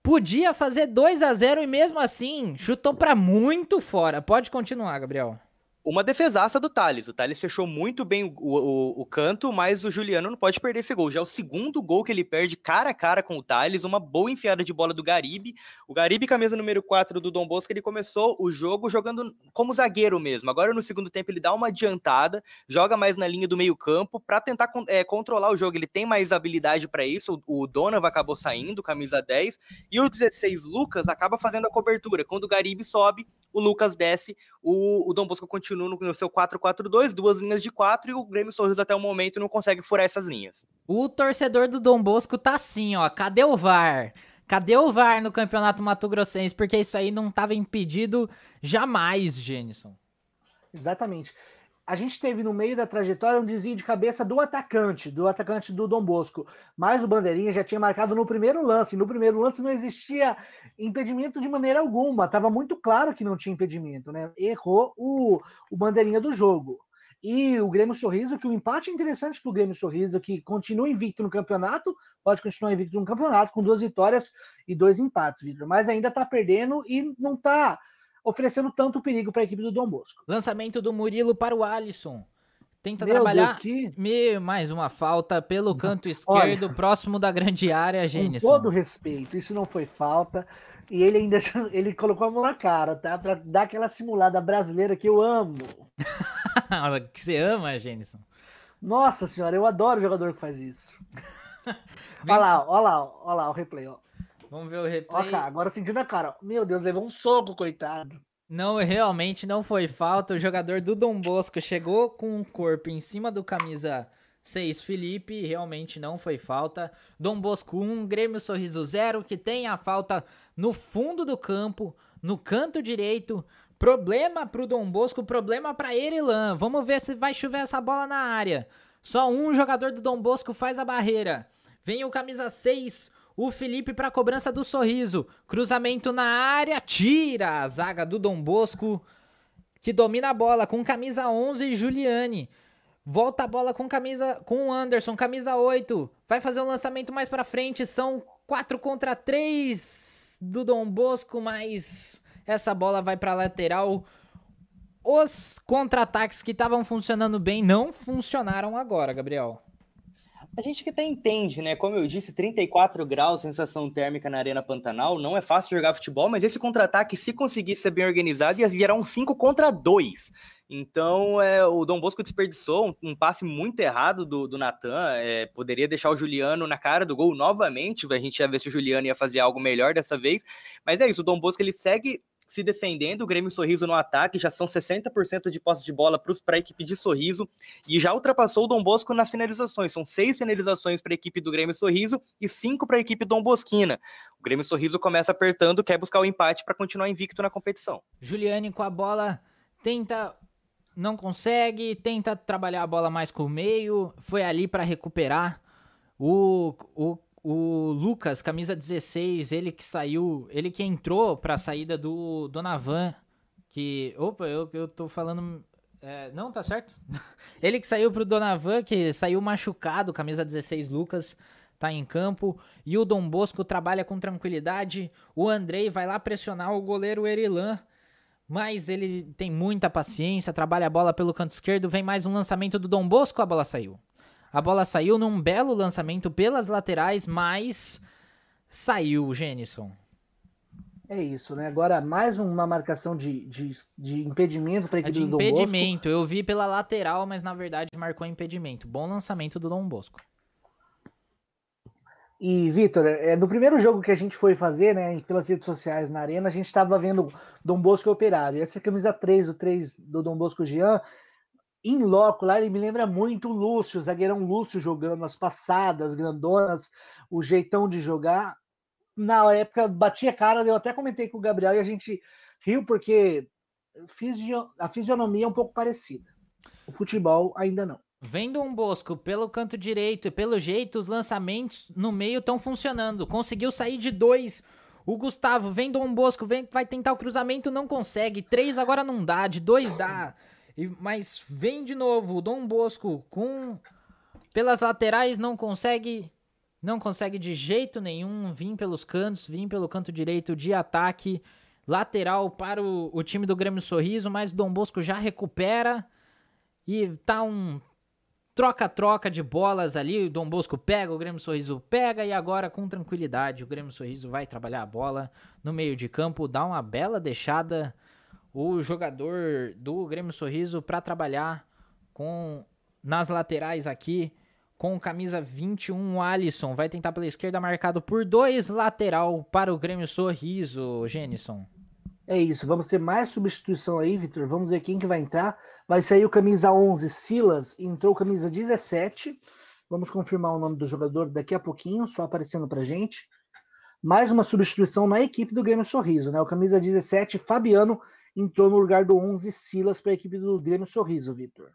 Podia fazer 2 a 0 e mesmo assim chutou para muito fora. Pode continuar, Gabriel uma defesaça do Thales. O Thales fechou muito bem o, o, o, canto, mas o Juliano não pode perder esse gol. Já é o segundo gol que ele perde cara a cara com o Thales, uma boa enfiada de bola do Garibe. O Garibe, camisa número 4 do Dom Bosco, ele começou o jogo jogando como zagueiro mesmo. Agora no segundo tempo ele dá uma adiantada, joga mais na linha do meio campo para tentar é, controlar o jogo. Ele tem mais habilidade para isso. O, o Donovan acabou saindo, camisa 10, e o 16, Lucas, acaba fazendo a cobertura. Quando o Garibe sobe, o Lucas desce, o, o Dom Bosco continua no, no seu 4-4-2, duas linhas de quatro, e o Grêmio Sorriso até o momento não consegue furar essas linhas. O torcedor do Dom Bosco tá assim, ó, cadê o VAR? Cadê o VAR no Campeonato Mato Grossense? Porque isso aí não estava impedido jamais, Jenison. Exatamente a gente teve no meio da trajetória um desvio de cabeça do atacante, do atacante do Dom Bosco. Mas o Bandeirinha já tinha marcado no primeiro lance. No primeiro lance não existia impedimento de maneira alguma. Estava muito claro que não tinha impedimento, né? Errou o, o Bandeirinha do jogo. E o Grêmio Sorriso, que o empate é interessante para o Grêmio Sorriso, que continua invicto no campeonato, pode continuar invicto no campeonato, com duas vitórias e dois empates, Vitor. Mas ainda está perdendo e não está oferecendo tanto perigo para a equipe do Dom Bosco. Lançamento do Murilo para o Alisson. Tenta Meu trabalhar. Deus, que... Me, mais uma falta pelo canto esquerdo, Olha, próximo da grande área, Gênesis. Com todo respeito, isso não foi falta. E ele ainda ele colocou a mão na cara, tá? Pra dar aquela simulada brasileira que eu amo. [laughs] que você ama, Gênesis. Nossa senhora, eu adoro jogador que faz isso. [laughs] olha lá, olha lá, olha lá o replay, ó. Vamos ver o replay. Ó, cara, agora sentindo a cara. Meu Deus, levou um soco, coitado. Não, realmente não foi falta. O jogador do Dom Bosco chegou com o corpo em cima do camisa 6 Felipe, realmente não foi falta. Dom Bosco 1, Grêmio Sorriso 0, que tem a falta no fundo do campo, no canto direito. Problema pro Dom Bosco, problema pra Erilan. Vamos ver se vai chover essa bola na área. Só um jogador do Dom Bosco faz a barreira. Vem o camisa 6, o Felipe para cobrança do sorriso. Cruzamento na área, tira a zaga do Dom Bosco, que domina a bola com camisa 11 Juliane. Volta a bola com camisa com o Anderson, camisa 8. Vai fazer um lançamento mais para frente, são 4 contra 3 do Dom Bosco, mas essa bola vai para lateral. Os contra-ataques que estavam funcionando bem não funcionaram agora, Gabriel. A gente que até entende, né? Como eu disse, 34 graus, sensação térmica na Arena Pantanal. Não é fácil jogar futebol, mas esse contra-ataque, se conseguir ser bem organizado, ia virar um 5 contra 2. Então, é, o Dom Bosco desperdiçou um, um passe muito errado do, do Natan. É, poderia deixar o Juliano na cara do gol novamente. A gente ia ver se o Juliano ia fazer algo melhor dessa vez. Mas é isso, o Dom Bosco ele segue se defendendo, o Grêmio Sorriso no ataque, já são 60% de posse de bola para a equipe de Sorriso, e já ultrapassou o Dom Bosco nas finalizações, são seis finalizações para a equipe do Grêmio Sorriso e cinco para a equipe Dom Bosquina. O Grêmio Sorriso começa apertando, quer buscar o empate para continuar invicto na competição. Juliane com a bola tenta não consegue, tenta trabalhar a bola mais com o meio, foi ali para recuperar. O, o o Lucas, camisa 16, ele que saiu, ele que entrou para a saída do Donavan, que, opa, eu, eu tô falando, é, não, tá certo? [laughs] ele que saiu pro Donavan, que saiu machucado, camisa 16, Lucas, tá em campo, e o Dom Bosco trabalha com tranquilidade, o Andrei vai lá pressionar o goleiro Erilan, mas ele tem muita paciência, trabalha a bola pelo canto esquerdo, vem mais um lançamento do Dom Bosco, a bola saiu. A bola saiu num belo lançamento pelas laterais, mas saiu o Genison. É isso, né? Agora mais uma marcação de, de, de impedimento para a equipe é do Dom Bosco. Impedimento, eu vi pela lateral, mas na verdade marcou impedimento. Bom lançamento do Dom Bosco. E, Vitor, é, no primeiro jogo que a gente foi fazer, né, pelas redes sociais na Arena, a gente estava vendo Dom Bosco Operário. E essa camisa 3, o 3 do Dom Bosco Jean, em loco lá, ele me lembra muito o Lúcio, o zagueirão Lúcio jogando as passadas grandonas, o jeitão de jogar. Na época batia cara, eu até comentei com o Gabriel e a gente riu porque a fisionomia é um pouco parecida. O futebol ainda não. Vendo um Bosco pelo canto direito e pelo jeito, os lançamentos no meio estão funcionando. Conseguiu sair de dois. O Gustavo vendo um Bosco, vem, vai tentar o cruzamento, não consegue. Três agora não dá, de dois dá. E, mas vem de novo o Dom Bosco com pelas laterais não consegue não consegue de jeito nenhum vir pelos cantos, vir pelo canto direito de ataque. Lateral para o, o time do Grêmio Sorriso, mas o Dom Bosco já recupera. E tá um troca-troca de bolas ali. O Dom Bosco pega, o Grêmio Sorriso pega. E agora com tranquilidade o Grêmio Sorriso vai trabalhar a bola no meio de campo, dá uma bela deixada o jogador do Grêmio Sorriso para trabalhar com nas laterais aqui com camisa 21, o Alisson vai tentar pela esquerda marcado por dois lateral para o Grêmio Sorriso, Genison. É isso, vamos ter mais substituição aí, Vitor. Vamos ver quem que vai entrar. Vai sair o camisa 11, Silas, entrou camisa 17. Vamos confirmar o nome do jogador daqui a pouquinho, só aparecendo pra gente. Mais uma substituição na equipe do Grêmio Sorriso, né? O camisa 17, Fabiano, entrou no lugar do 11 Silas para a equipe do Grêmio Sorriso, Vitor.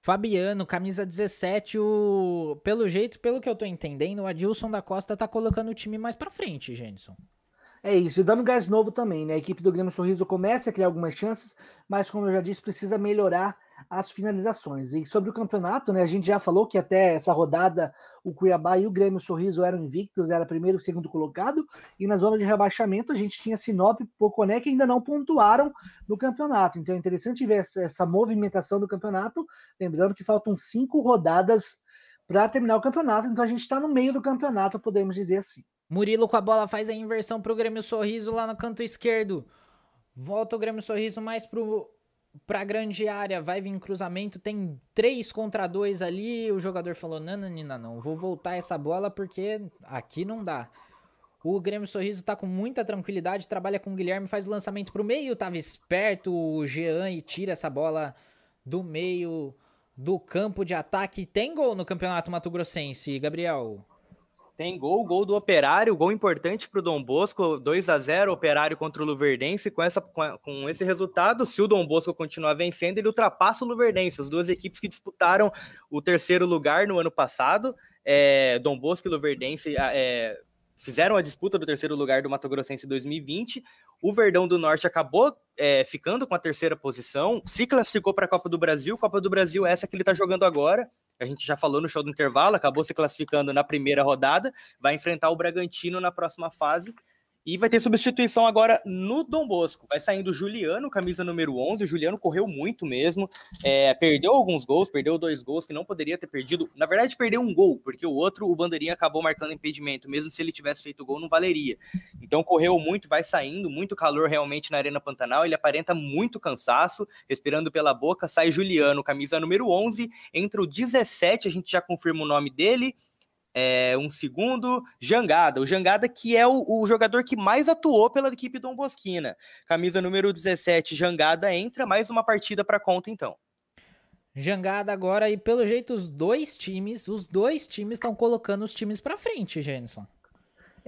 Fabiano, camisa 17, o... pelo jeito, pelo que eu tô entendendo, o Adilson da Costa tá colocando o time mais para frente, Jenison. É isso, e dando gás novo também, né? A equipe do Grêmio Sorriso começa a criar algumas chances, mas como eu já disse, precisa melhorar as finalizações. E sobre o campeonato, né? A gente já falou que até essa rodada o Cuiabá e o Grêmio Sorriso eram invictos, era primeiro e segundo colocado, e na zona de rebaixamento a gente tinha Sinop e Poconé que ainda não pontuaram no campeonato. Então é interessante ver essa, essa movimentação do campeonato, lembrando que faltam cinco rodadas para terminar o campeonato, então a gente está no meio do campeonato, podemos dizer assim. Murilo com a bola faz a inversão pro Grêmio Sorriso lá no canto esquerdo. Volta o Grêmio Sorriso mais pro pra grande área, vai vir cruzamento, tem 3 contra 2 ali, o jogador falou, não, não, não, não, vou voltar essa bola porque aqui não dá. O Grêmio Sorriso tá com muita tranquilidade, trabalha com o Guilherme, faz o lançamento pro meio, tava esperto o Jean e tira essa bola do meio do campo de ataque. Tem gol no Campeonato Mato Grossense, Gabriel? Tem gol, gol do Operário, gol importante para o Dom Bosco, 2 a 0 Operário contra o Luverdense. Com, essa, com esse resultado, se o Dom Bosco continuar vencendo, ele ultrapassa o Luverdense, as duas equipes que disputaram o terceiro lugar no ano passado. É, Dom Bosco e Luverdense é, fizeram a disputa do terceiro lugar do Mato Grossense 2020. O Verdão do Norte acabou é, ficando com a terceira posição, se classificou para a Copa do Brasil. Copa do Brasil é essa que ele está jogando agora a gente já falou no show do intervalo, acabou se classificando na primeira rodada, vai enfrentar o Bragantino na próxima fase. E vai ter substituição agora no Dom Bosco. Vai saindo o Juliano, camisa número 11. O Juliano correu muito mesmo. É, perdeu alguns gols, perdeu dois gols que não poderia ter perdido. Na verdade, perdeu um gol, porque o outro, o Bandeirinha, acabou marcando impedimento. Mesmo se ele tivesse feito gol, não valeria. Então, correu muito, vai saindo. Muito calor realmente na Arena Pantanal. Ele aparenta muito cansaço. Respirando pela boca, sai Juliano, camisa número 11. Entra o 17, a gente já confirma o nome dele é, um segundo, Jangada. O Jangada que é o, o, jogador que mais atuou pela equipe Dom Bosquina. Camisa número 17, Jangada entra, mais uma partida para conta então. Jangada agora e pelo jeito os dois times, os dois times estão colocando os times para frente, Jenison.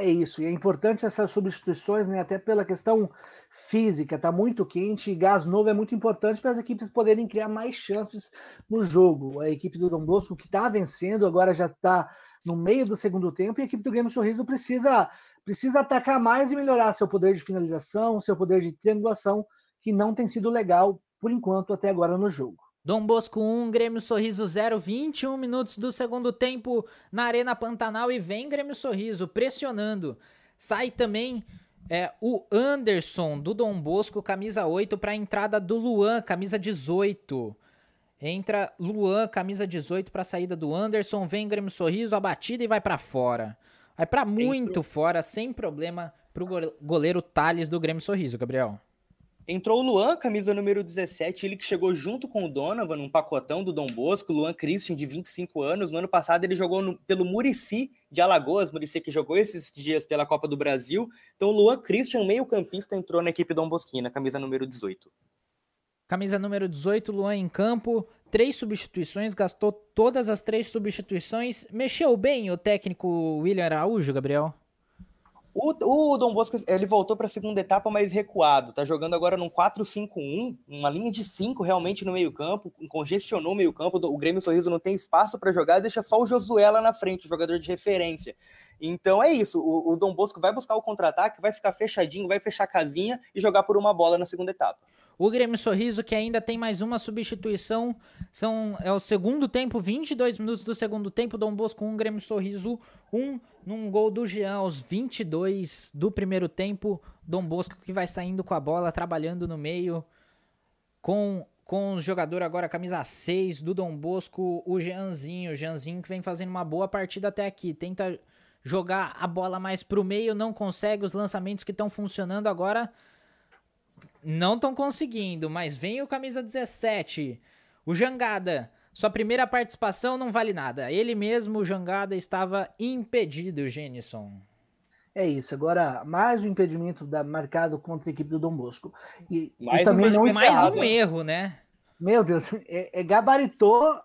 É isso, e é importante essas substituições, né, até pela questão física, tá muito quente e gás novo é muito importante para as equipes poderem criar mais chances no jogo. A equipe do Dom Bosco que está vencendo agora já está no meio do segundo tempo e a equipe do Grêmio Sorriso precisa precisa atacar mais e melhorar seu poder de finalização, seu poder de triangulação, que não tem sido legal por enquanto até agora no jogo. Dom Bosco 1, Grêmio Sorriso 0, 21 minutos do segundo tempo na Arena Pantanal e vem Grêmio Sorriso pressionando. Sai também é, o Anderson do Dom Bosco, camisa 8, para a entrada do Luan, camisa 18. Entra Luan, camisa 18, para a saída do Anderson. Vem Grêmio Sorriso, a batida e vai para fora. Vai para muito fora, sem problema, para o goleiro Thales do Grêmio Sorriso, Gabriel. Entrou o Luan, camisa número 17, ele que chegou junto com o Donovan, num pacotão do Dom Bosco, Luan Christian, de 25 anos. No ano passado ele jogou no, pelo Murici de Alagoas, Murici que jogou esses dias pela Copa do Brasil. Então o Luan Christian, meio campista, entrou na equipe Dom Bosquina, camisa número 18. Camisa número 18, Luan em campo, três substituições, gastou todas as três substituições. Mexeu bem o técnico William Araújo, Gabriel? O, o Dom Bosco, ele voltou para a segunda etapa mais recuado, tá jogando agora num 4-5-1, uma linha de 5 realmente no meio-campo, congestionou o meio-campo, o Grêmio Sorriso não tem espaço para jogar, deixa só o Josué lá na frente, jogador de referência. Então é isso, o, o Dom Bosco vai buscar o contra-ataque, vai ficar fechadinho, vai fechar a casinha e jogar por uma bola na segunda etapa. O Grêmio Sorriso, que ainda tem mais uma substituição, são é o segundo tempo, 22 minutos do segundo tempo, Dom Bosco 1, Grêmio Sorriso 1, num gol do Jean aos 22 do primeiro tempo, Dom Bosco que vai saindo com a bola, trabalhando no meio, com, com o jogador agora, camisa 6 do Dom Bosco, o Jeanzinho, o Jeanzinho que vem fazendo uma boa partida até aqui, tenta jogar a bola mais pro meio, não consegue, os lançamentos que estão funcionando agora não estão conseguindo, mas vem o camisa 17, o Jangada. Sua primeira participação não vale nada. Ele mesmo, o Jangada, estava impedido, Genison. É isso. Agora, mais um impedimento da, marcado contra a equipe do Dom Bosco. E, mais e também um, não mais um erro, né? Meu Deus, é, é, gabaritou,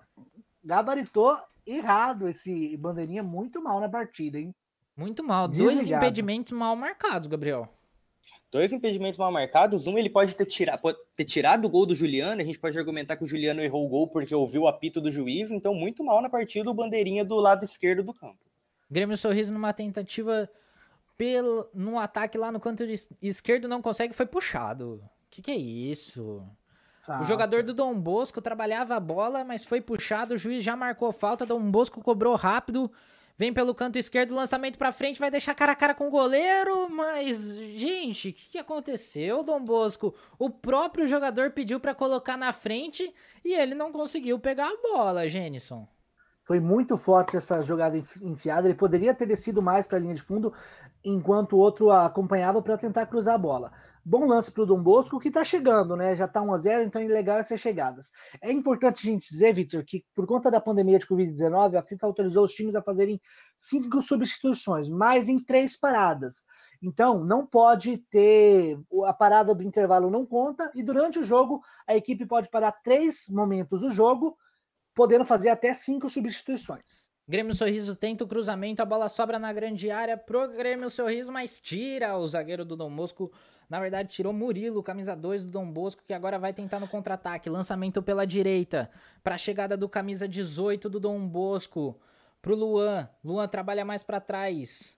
gabaritou errado esse bandeirinha muito mal na partida, hein? Muito mal. Desligado. Dois impedimentos mal marcados, Gabriel dois impedimentos mal marcados. Um, ele pode ter, tira, pode ter tirado o gol do Juliano. A gente pode argumentar que o Juliano errou o gol porque ouviu o apito do juiz. Então, muito mal na partida, o bandeirinha do lado esquerdo do campo. Grêmio Sorriso numa tentativa pelo, no ataque lá no canto esquerdo não consegue, foi puxado. O que, que é isso? Falta. O jogador do Dom Bosco trabalhava a bola, mas foi puxado, o juiz já marcou falta, Dom Bosco cobrou rápido, Vem pelo canto esquerdo, lançamento para frente, vai deixar cara a cara com o goleiro, mas gente, o que, que, aconteceu, Dom Bosco? O próprio jogador pediu para colocar na frente e ele não conseguiu pegar a bola, Jenison. Foi muito forte essa jogada enfiada, ele poderia ter descido mais para a linha de fundo, enquanto o outro acompanhava para tentar cruzar a bola. Bom lance para o Dom Bosco, que está chegando, né? Já está 1 a 0 então é legal essas chegadas. É importante a gente dizer, Vitor, que por conta da pandemia de Covid-19, a FIFA autorizou os times a fazerem cinco substituições, mas em três paradas. Então, não pode ter. A parada do intervalo não conta, e durante o jogo, a equipe pode parar três momentos do jogo, podendo fazer até cinco substituições. Grêmio Sorriso tenta o cruzamento, a bola sobra na grande área pro Grêmio Sorriso, mas tira o zagueiro do Dom Bosco na verdade, tirou Murilo, camisa 2 do Dom Bosco, que agora vai tentar no contra-ataque. Lançamento pela direita. Para a chegada do camisa 18 do Dom Bosco. Pro Luan. Luan trabalha mais para trás.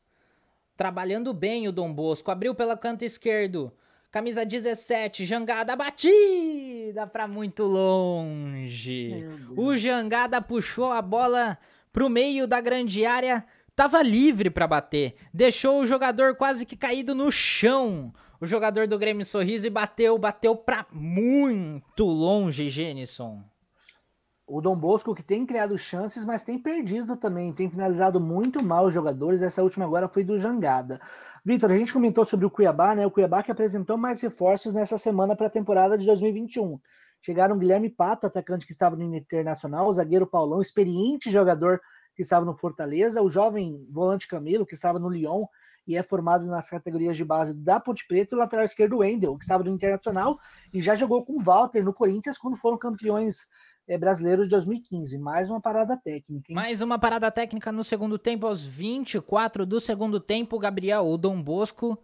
Trabalhando bem o Dom Bosco. Abriu pela canto esquerdo. Camisa 17, Jangada batida para muito longe. O Jangada puxou a bola pro meio da grande área tava livre para bater, deixou o jogador quase que caído no chão. O jogador do Grêmio Sorriso e bateu, bateu para muito longe, Genison. O Dom Bosco que tem criado chances, mas tem perdido também, tem finalizado muito mal os jogadores. Essa última agora foi do Jangada. Vitor, a gente comentou sobre o Cuiabá, né? O Cuiabá que apresentou mais reforços nessa semana para a temporada de 2021. Chegaram Guilherme Pato, atacante que estava no Internacional, o zagueiro Paulão, experiente jogador que estava no Fortaleza, o jovem volante Camilo, que estava no Lyon e é formado nas categorias de base da Ponte Preta, o lateral esquerdo Wendel, que estava no Internacional e já jogou com o Walter no Corinthians quando foram campeões é, brasileiro de 2015. Mais uma parada técnica. Hein? Mais uma parada técnica no segundo tempo, aos 24 do segundo tempo, Gabriel, o Dom Bosco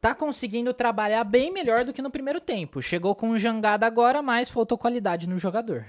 tá conseguindo trabalhar bem melhor do que no primeiro tempo. Chegou com jangada agora, mas faltou qualidade no jogador.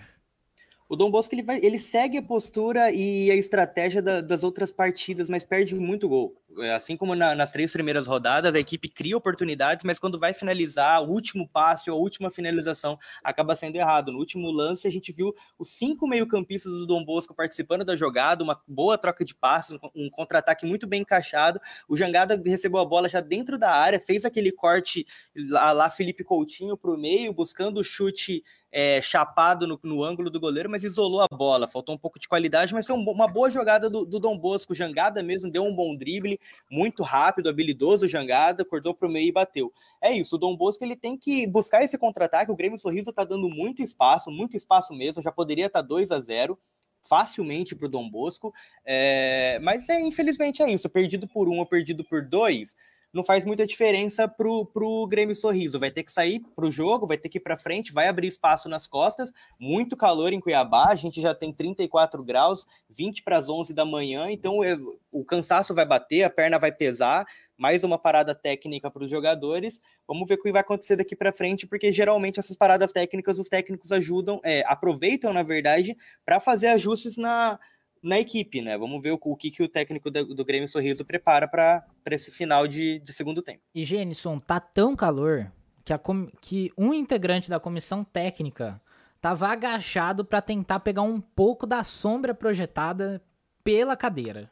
O Dom Bosco ele, vai, ele segue a postura e a estratégia da, das outras partidas, mas perde muito gol. É, assim como na, nas três primeiras rodadas, a equipe cria oportunidades, mas quando vai finalizar, o último passe ou a última finalização acaba sendo errado. No último lance, a gente viu os cinco meio-campistas do Dom Bosco participando da jogada, uma boa troca de passes, um, contra-ataque muito bem encaixado. O Jangada recebeu a bola já dentro da área, fez aquele corte lá, lá Felipe Coutinho para o meio, buscando o chute é, chapado no, no, ângulo do goleiro, mas isolou a bola. Faltou um pouco de qualidade, mas foi um, uma boa jogada do, do Dom Bosco. Jangada mesmo deu um bom drible, muito rápido, habilidoso Jangada, cortou para o meio e bateu. É isso, o Dom Bosco ele tem que buscar esse contra-ataque. O Grêmio Sorriso está dando muito espaço, muito espaço mesmo, já poderia estar tá 2 a 0 facilmente para o Dom Bosco, é, mas é, infelizmente é isso, perdido por um ou perdido por dois, não faz muita diferença pro, pro Grêmio Sorriso. Vai ter que sair pro jogo, vai ter que ir para frente, vai abrir espaço nas costas. Muito calor em Cuiabá, a gente já tem 34 graus, 20 para as 11 da manhã, então é, o cansaço vai bater, a perna vai pesar. Mais uma parada técnica para os jogadores. Vamos ver o que vai acontecer daqui para frente, porque geralmente essas paradas técnicas os técnicos ajudam, é, aproveitam, na verdade, para fazer ajustes na, na equipe, né? Vamos ver o, o que, que o técnico do, do Grêmio Sorriso prepara para esse final de, de, segundo tempo. E Genison, tá tão calor que, a que um integrante da comissão técnica tava agachado para tentar pegar um pouco da sombra projetada pela cadeira.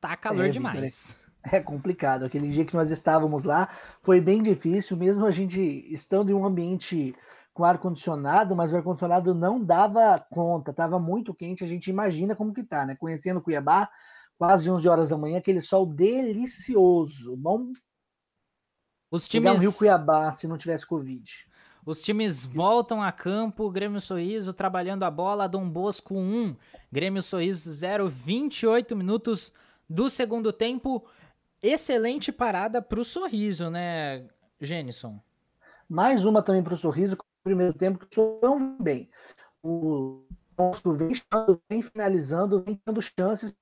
Tá calor é, demais. É complicado. Aquele dia que nós estávamos lá foi bem difícil, mesmo a gente estando em um ambiente com ar-condicionado, mas o ar-condicionado não dava conta, estava muito quente, a gente imagina como que tá, né? Conhecendo Cuiabá, quase 11 horas da manhã, aquele sol delicioso, bom os times... no Rio Cuiabá se não tivesse Covid. Os times voltam a campo, Grêmio Sorriso trabalhando a bola, Dom Bosco 1, Grêmio Sorriso 0, 28 minutos do segundo tempo. Excelente parada para o Sorriso, né, Jenison? Mais uma também para o Sorriso, primeiro tempo que tão bem. O Monstro vem, vem finalizando, vem tendo chances.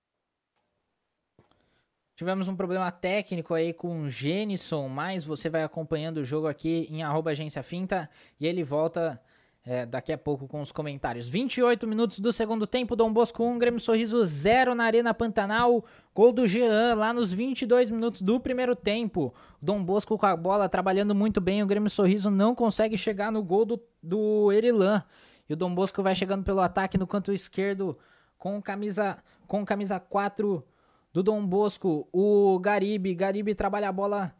Tivemos um problema técnico aí com o Genison, mas você vai acompanhando o jogo aqui em arroba agência finta e ele volta é, daqui a pouco com os comentários. 28 minutos do segundo tempo, Dom Bosco 1, Grêmio Sorriso 0 na Arena Pantanal. Gol do Jean lá nos 22 minutos do primeiro tempo. Dom Bosco com a bola trabalhando muito bem. O Grêmio Sorriso não consegue chegar no gol do, do Erilan. E o Dom Bosco vai chegando pelo ataque no canto esquerdo com camisa, com camisa 4 do Dom Bosco. O Garibe, Garibe trabalha a bola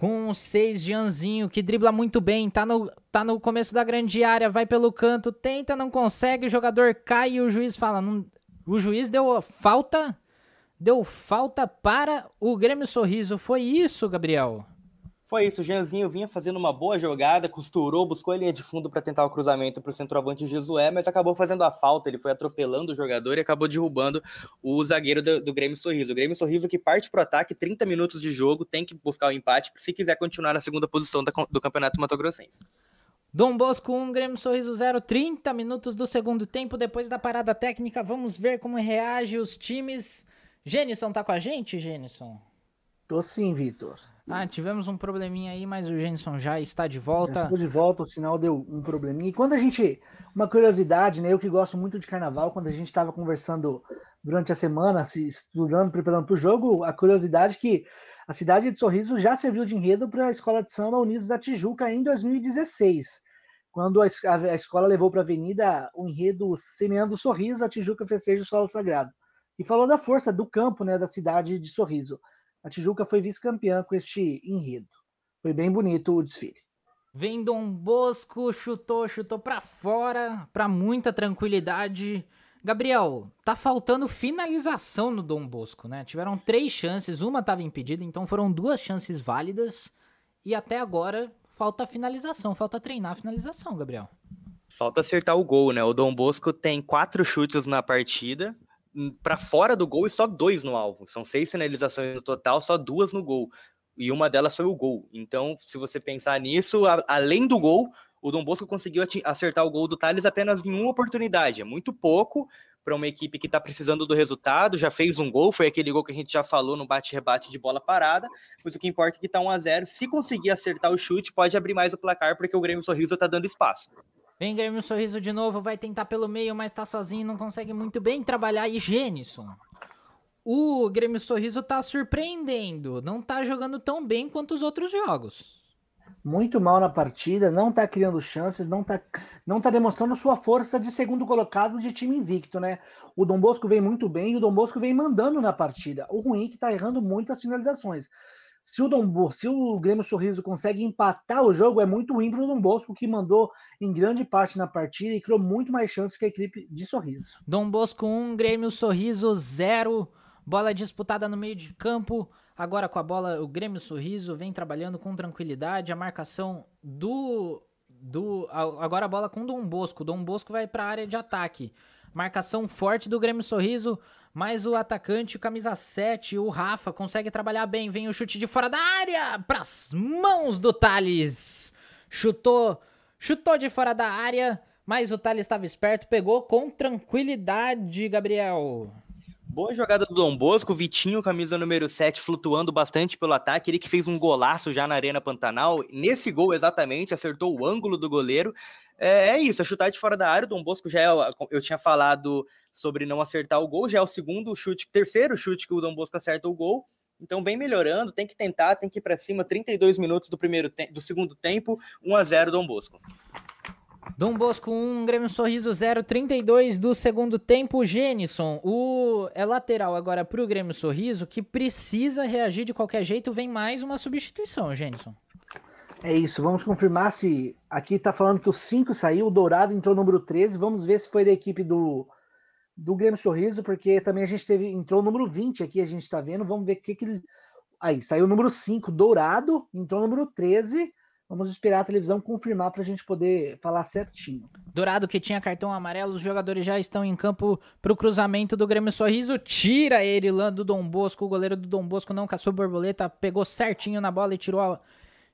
com o 6, Jeanzinho, que dribla muito bem, tá no, tá no começo da grande área, vai pelo canto, tenta, não consegue, o jogador cai e o juiz fala. Não, o juiz deu falta. Deu falta para o Grêmio Sorriso. Foi isso, Gabriel? Foi isso, o Jeanzinho vinha fazendo uma boa jogada, costurou, buscou a linha de fundo para tentar o cruzamento para o centroavante Jesué, mas acabou fazendo a falta, ele foi atropelando o jogador e acabou derrubando o zagueiro do, do Grêmio Sorriso. O Grêmio Sorriso que parte para o ataque, 30 minutos de jogo, tem que buscar o empate se quiser continuar na segunda posição da, do Campeonato Mato Grossense. Dom Bosco 1, Grêmio Sorriso 0, 30 minutos do segundo tempo, depois da parada técnica, vamos ver como reage os times. Gênison tá com a gente, Gênison? Tô sim, Vitor. Ah, tivemos um probleminha aí, mas o Jenson já está de volta. Já estou de volta, o sinal deu um probleminha. E quando a gente. Uma curiosidade, né? Eu que gosto muito de carnaval, quando a gente estava conversando durante a semana, se estudando, preparando para o jogo, a curiosidade é que a cidade de Sorriso já serviu de enredo para a Escola de Samba Unidos da Tijuca em 2016. Quando a, a, a escola levou para a avenida o enredo Semeando Sorriso, a Tijuca festeja o Solo Sagrado. e falou da força do campo, né, da cidade de Sorriso. A Tijuca foi vice-campeã com este enredo. Foi bem bonito o desfile. Vem Dom Bosco, chutou, chutou para fora, para muita tranquilidade. Gabriel, tá faltando finalização no Dom Bosco, né? Tiveram três chances, uma estava impedida, então foram duas chances válidas. E até agora falta finalização, falta treinar a finalização, Gabriel. Falta acertar o gol, né? O Dom Bosco tem quatro chutes na partida, para fora do gol e só dois no alvo. São seis finalizações no total, só duas no gol. E uma delas foi o gol. Então, se você pensar nisso, a, além do gol, o Dom Bosco conseguiu acertar o gol do Thales apenas em uma oportunidade. É muito pouco para uma equipe que está precisando do resultado. Já fez um gol, foi aquele gol que a gente já falou no bate-rebate de bola parada. Mas o que importa é que está 1 a 0 Se conseguir acertar o chute, pode abrir mais o placar, porque o Grêmio Sorriso está dando espaço. Vem Grêmio Sorriso de novo, vai tentar pelo meio, mas tá sozinho, não consegue muito bem trabalhar. E Gênison, o Grêmio Sorriso tá surpreendendo, não tá jogando tão bem quanto os outros jogos. Muito mal na partida, não tá criando chances, não tá, não tá demonstrando sua força de segundo colocado de time invicto, né? O Dom Bosco vem muito bem e o Dom Bosco vem mandando na partida. O ruim é que tá errando muitas finalizações. Se o, se o Grêmio Sorriso consegue empatar o jogo, é muito ruim para o Dom Bosco, que mandou em grande parte na partida e criou muito mais chances que a equipe de Sorriso. Dom Bosco 1, um, Grêmio Sorriso 0. Bola disputada no meio de campo. Agora com a bola, o Grêmio Sorriso vem trabalhando com tranquilidade. A marcação do. do agora a bola com o Dom Bosco. Dom Bosco vai para a área de ataque. Marcação forte do Grêmio Sorriso. Mas o atacante, o camisa 7, o Rafa, consegue trabalhar bem. Vem o chute de fora da área para as mãos do Thales. Chutou, chutou de fora da área, mas o Thales estava esperto, pegou com tranquilidade, Gabriel. Boa jogada do Dom Bosco, Vitinho, camisa número 7, flutuando bastante pelo ataque. Ele que fez um golaço já na Arena Pantanal. Nesse gol, exatamente, acertou o ângulo do goleiro. É, é isso, é chutar de fora da área. O Dom Bosco já é, eu tinha falado sobre não acertar o gol, já é o segundo chute, terceiro chute que o Dom Bosco acerta o gol. Então vem melhorando, tem que tentar, tem que ir para cima. 32 minutos do primeiro do segundo tempo, 1 a 0 Dom Bosco. Dom Bosco 1, Grêmio Sorriso 0, 32 do segundo tempo. Gênison, o é lateral agora para o Grêmio Sorriso, que precisa reagir de qualquer jeito. Vem mais uma substituição, Gênison. É isso, vamos confirmar se. Aqui tá falando que o 5 saiu, o Dourado entrou no número 13. Vamos ver se foi da equipe do, do Grêmio Sorriso, porque também a gente teve. Entrou o número 20 aqui, a gente tá vendo. Vamos ver o que, que ele. Aí, saiu o número 5, Dourado, entrou o número 13. Vamos esperar a televisão confirmar para a gente poder falar certinho. Dourado que tinha cartão amarelo, os jogadores já estão em campo para o cruzamento do Grêmio Sorriso. Tira ele lá do Dom Bosco. O goleiro do Dom Bosco não caçou borboleta, pegou certinho na bola e tirou,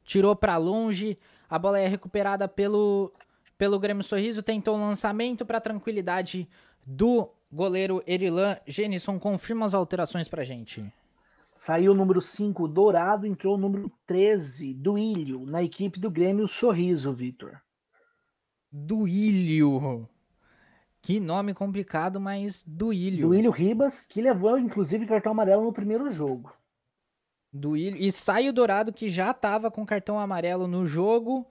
tirou para longe. A bola é recuperada pelo, pelo Grêmio Sorriso. Tentou o lançamento para tranquilidade do goleiro Erilan. Genison, confirma as alterações para gente. Saiu o número 5, Dourado, entrou o número 13, Duílio, na equipe do Grêmio Sorriso, Vitor. Duílio. Que nome complicado, mas Duílio. Duílio Ribas, que levou inclusive cartão amarelo no primeiro jogo. Duílio. E sai o Dourado, que já estava com cartão amarelo no jogo.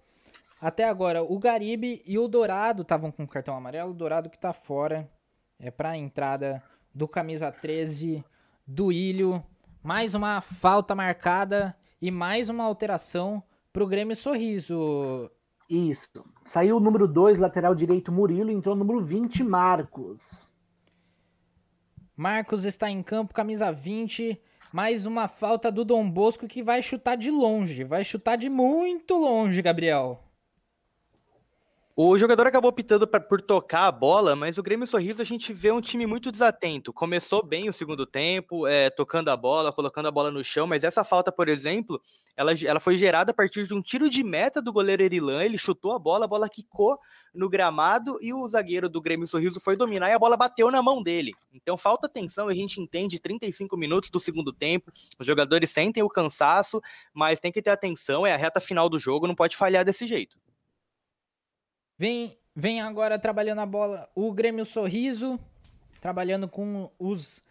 Até agora, o Garibe e o Dourado estavam com cartão amarelo. O Dourado que está fora. É para a entrada do camisa 13, Duílio. Mais uma falta marcada e mais uma alteração para o Grêmio Sorriso. Isso. Saiu o número 2, lateral direito Murilo, entrou o número 20, Marcos. Marcos está em campo, camisa 20. Mais uma falta do Dom Bosco que vai chutar de longe. Vai chutar de muito longe, Gabriel. O jogador acabou optando pra, por tocar a bola, mas o Grêmio Sorriso a gente vê um time muito desatento. Começou bem o segundo tempo, é, tocando a bola, colocando a bola no chão, mas essa falta, por exemplo, ela, ela foi gerada a partir de um tiro de meta do goleiro Erilan. Ele chutou a bola, a bola quicou no gramado e o zagueiro do Grêmio Sorriso foi dominar e a bola bateu na mão dele. Então falta atenção, a gente entende 35 minutos do segundo tempo, os jogadores sentem o cansaço, mas tem que ter atenção, é a reta final do jogo, não pode falhar desse jeito. Vem, vem agora trabalhando a bola o Grêmio Sorriso, trabalhando com os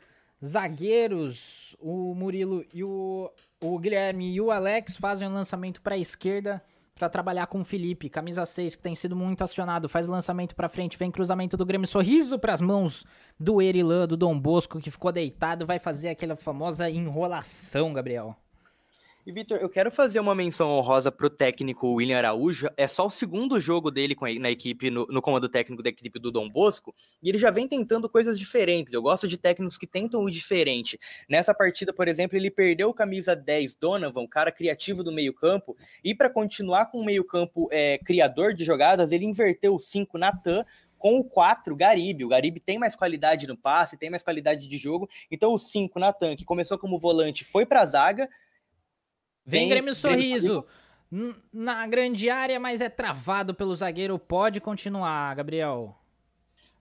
zagueiros, o Murilo e o, o Guilherme e o Alex fazem o um lançamento para a esquerda para trabalhar com o Felipe, camisa 6, que tem sido muito acionado, faz lançamento para frente, vem cruzamento do Grêmio, sorriso para as mãos do Erilan, do Dom Bosco, que ficou deitado, vai fazer aquela famosa enrolação, Gabriel. E, Vitor, eu quero fazer uma menção honrosa pro técnico William Araújo. É só o segundo jogo dele a, na equipe, no, no, comando técnico da equipe do Dom Bosco, e ele já vem tentando coisas diferentes. Eu gosto de técnicos que tentam o diferente. Nessa partida, por exemplo, ele perdeu o camisa 10 Donovan, cara criativo do meio-campo, e para continuar com o meio-campo é, criador de jogadas, ele inverteu o 5 Natan com o 4, Garibe. O Garibe tem mais qualidade no passe, tem mais qualidade de jogo. Então o 5, Natan, que começou como volante, foi para a zaga, Vem, Grêmio Sorriso. Na grande área, mas é travado pelo zagueiro. Pode continuar, Gabriel.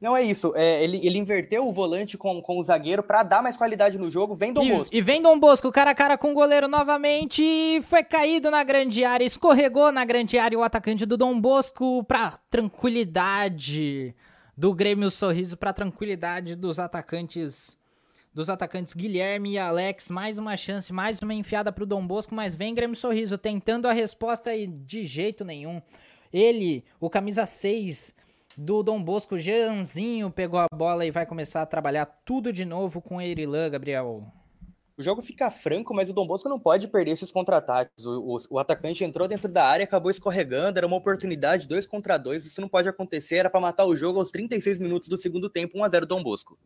Não é isso. É, ele, ele inverteu o volante com, com o zagueiro para dar mais qualidade no jogo. Vem Dom e, Bosco. E vem Dom Bosco, cara a cara com o goleiro novamente. Foi caído na grande área, escorregou na grande área o atacante do Dom Bosco para tranquilidade do Grêmio Sorriso, para tranquilidade dos atacantes dos atacantes Guilherme e Alex. Mais uma chance, mais uma enfiada para o Dom Bosco, mas vem Grêmio Sorriso tentando a resposta e de jeito nenhum. Ele, o camisa 6 do Dom Bosco, Jeanzinho, pegou a bola e vai começar a trabalhar tudo de novo com Erilã, Gabriel. O jogo fica franco, mas o Dom Bosco não pode perder esses contra-ataques. O, o, o, atacante entrou dentro da área, acabou escorregando, era uma oportunidade, dois contra dois, isso não pode acontecer, era para matar o jogo aos 36 minutos do segundo tempo, 1 a 0 Dom Bosco.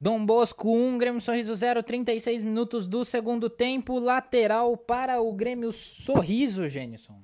Dom Bosco 1, Grêmio Sorriso 0, 36 minutos do segundo tempo, lateral para o Grêmio Sorriso, Gênison.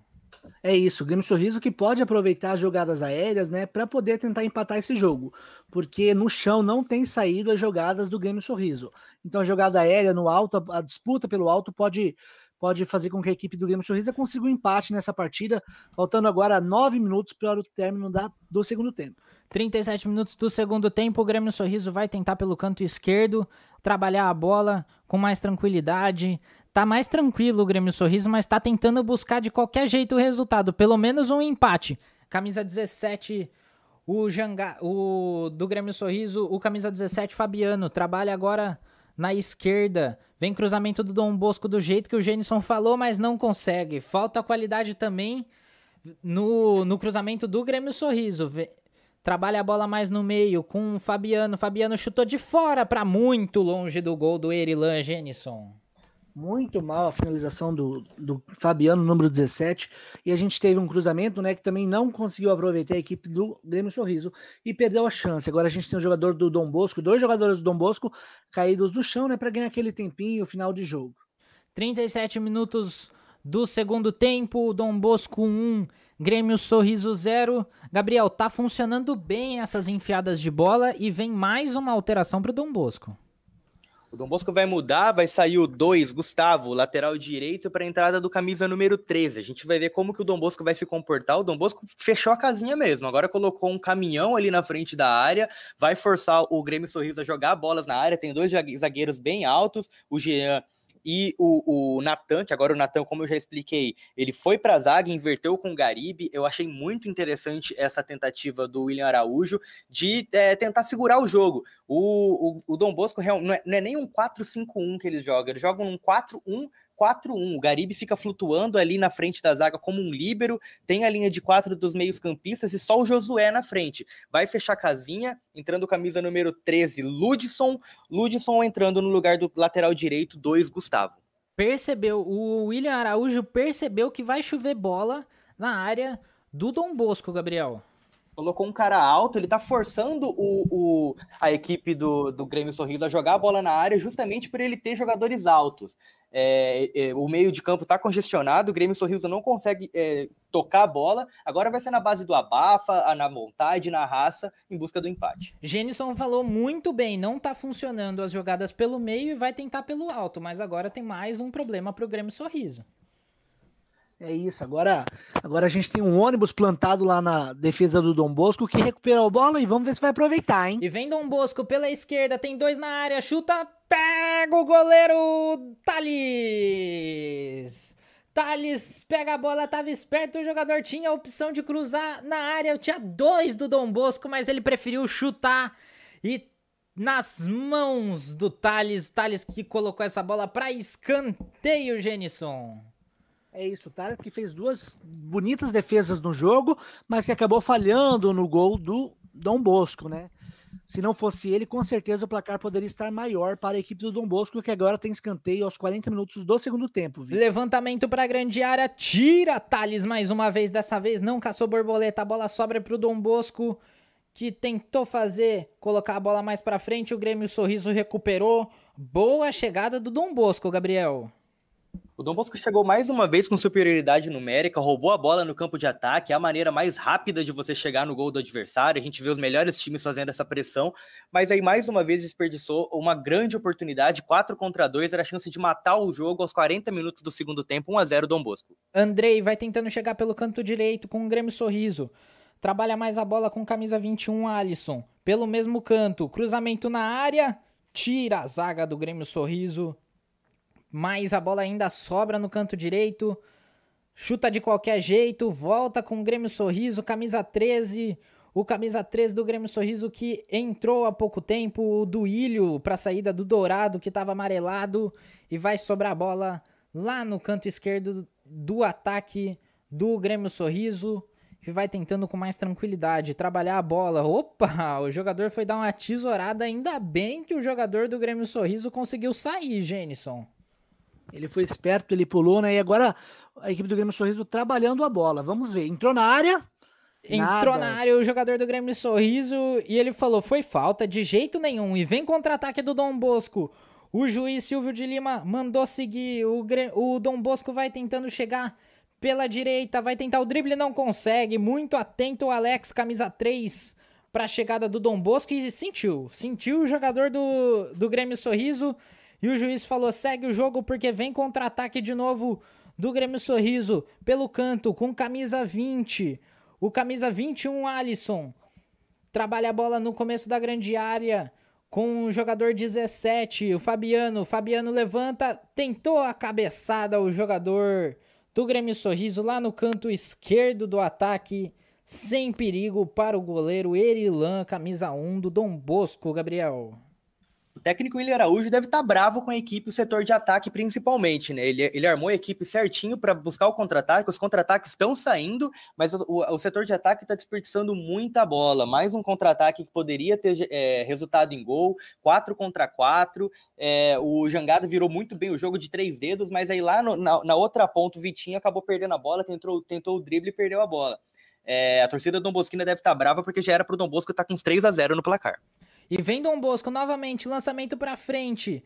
É isso, o Grêmio Sorriso que pode aproveitar as jogadas aéreas, né, para poder tentar empatar esse jogo, porque no chão não tem saído as jogadas do Grêmio Sorriso. Então a jogada aérea no alto, a disputa pelo alto pode pode fazer com que a equipe do Grêmio Sorriso consiga um empate nessa partida, faltando agora nove minutos para o término da, do segundo tempo. 37 minutos do segundo tempo, o Grêmio Sorriso vai tentar pelo canto esquerdo trabalhar a bola com mais tranquilidade. Tá mais tranquilo o Grêmio Sorriso, mas tá tentando buscar de qualquer jeito o resultado, pelo menos um empate. Camisa 17, o Janga, o do Grêmio Sorriso, o camisa 17 Fabiano trabalha agora na esquerda. Vem cruzamento do Dom Bosco do jeito que o Jenison falou, mas não consegue. Falta qualidade também no, no cruzamento do Grêmio Sorriso trabalha a bola mais no meio com o Fabiano. Fabiano chutou de fora para muito longe do gol do Erilan Genison. Muito mal a finalização do, do Fabiano, número 17. E a gente teve um cruzamento, né, que também não conseguiu aproveitar a equipe do Grêmio Sorriso e perdeu a chance. Agora a gente tem um jogador do Dom Bosco, dois jogadores do Dom Bosco caídos no chão, né, para ganhar aquele tempinho, final de jogo. 37 minutos do segundo tempo, Dom Bosco 1, Grêmio Sorriso 0. Gabriel, tá funcionando bem essas enfiadas de bola e vem mais uma alteração para o Dom Bosco. O Dom Bosco vai mudar, vai sair o 2, Gustavo, lateral direito, para a entrada do camisa número 13. A gente vai ver como que o Dom Bosco vai se comportar. O Dom Bosco fechou a casinha mesmo. Agora colocou um caminhão ali na frente da área, vai forçar o Grêmio Sorriso a jogar bolas na área. Tem dois zagueiros bem altos, o Jean e o, o Natan, que agora o Natan, como eu já expliquei, ele foi para a zaga, inverteu com o Garibe. Eu achei muito interessante essa tentativa do William Araújo de é, tentar segurar o jogo. O, o, o Dom Bosco não é, não é nem um 4-5-1 que ele joga, ele joga um 4-1 4-1. O Garibe fica flutuando ali na frente da zaga como um líbero, tem a linha de quatro dos meios-campistas e só o Josué na frente. Vai fechar a casinha, entrando camisa número 13, Ludson. Ludson entrando no lugar do lateral direito, 2, Gustavo. Percebeu, o William Araújo percebeu que vai chover bola na área do Dom Bosco, Gabriel colocou um cara alto, ele tá forçando o, o, a equipe do, do Grêmio Sorriso a jogar a bola na área justamente por ele ter jogadores altos. É, é, o meio de campo tá congestionado, o Grêmio Sorriso não consegue é, tocar a bola, agora vai ser na base do abafa, na vontade, na raça, em busca do empate. Genison falou muito bem, não tá funcionando as jogadas pelo meio e vai tentar pelo alto, mas agora tem mais um problema pro Grêmio Sorriso. É isso, agora, agora a gente tem um ônibus plantado lá na defesa do Dom Bosco que recuperou a bola e vamos ver se vai aproveitar, hein? E vem Dom Bosco pela esquerda, tem dois na área, chuta, pega o goleiro Thales! Thales pega a bola, tava esperto, o jogador tinha a opção de cruzar na área, tinha dois do Dom Bosco, mas ele preferiu chutar e nas mãos do Thales, Thales que colocou essa bola para escanteio, Genison. É isso, tá? Que fez duas bonitas defesas no jogo, mas que acabou falhando no gol do Dom Bosco, né? Se não fosse ele, com certeza o placar poderia estar maior para a equipe do Dom Bosco, que agora tem escanteio aos 40 minutos do segundo tempo. Levantamento para a grande área, tira Thales mais uma vez. Dessa vez não caçou borboleta, a bola sobra para o Dom Bosco, que tentou fazer, colocar a bola mais para frente. O Grêmio Sorriso recuperou. Boa chegada do Dom Bosco, Gabriel. O Dom Bosco chegou mais uma vez com superioridade numérica, roubou a bola no campo de ataque, é a maneira mais rápida de você chegar no gol do adversário. A gente vê os melhores times fazendo essa pressão, mas aí mais uma vez desperdiçou uma grande oportunidade, 4 contra 2, era a chance de matar o jogo aos 40 minutos do segundo tempo, 1 a 0 Dom Bosco. Andrei vai tentando chegar pelo canto direito com um Grêmio Sorriso. Trabalha mais a bola com camisa 21, Alisson. Pelo mesmo canto, cruzamento na área, tira a zaga do Grêmio Sorriso mas a bola ainda sobra no canto direito. Chuta de qualquer jeito, volta com o Grêmio Sorriso, camisa 13. O camisa 13 do Grêmio Sorriso que entrou há pouco tempo, o Duílio para a saída do Dourado que estava amarelado e vai sobrar a bola lá no canto esquerdo do ataque do Grêmio Sorriso e vai tentando com mais tranquilidade trabalhar a bola. Opa, o jogador foi dar uma tesourada, ainda bem que o jogador do Grêmio Sorriso conseguiu sair, Jenison. Ele foi esperto, ele pulou, né? E agora a equipe do Grêmio Sorriso trabalhando a bola. Vamos ver. Entrou na área. Entrou Nada. na área o jogador do Grêmio Sorriso e ele falou: foi falta de jeito nenhum. E vem contra-ataque do Dom Bosco. O juiz Silvio de Lima mandou seguir. O, o Dom Bosco vai tentando chegar pela direita, vai tentar o drible, não consegue. Muito atento o Alex, camisa 3, para a chegada do Dom Bosco e sentiu. Sentiu o jogador do, do Grêmio Sorriso e o juiz falou: segue o jogo porque vem contra-ataque de novo do Grêmio Sorriso pelo canto com camisa 20. O camisa 21, Alisson. Trabalha a bola no começo da grande área com o jogador 17, o Fabiano. O Fabiano levanta, tentou a cabeçada o jogador do Grêmio Sorriso lá no canto esquerdo do ataque, sem perigo para o goleiro Erilan, camisa 1 do Dom Bosco, Gabriel. Técnico William Araújo deve estar tá bravo com a equipe, o setor de ataque principalmente, né? Ele, ele armou a equipe certinho para buscar o contra-ataque, os contra-ataques estão saindo, mas o, o, o, setor de ataque está desperdiçando muita bola. Mais um contra-ataque que poderia ter é, resultado em gol, 4 contra 4. É, o Jangado virou muito bem o jogo de três dedos, mas aí lá no, na, na, outra ponta o Vitinho acabou perdendo a bola, tentou, tentou o drible e perdeu a bola. É, a torcida do Dom Bosquina deve estar tá brava porque já era para o Dom Bosco estar tá com uns 3 a 0 no placar. E vem Dom Bosco novamente, lançamento para frente.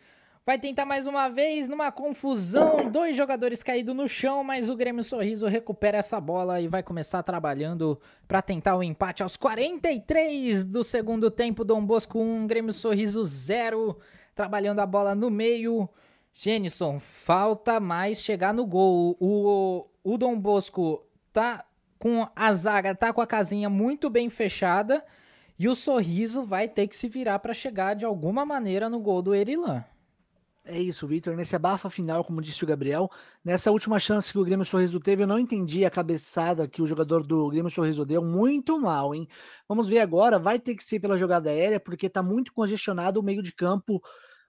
Vai tentar mais uma vez numa confusão, dois jogadores caídos no chão, mas o Grêmio Sorriso recupera essa bola e vai começar trabalhando para tentar o empate aos 43 do segundo tempo. Dom Bosco 1, Grêmio Sorriso 0, trabalhando a bola no meio. Jenison, falta mais chegar no gol. O, o Dom Bosco tá com a zaga, tá com a casinha muito bem fechada e o Sorriso vai ter que se virar para chegar de alguma maneira no gol do Erilan. É isso, Vitor. Nesse abafa final, como disse o Gabriel, nessa última chance que o Grêmio Sorriso teve, eu não entendi a cabeçada que o jogador do Grêmio Sorriso deu. Muito mal, hein? Vamos ver agora. Vai ter que ser pela jogada aérea, porque tá muito congestionado o meio de campo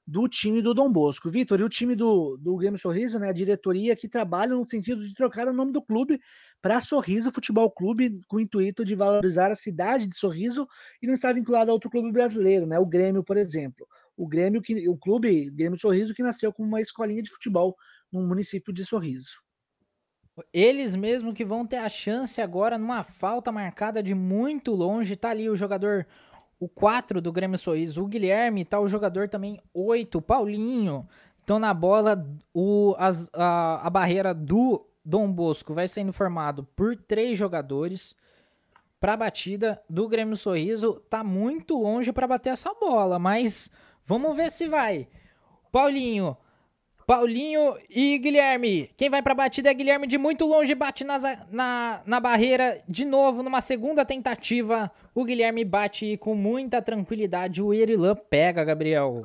do time do Dom Bosco. Vitor, e o time do, do Grêmio Sorriso, né, a diretoria que trabalha no sentido de trocar o nome do clube para Sorriso Futebol Clube, com o intuito de valorizar a cidade de Sorriso e não estar vinculado a outro clube brasileiro, né, o Grêmio, por exemplo. O Grêmio, que, o clube Grêmio Sorriso, que nasceu como uma escolinha de futebol no município de Sorriso. Eles mesmo que vão ter a chance agora numa falta marcada de muito longe, tá ali o jogador o 4 do Grêmio Sorriso, o Guilherme, tá o jogador também 8, o Paulinho. Então na bola, o, as, a, a barreira do Dom Bosco vai sendo formado por três jogadores. Para a batida do Grêmio Sorriso, tá muito longe para bater essa bola, mas vamos ver se vai. Paulinho Paulinho e Guilherme. Quem vai pra batida é Guilherme de muito longe, bate na, na, na barreira de novo numa segunda tentativa. O Guilherme bate com muita tranquilidade. O Erilan pega, Gabriel.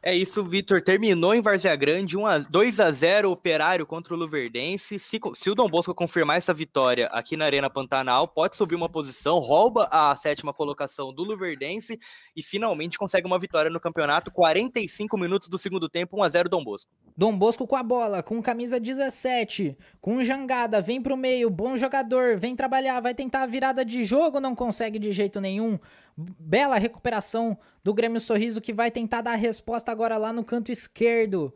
É isso, Vitor. Terminou em Várzea Grande, 1 a, 2 a 0 Operário contra o Luverdense. Se, se o Dom Bosco confirmar essa vitória aqui na Arena Pantanal, pode subir uma posição, rouba a sétima colocação do Luverdense e finalmente consegue uma vitória no campeonato. 45 minutos do segundo tempo, 1 a 0 Dom Bosco. Dom Bosco com a bola, com camisa 17, com jangada, vem pro meio, bom jogador, vem trabalhar, vai tentar a virada de jogo, não consegue de jeito nenhum. Bela recuperação do Grêmio Sorriso que vai tentar dar a resposta agora lá no canto esquerdo.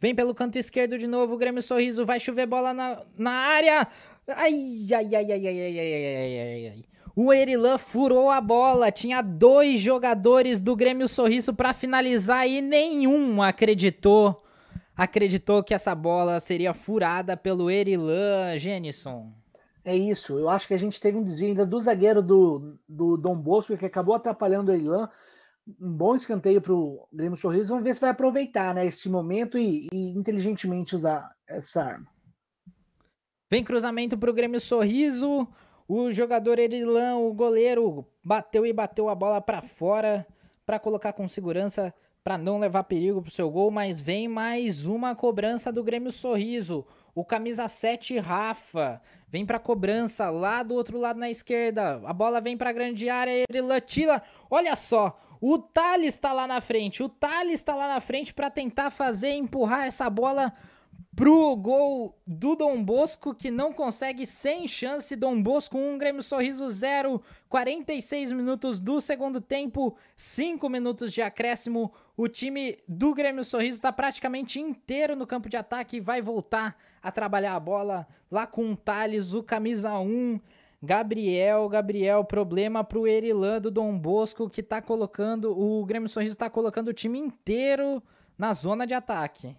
Vem pelo canto esquerdo de novo, o Grêmio Sorriso vai chover bola na, na área. Ai, ai, ai, ai, ai, ai, ai, ai, ai. O Erilan furou a bola, tinha dois jogadores do Grêmio Sorriso para finalizar e nenhum acreditou. Acreditou que essa bola seria furada pelo Erilan, Jenison. É isso. Eu acho que a gente teve um desvio ainda do zagueiro do, do Dom Bosco, que acabou atrapalhando o Eilan. Um bom escanteio para o Grêmio Sorriso. Vamos ver se vai aproveitar né, esse momento e, e inteligentemente usar essa arma. Vem cruzamento para o Grêmio Sorriso. O jogador Erilan, o goleiro, bateu e bateu a bola para fora para colocar com segurança para não levar perigo pro seu gol, mas vem mais uma cobrança do Grêmio Sorriso. O camisa 7 Rafa vem para cobrança lá do outro lado na esquerda. A bola vem para grande área, ele latila. Olha só, o Thales está lá na frente. O Thales está lá na frente para tentar fazer empurrar essa bola pro gol do Dom Bosco, que não consegue sem chance. Dom Bosco 1, um, Grêmio Sorriso 0, 46 minutos do segundo tempo, 5 minutos de acréscimo. O time do Grêmio Sorriso está praticamente inteiro no campo de ataque e vai voltar a trabalhar a bola lá com o Thales, o camisa 1. Gabriel, Gabriel, problema pro Erilan do Dom Bosco, que tá colocando, o Grêmio Sorriso tá colocando o time inteiro na zona de ataque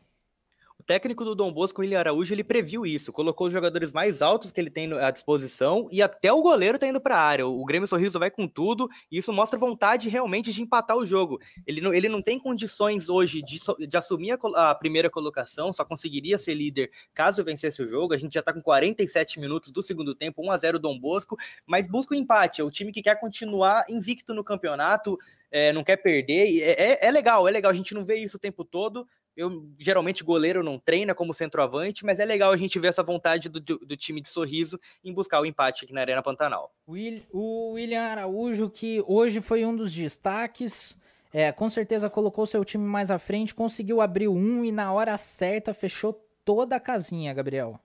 técnico do Dom Bosco, William Araújo, ele previu isso, colocou os jogadores mais altos que ele tem à disposição e até o goleiro tá indo para a área. O Grêmio Sorriso vai com tudo e isso mostra vontade realmente de empatar o jogo. Ele não, ele não tem condições hoje de, de assumir a, a, primeira colocação, só conseguiria ser líder caso vencesse o jogo. A gente já tá com 47 minutos do segundo tempo, 1 a 0 Dom Bosco, mas busca o empate. É o time que quer continuar invicto no campeonato, é, não quer perder. É, é, é legal, é legal. A gente não vê isso o tempo todo, eu geralmente goleiro não treina como centroavante, mas é legal a gente ver essa vontade do, do, do time de sorriso em buscar o empate aqui na Arena Pantanal. O William Araújo, que hoje foi um dos destaques, é, com certeza colocou seu time mais à frente, conseguiu abrir um e na hora certa fechou toda a casinha, Gabriel.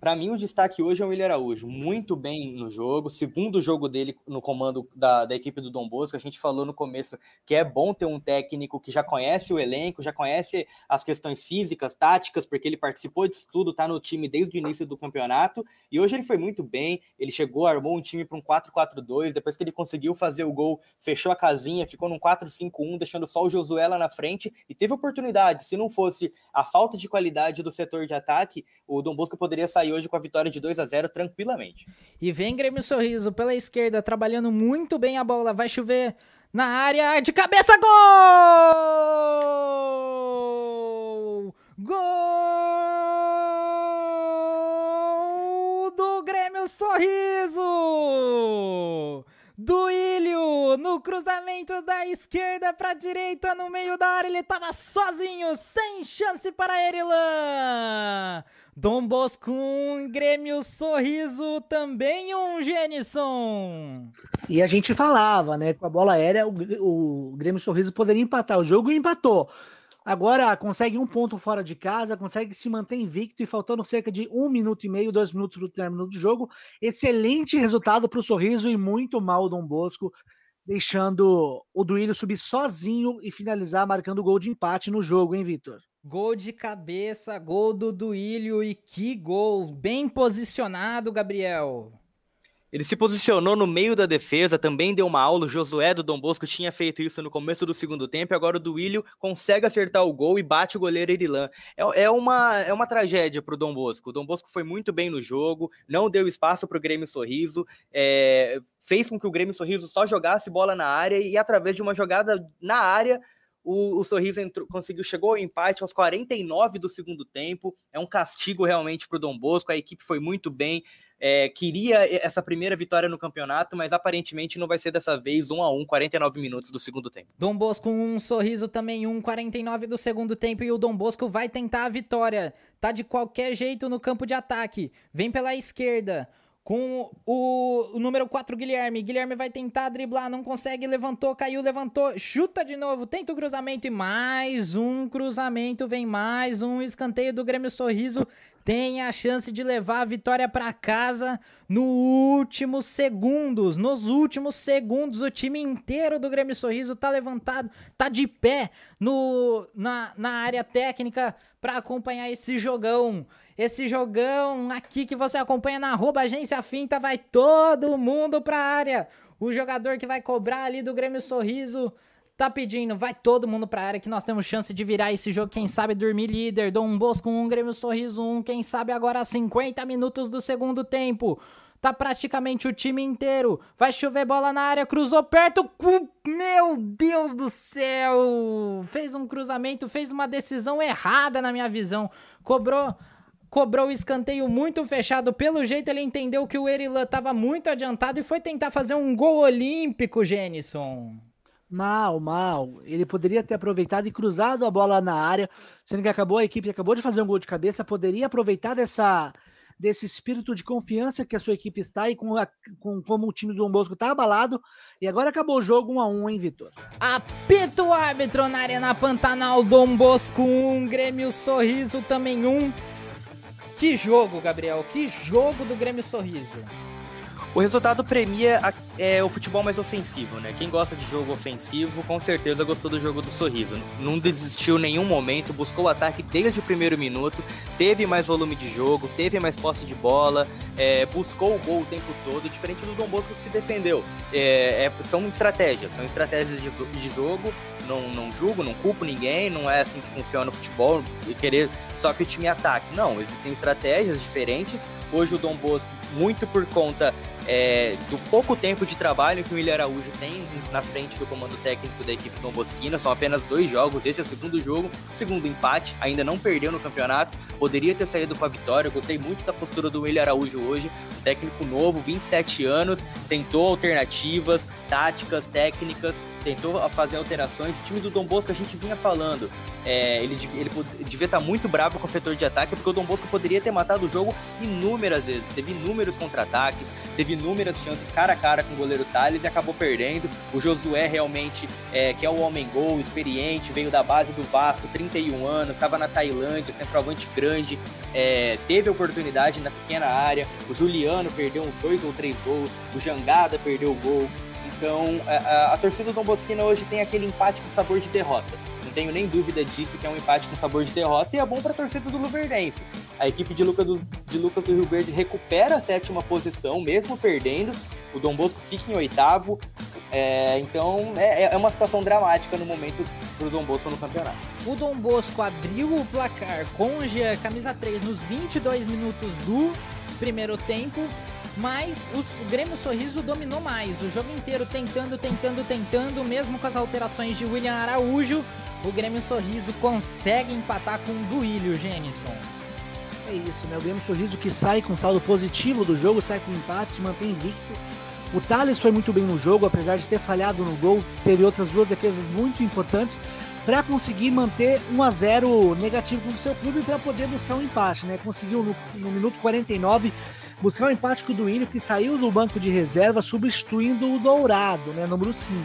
Para mim, o destaque hoje é o William Araújo. Muito bem no jogo. Segundo jogo dele no comando da, da equipe do Dom Bosco. A gente falou no começo que é bom ter um técnico que já conhece o elenco, já conhece as questões físicas, táticas, porque ele participou disso tudo, tá no time desde o início do campeonato. E hoje ele foi muito bem. Ele chegou, armou um time para um 4-4-2. Depois que ele conseguiu fazer o gol, fechou a casinha, ficou num 4-5-1, deixando só o Josué lá na frente. E teve oportunidade. Se não fosse a falta de qualidade do setor de ataque, o Dom Bosco poderia sair sair hoje com a vitória de 2 a 0 tranquilamente. E vem Grêmio Sorriso pela esquerda, trabalhando muito bem a bola. Vai chover na área de cabeça, gol! Gol do Grêmio Sorriso! do Ilho no cruzamento da esquerda para direita no meio da área ele estava sozinho sem chance para Erilan Dom Bosco Grêmio Sorriso também um Genison e a gente falava né com a bola aérea o, o Grêmio Sorriso poderia empatar o jogo e empatou Agora consegue um ponto fora de casa, consegue se manter invicto e faltando cerca de um minuto e meio, dois minutos para o término do jogo. Excelente resultado para o Sorriso e muito mal o Dom Bosco, deixando o Duílio subir sozinho e finalizar marcando gol de empate no jogo, hein, Vitor? Gol de cabeça, gol do Duílio e que gol! Bem posicionado, Gabriel. Ele se posicionou no meio da defesa, também deu uma aula. O Josué do Dom Bosco tinha feito isso no começo do segundo tempo, agora o Duílio consegue acertar o gol e bate o goleiro Erilan. É, é, uma, é uma tragédia para o Dom Bosco. O Dom Bosco foi muito bem no jogo, não deu espaço para o Grêmio Sorriso, é, fez com que o Grêmio Sorriso só jogasse bola na área e, através de uma jogada na área, o, o Sorriso entrou, conseguiu, chegou ao empate aos 49 do segundo tempo. É um castigo realmente para o Dom Bosco. A equipe foi muito bem. é, queria essa primeira vitória no campeonato, mas aparentemente não vai ser dessa vez 1 a 1 49 minutos do segundo tempo. Dom Bosco um sorriso também 1 49 do segundo tempo e o Dom Bosco vai tentar a vitória. Tá de qualquer jeito no campo de ataque. Vem pela esquerda com o, o, número 4, Guilherme. Guilherme vai tentar driblar, não consegue, levantou, caiu, levantou, chuta de novo, tenta o cruzamento e mais um cruzamento, vem mais um escanteio do Grêmio Sorriso. Tem a chance de levar a vitória para casa no últimos segundos. Nos últimos segundos, o time inteiro do Grêmio Sorriso tá levantado, tá de pé no, na, na área técnica para acompanhar esse jogão. Esse jogão aqui que você acompanha na arroba agência finta, vai todo mundo pra área. O jogador que vai cobrar ali do Grêmio Sorriso tá pedindo, vai todo mundo pra área que nós temos chance de virar esse jogo, quem sabe dormir líder, Dom Bosco 1, um, Grêmio Sorriso 1, um, quem sabe agora 50 minutos do segundo tempo. Tá praticamente o time inteiro. Vai chover bola na área, cruzou perto. Meu Deus do céu! Fez um cruzamento, fez uma decisão errada na minha visão. Cobrou cobrou o escanteio muito fechado. Pelo jeito, ele entendeu que o Erilan estava muito adiantado e foi tentar fazer um gol olímpico, Jenison. Mal, mal. Ele poderia ter aproveitado e cruzado a bola na área, sendo que acabou a equipe acabou de fazer um gol de cabeça, poderia aproveitar dessa desse espírito de confiança que a sua equipe está e com, a, com como o time do Dom Bosco está abalado. E agora acabou o jogo 1 a 1 hein, Vitor? Apito o árbitro na Arena Pantanal, Dom Bosco 1, Grêmio Sorriso também 1. Que jogo, Gabriel, que jogo do Grêmio Sorriso. O resultado premia a, é, o futebol mais ofensivo, né? Quem gosta de jogo ofensivo, com certeza gostou do jogo do sorriso. Não desistiu em nenhum momento, buscou o ataque desde o primeiro minuto, teve mais volume de jogo, teve mais posse de bola, é, buscou o gol o tempo todo, diferente do Dom Bosco que se defendeu. É, é são estratégias, são estratégias de, de jogo. Não, não julgo, não culpo ninguém, não é assim que funciona o futebol, querer só que o time ataque. Não, existem estratégias diferentes. Hoje o Dom Bosco, muito por conta é, do pouco tempo de trabalho que o William Araújo tem na frente do comando técnico da equipe Dom Bosquina. São apenas dois jogos, esse é o segundo jogo, segundo empate, ainda não perdeu no campeonato, poderia ter saído com a vitória. Eu gostei muito da postura do William Araújo hoje, técnico novo, 27 anos, tentou alternativas, táticas, técnicas, tentou fazer alterações. O time do Dom Bosco a gente vinha falando, é, ele, ele devia estar muito bravo com o setor de ataque, porque o Dom Bosco poderia ter matado o jogo inúmeras vezes. Teve inúmeros contra-ataques, teve inúmeras chances cara a cara com o goleiro Thales e acabou perdendo. O Josué realmente, é, que é o homem-gol, experiente, veio da base do Vasco, 31 anos, estava na Tailândia, centroavante grande, é, teve oportunidade na pequena área. O Juliano perdeu uns dois ou três gols, o Jangada perdeu o gol. Então, a, a, a torcida do Dom Bosquina hoje tem aquele empate com sabor de derrota tenho nem dúvida disso, que é um empate com sabor de derrota e é bom para a torcida do Luverdense. A equipe de Lucas, do, de Lucas do Rio Verde recupera a sétima posição, mesmo perdendo. O Dom Bosco fica em oitavo. É, então é, é uma situação dramática no momento para o Dom Bosco no campeonato. O Dom Bosco abriu o placar com a camisa 3 nos 22 minutos do primeiro tempo mas o Grêmio Sorriso dominou mais, o jogo inteiro tentando, tentando, tentando, mesmo com as alterações de William Araújo, o Grêmio Sorriso consegue empatar com o Duílio, Genison. É isso, né? O Grêmio Sorriso que sai com saldo positivo do jogo, sai com empate, se mantém invicto. O Thales foi muito bem no jogo, apesar de ter falhado no gol, teve outras duas defesas muito importantes para conseguir manter 1 a 0 negativo com o seu clube para poder buscar um empate, né? Conseguiu no, no minuto 49 buscar o um empate com o Duílio, que saiu do banco de reserva, substituindo o Dourado, né, número 5.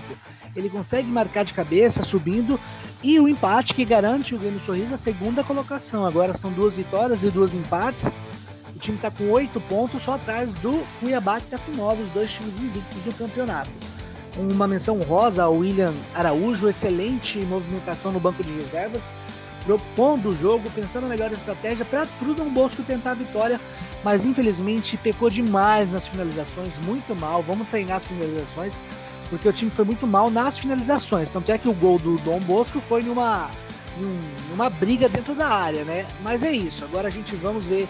Ele consegue marcar de cabeça, subindo, e o empate que garante o Grêmio Sorriso a segunda colocação. Agora são duas vitórias e duas empates. O time está com oito pontos, só atrás do Cuiabá, que está com nove, os dois times invictos do campeonato. Uma menção rosa ao William Araújo, excelente movimentação no banco de reservas, propondo o jogo, pensando na melhor estratégia para Dom Bosco tentar a vitória mas infelizmente pecou demais nas finalizações, muito mal. Vamos treinar as finalizações, porque o time foi muito mal nas finalizações. Tanto é que o gol do Dom Bosco foi numa, numa briga dentro da área, né? Mas é isso. Agora a gente vamos ver.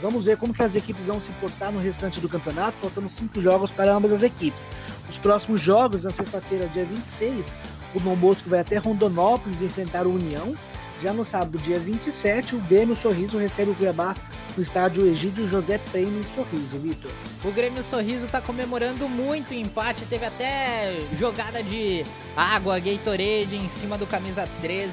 Vamos ver como que as equipes vão se portar no restante do campeonato, faltando cinco jogos para ambas as equipes. Os próximos jogos, na sexta-feira, dia 26, o Dom Bosco vai até Rondonópolis enfrentar o União. Já no sábado, dia 27, o Grêmio Sorriso recebe o Cuiabá no estádio Egídio José Prêmio Sorriso, Vitor. O Grêmio Sorriso tá comemorando muito o empate, teve até jogada de água, Gatorade em cima do camisa 13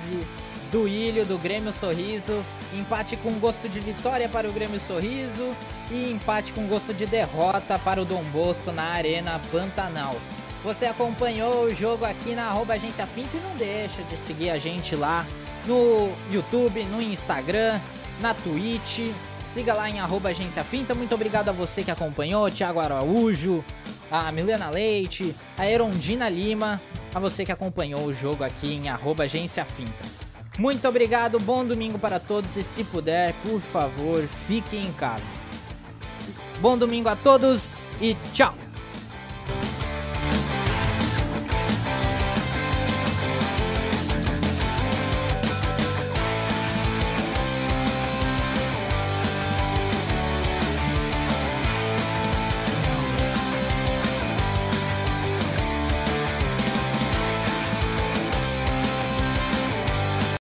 do Ilho, do Grêmio Sorriso. Empate com gosto de vitória para o Grêmio Sorriso e empate com gosto de derrota para o Dom Bosco na Arena Pantanal. Você acompanhou o jogo aqui na arroba Agência Pinto e não deixa de seguir a gente lá no YouTube, no Instagram, na Twitch. Siga lá em arroba Agência Finta. Muito obrigado a você que acompanhou, Thiago Araújo, a Milena Leite, a Erondina Lima, a você que acompanhou o jogo aqui em arroba Agência Finta. Muito obrigado, bom domingo para todos e se puder, por favor, fique em casa. Bom domingo a todos e tchau!